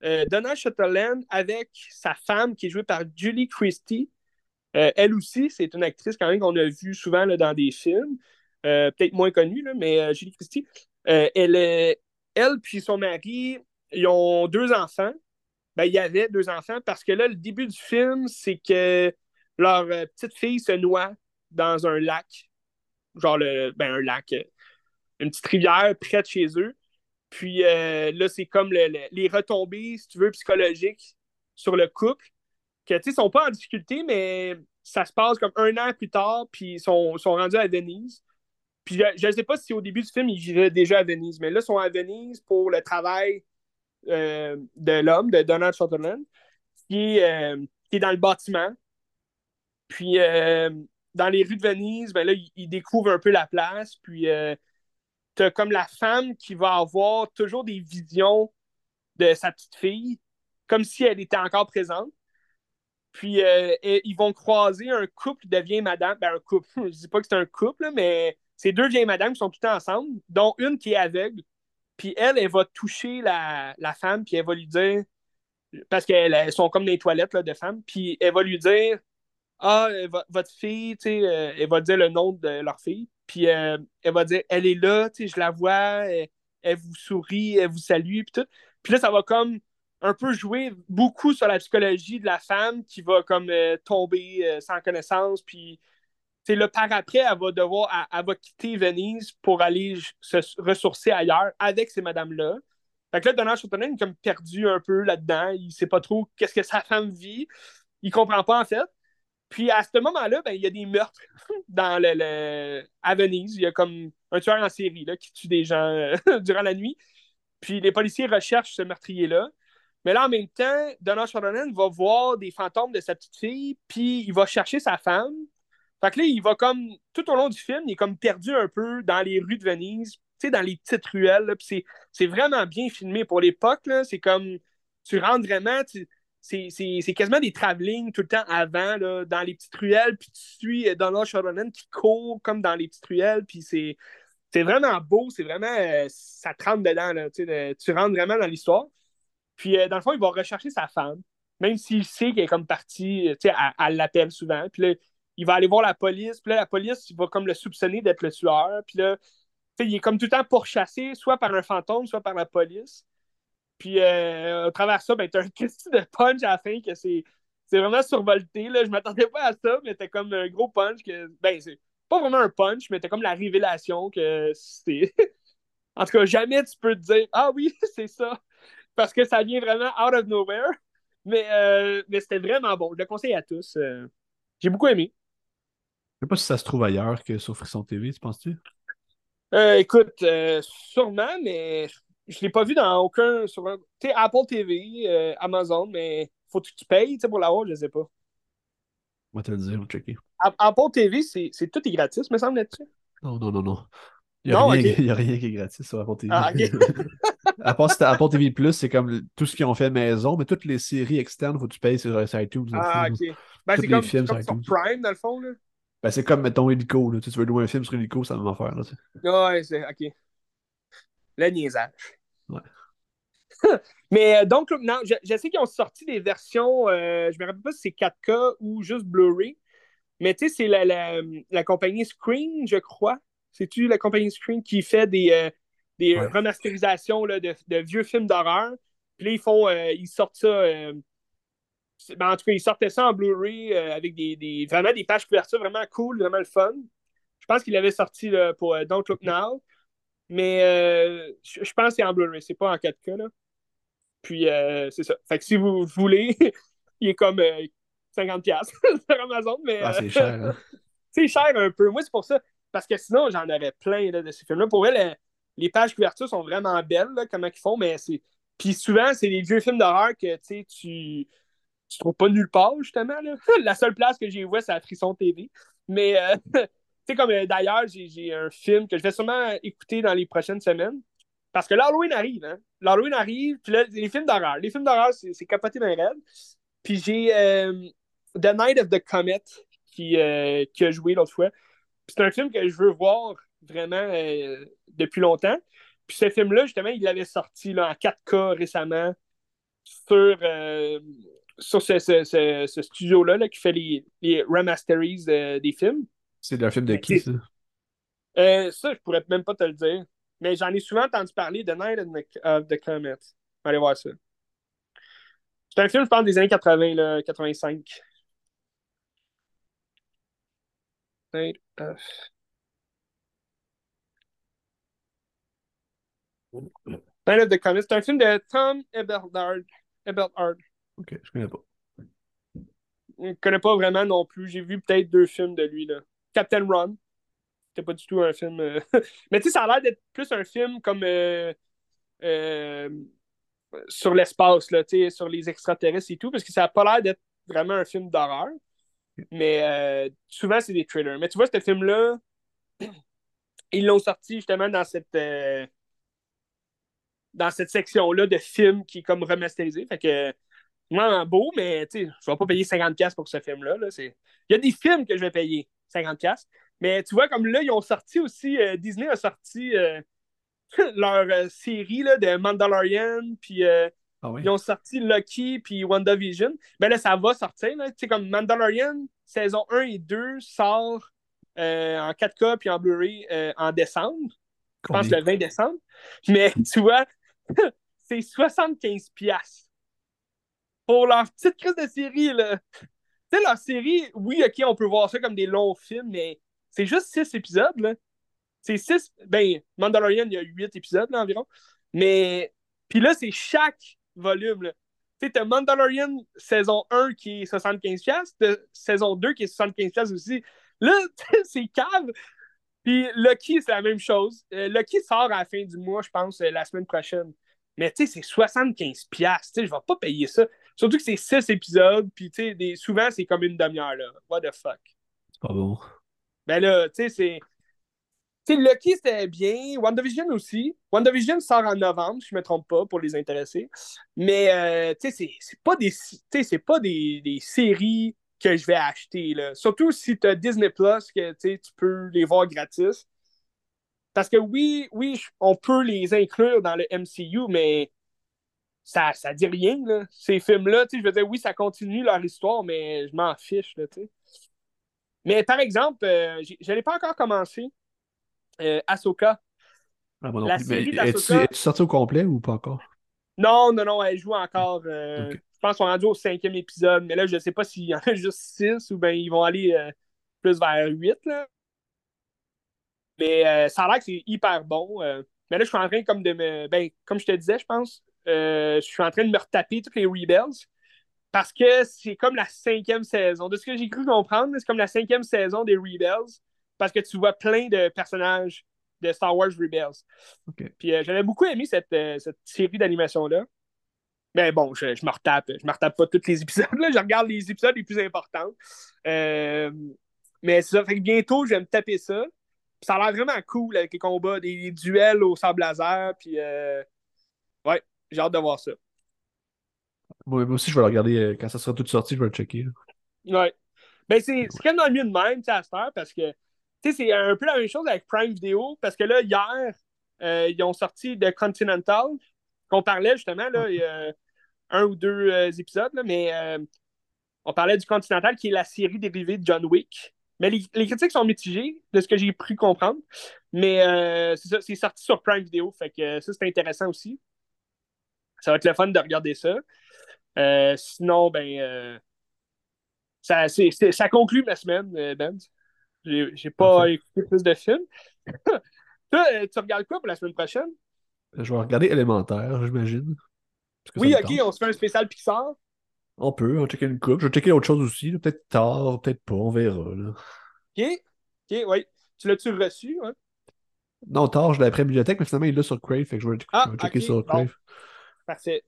euh, Donna Sutherland avec sa femme qui est jouée par Julie Christie. Euh, elle aussi, c'est une actrice quand même qu'on a vue souvent dans des films, euh, peut-être moins connue, mais Julie Christie. elle, elle puis son mari, ils ont deux enfants. Ben, il y avait deux enfants parce que là, le début du film, c'est que leur petite fille se noie dans un lac, genre le, ben, un lac, une petite rivière près de chez eux. Puis euh, là, c'est comme les retombées, si tu veux, psychologiques sur le couple. que, tu sais, sont pas en difficulté, mais ça se passe comme un an plus tard, puis ils sont, sont rendus à Venise. Puis je ne sais pas si au début du film, ils vivaient déjà à Venise, mais là, ils sont à Venise pour le travail euh, de l'homme, de Donald Sutherland, qui euh, qui est dans le bâtiment. Puis dans les rues de Venise, ben là, il, découvre un peu la place. Puis comme la femme qui va avoir toujours des visions de sa petite fille, comme si elle était encore présente. Puis ils vont croiser un couple devient madame. Ben, un couple, je dis pas que c'est un couple, mais c'est deux vieilles madames qui sont tout le temps ensemble, dont une qui est aveugle. Puis elle, elle va toucher la, femme, puis elle va lui dire, parce qu'elles sont comme des toilettes de femmes, puis elle va lui dire Ah, votre fille, tu sais, euh, elle va dire le nom de leur fille, puis euh, elle va dire Elle est là, tu sais, je la vois, elle, vous sourit, elle vous salue, puis tout. Puis là, ça va comme un peu jouer beaucoup sur la psychologie de la femme qui va comme euh, tomber sans connaissance, puis le par après, elle va devoir, elle, va quitter Venise pour aller se ressourcer ailleurs avec ces madames-là. Fait que là, Donald Sutherland est comme perdu un peu là-dedans. Il sait pas trop qu'est-ce que sa femme vit. Il comprend pas, en fait. Puis à ce moment-là, ben, il y a des meurtres dans le, à Venise. Il y a comme un tueur en série là, qui tue des gens euh, durant la nuit. Puis les policiers recherchent ce meurtrier-là. Mais là, en même temps, Donald Sutherland va voir des fantômes de sa petite fille, puis il va chercher sa femme. Fait que là, il va comme, tout au long du film, il est comme perdu un peu dans les rues de Venise, tu sais, dans les petites ruelles. Puis c'est vraiment bien filmé pour l'époque. C'est comme, tu rentres vraiment, c'est quasiment des travelling tout le temps avant, là, dans les petites ruelles, puis tu suis Donald Sutherland qui court comme dans les petites ruelles, puis c'est vraiment beau, c'est vraiment, euh, ça te rentre dedans, là, tu rentres vraiment dans l'histoire. Puis euh, dans le fond, il va rechercher sa femme, même s'il sait qu'elle est comme partie, elle, elle l'appelle souvent. Puis là, il va aller voir la police, puis là, la police, il va comme le soupçonner d'être le tueur, puis là, il est comme tout le temps pourchassé, soit par un fantôme, soit par la police. Puis euh, au travers ça, ben, t'as un petit de punch à la fin que c'est, c'est vraiment survolté. Là. Je m'attendais pas à ça, mais t'as comme un gros punch que. Ben, c'est pas vraiment un punch, mais t'as comme la révélation que c'est. en tout cas, jamais tu peux te dire Ah oui, c'est ça. Parce que ça vient vraiment out of nowhere. Mais, euh, mais c'était vraiment bon. Je le conseille à tous. Euh, j'ai beaucoup aimé. Je sais pas si ça se trouve ailleurs que sur Frisson TV, tu penses-tu? Euh, écoute, sûrement, mais je ne l'ai pas vu dans aucun. Sur tu sais, Apple TV, euh, Amazon, mais faut que tu payes pour l'avoir, je ne sais pas. On va te le dire, on va checker. Apple TV, c'est tout est gratis, me semble là-dessus. Non, non, non, non. Il n'y a, rien, a rien qui est gratis sur Apple TV. Ah, OK. à part si Apple TV Plus, c'est comme tout ce qu'ils ont fait maison, mais toutes les séries externes, faut que tu payes sur, iTunes. Ah, ok. Ben, c'est comme, films comme sur Prime, dans le fond. Là. Ben, c'est comme, mettons, Helico. Là. Tu, veux louer un film sur Helico, ça va m'en faire. Là, ouais, c'est OK. Le niaisage. Ouais. Mais euh, donc, non, je, sais qu'ils ont sorti des versions, euh, je me rappelle pas si c'est 4K ou juste Blu-ray. Mais tu sais, c'est la, la, la, compagnie Screen, je crois. C'est-tu la compagnie Screen qui fait des, euh, des remasterisations là, de, de, vieux films d'horreur? Puis là, ils font, ils sortent ça ben, en tout cas, ils sortaient ça en Blu-ray euh, avec des, vraiment des pages couvertures vraiment cool, vraiment le fun. Je pense qu'il avait sorti pour euh, Don't Look Now. Mais euh, je, pense que c'est en Blu-ray, c'est pas en 4K. Là. Puis c'est ça. Fait que si vous voulez, il est comme 50$ sur Amazon, mais. Ah, c'est cher, hein? c'est cher un peu. Moi, c'est pour ça. Parce que sinon, j'en avais plein de ces films-là. Pour vrai, les, pages couvertures sont vraiment belles, comment ils font, mais c'est. Puis souvent, c'est des vieux films d'horreur que tu tu trouves pas nulle part, justement. Là. La seule place que j'ai vu, c'est à Frisson TV. Mais, euh, tu comme euh, d'ailleurs, j'ai un film que je vais sûrement écouter dans les prochaines semaines. Parce que l'Halloween arrive, hein. L'Halloween arrive, puis là, les films d'horreur. Les films d'horreur, c'est capoté dans rêves. Puis j'ai euh, The Night of the Comet qui, qui a joué l'autre fois. C'est un film que je veux voir vraiment depuis longtemps. Puis ce film-là, justement, il l'avait sorti en 4K récemment sur, sur ce, ce, ce, studio-là là, qui fait les, les remasteries des films. C'est un film de qui, ça? Euh, ça, je pourrais même pas te le dire. Mais j'en ai souvent entendu parler de Night of the Comet. Allez voir ça. C'est un film, je pense, des années 80, là, 85. Night of... Night of the Comet. C'est un film de Tom Eberhard. Eberhard. Ok, je connais pas. je connais pas vraiment non plus. J'ai vu peut-être deux films de lui. Là. Captain Run. C'était pas du tout un film. Euh, mais tu sais, ça a l'air d'être plus un film comme euh, euh, sur l'espace, là, sur les extraterrestres et tout, parce que ça a pas l'air d'être vraiment un film d'horreur. Mais souvent, c'est des thrillers. Mais tu vois, ce film-là, ils l'ont sorti justement dans cette dans cette section-là de films qui est comme remasterisé. Fait que vraiment beau, mais tu sais, je vais pas payer 50$ pour ce film-là. Là. Il y a des films que je vais payer 50$. Mais tu vois, comme là, ils ont sorti aussi, euh, Disney a sorti euh, leur euh, série là, de Mandalorian, puis ah ils ont sorti Lucky, puis WandaVision. Ben là, ça va sortir. Tu sais, comme Mandalorian, saison 1 et 2 sort en 4K puis en Blu-ray en décembre. Je pense le 20 décembre. Mais tu vois, c'est 75$ pour leur petite crise de série. Là. Tu sais, leur série, oui, ok, on peut voir ça comme des longs films, mais c'est juste 6 épisodes. là. C'est 6. Ben, Mandalorian, il y a 8 épisodes là, environ. Mais. Puis là, c'est chaque volume. Là. Tu sais, t'as Mandalorian saison 1 qui est 75$, t'as saison 2 qui est 75$ aussi. Là, c'est cave. Puis Lucky, c'est la même chose. Euh, Lucky sort à la fin du mois, je pense, euh, la semaine prochaine. Mais tu sais, c'est 75$. Tu sais, je vais pas payer ça. Surtout que c'est 6 épisodes, puis tu sais, souvent, c'est comme une demi-heure, là. What the fuck? C'est pas bon. Ben là, tu sais, c'est. Tu sais, Lucky, c'était bien. WandaVision aussi. WandaVision sort en novembre, si je me trompe pas, pour les intéresser. Mais, euh, tu sais, c'est pas, des, c'est pas des, des séries que je vais acheter. Là. Surtout si tu as Disney Plus, que tu peux les voir gratis. Parce que oui, oui, on peut les inclure dans le MCU, mais ça, ça dit rien. Là. Ces films-là, je veux dire, oui, ça continue leur histoire, mais je m'en fiche. Là, mais par exemple, euh, je n'ai pas encore commencé euh, Ahsoka. Ah, bon, la série Es-tu sorti au complet ou pas encore? Non, non, non, elle joue encore. Euh, je pense qu'on est rendu au cinquième épisode, mais là, je ne sais pas s'il y en a juste six ou bien ils vont aller euh, plus vers huit. Là. Mais ça a l'air que c'est hyper bon. Mais là, je suis en train comme de me. Ben, comme je te disais, je pense, je suis en train de me retaper toutes les Rebels. Parce que c'est comme la cinquième saison. De ce que j'ai cru comprendre, c'est comme la cinquième saison des Rebels. Parce que tu vois plein de personnages de Star Wars Rebels. Puis j'avais beaucoup aimé cette, cette série d'animation-là. Mais bon, je, me retape. Je me retape pas tous les épisodes. Là. Je regarde les épisodes les plus importants. Euh, mais ça fait que bientôt, je vais me taper ça. ça a l'air vraiment cool avec les combats, des, duels au sable laser. Puis, euh, ouais, j'ai hâte de voir ça. moi aussi, je vais le regarder euh, quand ça sera tout sorti, je vais le checker. Ouais. Ben, c'est quand même dans le mieux de même, à cette heure, parce que, c'est un peu la même chose avec Prime Video, parce que là, hier, ils ont sorti The Continental, qu'on parlait justement, là, il y a un ou deux euh, épisodes, mais euh, on parlait du Continental, qui est la série dérivée de John Wick. Mais les, critiques sont mitigées, de ce que j'ai pu comprendre. Mais euh, c'est sorti sur Prime Video, fait que ça, c'est intéressant aussi. Ça va être le fun de regarder ça. sinon, ben, ça, ça conclut ma semaine, Ben. J'ai pas écouté plus de films. Toi, tu regardes quoi pour la semaine prochaine? Je vais regarder élémentaire, j'imagine. Oui, ok, on se fait un spécial Pixar. On peut, on va checker une coupe. Je vais checker autre chose aussi. Peut-être tard, peut-être pas, on verra. Ok, ok, oui. Tu l'as-tu reçu? Hein? Non, tard, je l'avais pris à la bibliothèque, mais finalement, il est là sur Crave. Fait que je vais, ah, checker sur Crave. Parfait.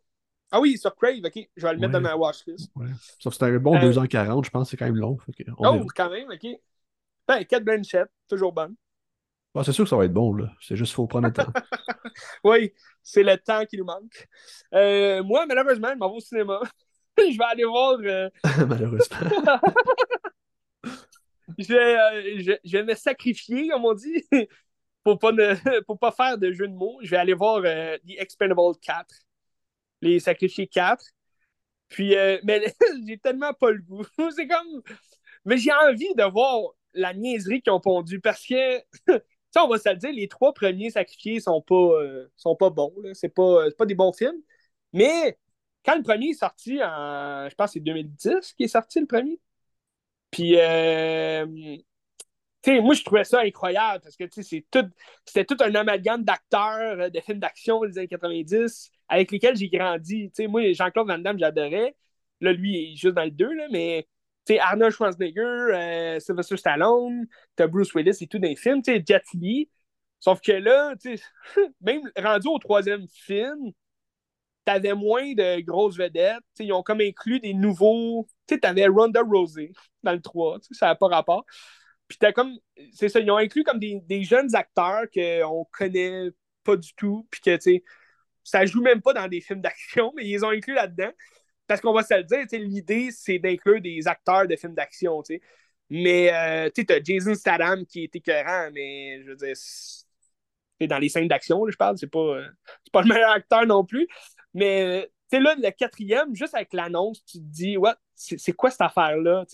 Ah oui, sur Crave, ok. Je vais le mettre dans ma watchlist. Ouais. Sauf que c'est un bon 2h40, euh, je pense, c'est quand même long. oh, quand même, ok. Ben, 4 Blanchett, toujours bonne c'est sûr que ça va être bon, là. C'est juste qu'il faut prendre le temps. oui, c'est le temps qui nous manque. Euh, moi, malheureusement, je m'en vais au cinéma. je vais aller voir. Euh, malheureusement. je, euh, je, je, vais me sacrifier, comme on dit, pour pas, ne, pour pas faire de jeu de mots. Je vais aller voir The Expendable 4. Les Sacrifiés 4. Puis, mais j'ai tellement pas le goût. c'est comme. Mais j'ai envie de voir la niaiserie qu'ils ont pondu parce que on va se le dire, les trois premiers sacrifiés sont pas, euh, sont pas bons. C'est pas, pas des bons films. Mais quand le premier est sorti en. Je pense que c'est 2010 qui est sorti le premier. Puis, euh, moi, je trouvais ça incroyable parce que c'était tout un amalgame d'acteurs, euh, de films d'action des années 90 avec lesquels j'ai grandi. moi, Jean-Claude Van Damme, j'adorais. Là, lui, il est juste dans le 2, là, mais Arnold Schwarzenegger, euh, Sylvester Stallone, t'as Bruce Willis et tout dans les films, Jet Li. Sauf que là, même rendu au troisième film, t'avais moins de grosses vedettes. ils ont comme inclus des nouveaux. Tu t'avais Ronda Rousey dans le 3, ça n'a pas rapport. Puis t'as comme. C'est ça, ils ont inclus comme des, des jeunes acteurs qu'on connaît pas du tout. Puis que, tu sais, ça joue même pas dans des films d'action, mais ils ont inclus là-dedans. Parce qu'on va se le dire, l'idée, c'est d'inclure des acteurs de films d'action. Mais, euh, tu sais, t'as Jason Statham qui est écœurant, mais je veux dire, c'est dans les scènes d'action, je parle, c'est pas, euh, pas le meilleur acteur non plus. Mais, tu là, le quatrième, juste avec l'annonce, tu te dis, ouais, c'est quoi cette affaire-là?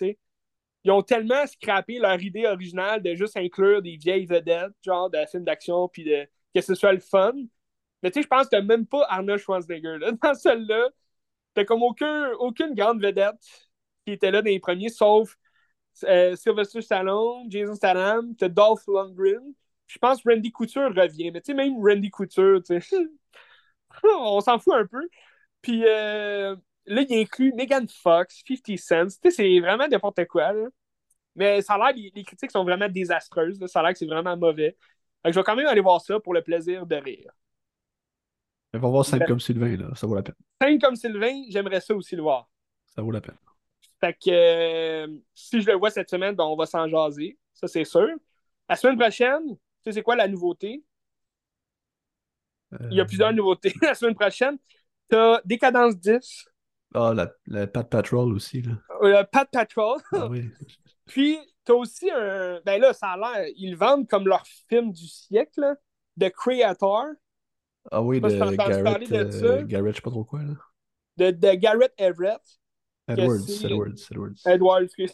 Ils ont tellement scrappé leur idée originale de juste inclure des vieilles vedettes, genre de films d'action, puis de, que ce soit le fun. Mais tu sais, je pense que t'as même pas Arnold Schwarzenegger là, dans celle-là. T'as comme aucun, aucune grande vedette qui était là dans les premiers, sauf euh, Sylvester Stallone, Jason Statham, t'as Dolph Lundgren. Je pense que Randy Couture revient. Mais tu sais, même Randy Couture, tu sais, on s'en fout un peu. Puis euh, là, il inclut Megan Fox, 50 Cent. Tu sais, c'est vraiment n'importe quoi. Là. Mais ça a l'air, les, critiques sont vraiment désastreuses. Ça a l'air que c'est vraiment mauvais. Donc, je vais quand même aller voir ça pour le plaisir de rire. On va voir 5 comme Sylvain, là. ça vaut la peine. 5 comme Sylvain, j'aimerais ça aussi le voir. Ça vaut la peine. Fait que euh, si je le vois cette semaine, ben, on va s'en jaser. Ça, c'est sûr. La semaine prochaine, tu sais, c'est quoi la nouveauté? Il y a plusieurs euh. nouveautés la semaine prochaine. Tu as Décadence 10. Ah, la, la Pat Patrol aussi. Là. Le euh, Pat Patrol. Ah, oui. Puis, tu as aussi un. Ben là, ça a l'air. Ils vendent comme leur film du siècle, The Creator. Ah oui, de Garrett, de euh, Garrett, je sais pas trop quoi. Là. De, de Garrett Everett. Edwards, Edwards, Edwards. Edwards, excuse.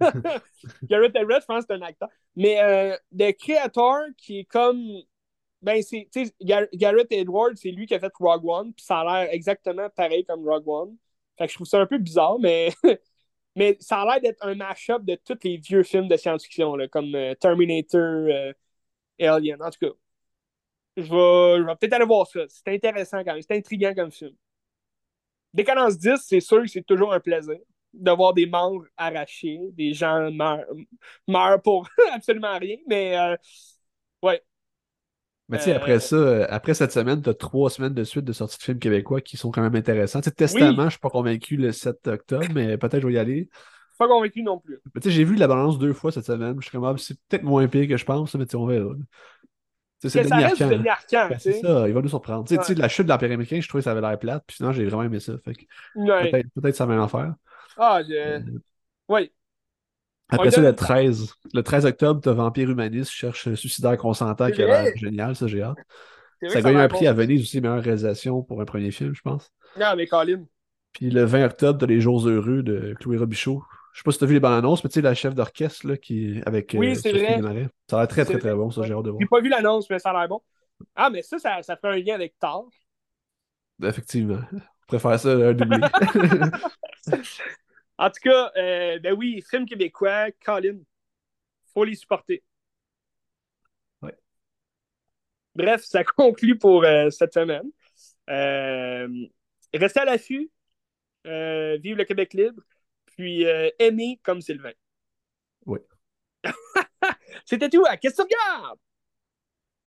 Garrett Everett, je pense que c'est un acteur. Mais euh, The Creator, qui est comme. Ben, c'est. Tu sais, Garrett Edwards, c'est lui qui a fait Rogue One, puis ça a l'air exactement pareil comme Rogue One. Fait que je trouve ça un peu bizarre, mais. mais ça a l'air d'être un mash-up de tous les vieux films de science-fiction, comme euh, Terminator, euh, Alien. En tout cas, je vais, peut-être aller voir ça. C'est intéressant quand même. C'est intriguant comme film. Décadence 10, c'est sûr que c'est toujours un plaisir de voir des membres arrachés, des gens meurent, pour absolument rien, mais euh, ouais. Mais tu sais, après euh, ça, après cette semaine, tu as trois semaines de suite de sorties de films québécois qui sont quand même intéressants. Tu Testament, je suis pas convaincu le 7 octobre, mais peut-être je vais y aller. Pas convaincu non plus. Tu sais, j'ai vu la balance deux fois cette semaine. Je suis comme, ah, c'est peut-être moins pire que je pense, mais on verra. C'est Denis Arcand. Ben, c'est ça, il va nous surprendre. Tu sais, la chute de l'Empire américain, je trouvais que ça avait l'air plate, puis sinon, j'ai vraiment aimé ça. Fait peut-être, peut-être ça va en faire. Ah, je... Euh... oui. Après ça, le 13, le 13 octobre, t'as Vampire Humaniste, cherche Suicidaire Consentant, qui a l'air génial, ça, j'ai hâte. Ça a gagné un prix à Venise aussi, meilleure réalisation pour un premier film, je pense. Non, avec Colin. Puis le 20 octobre, t'as Les Jours Heureux de Chloé Robichaud. Je sais pas si tu as vu les bandes annonces, mais tu sais, la chef d'orchestre là, qui avec Oui, euh, c'est vrai. Ça a l'air très, très, très bon, ça, j'ai hâte de voir. J'ai pas vu l'annonce, mais ça a l'air bon. Ah, mais ça, ça, ça ferait un lien avec Thor. Effectivement. Je préfère ça un doublé. en tout cas, euh, ben oui, film québécois, Colin. Faut les supporter. Ouais. Bref, ça conclut pour euh, cette semaine. restez à l'affût. vive le Québec libre puis euh, aimé comme Sylvain. Oui. C'était tout. À qu'est-ce que tu regardes?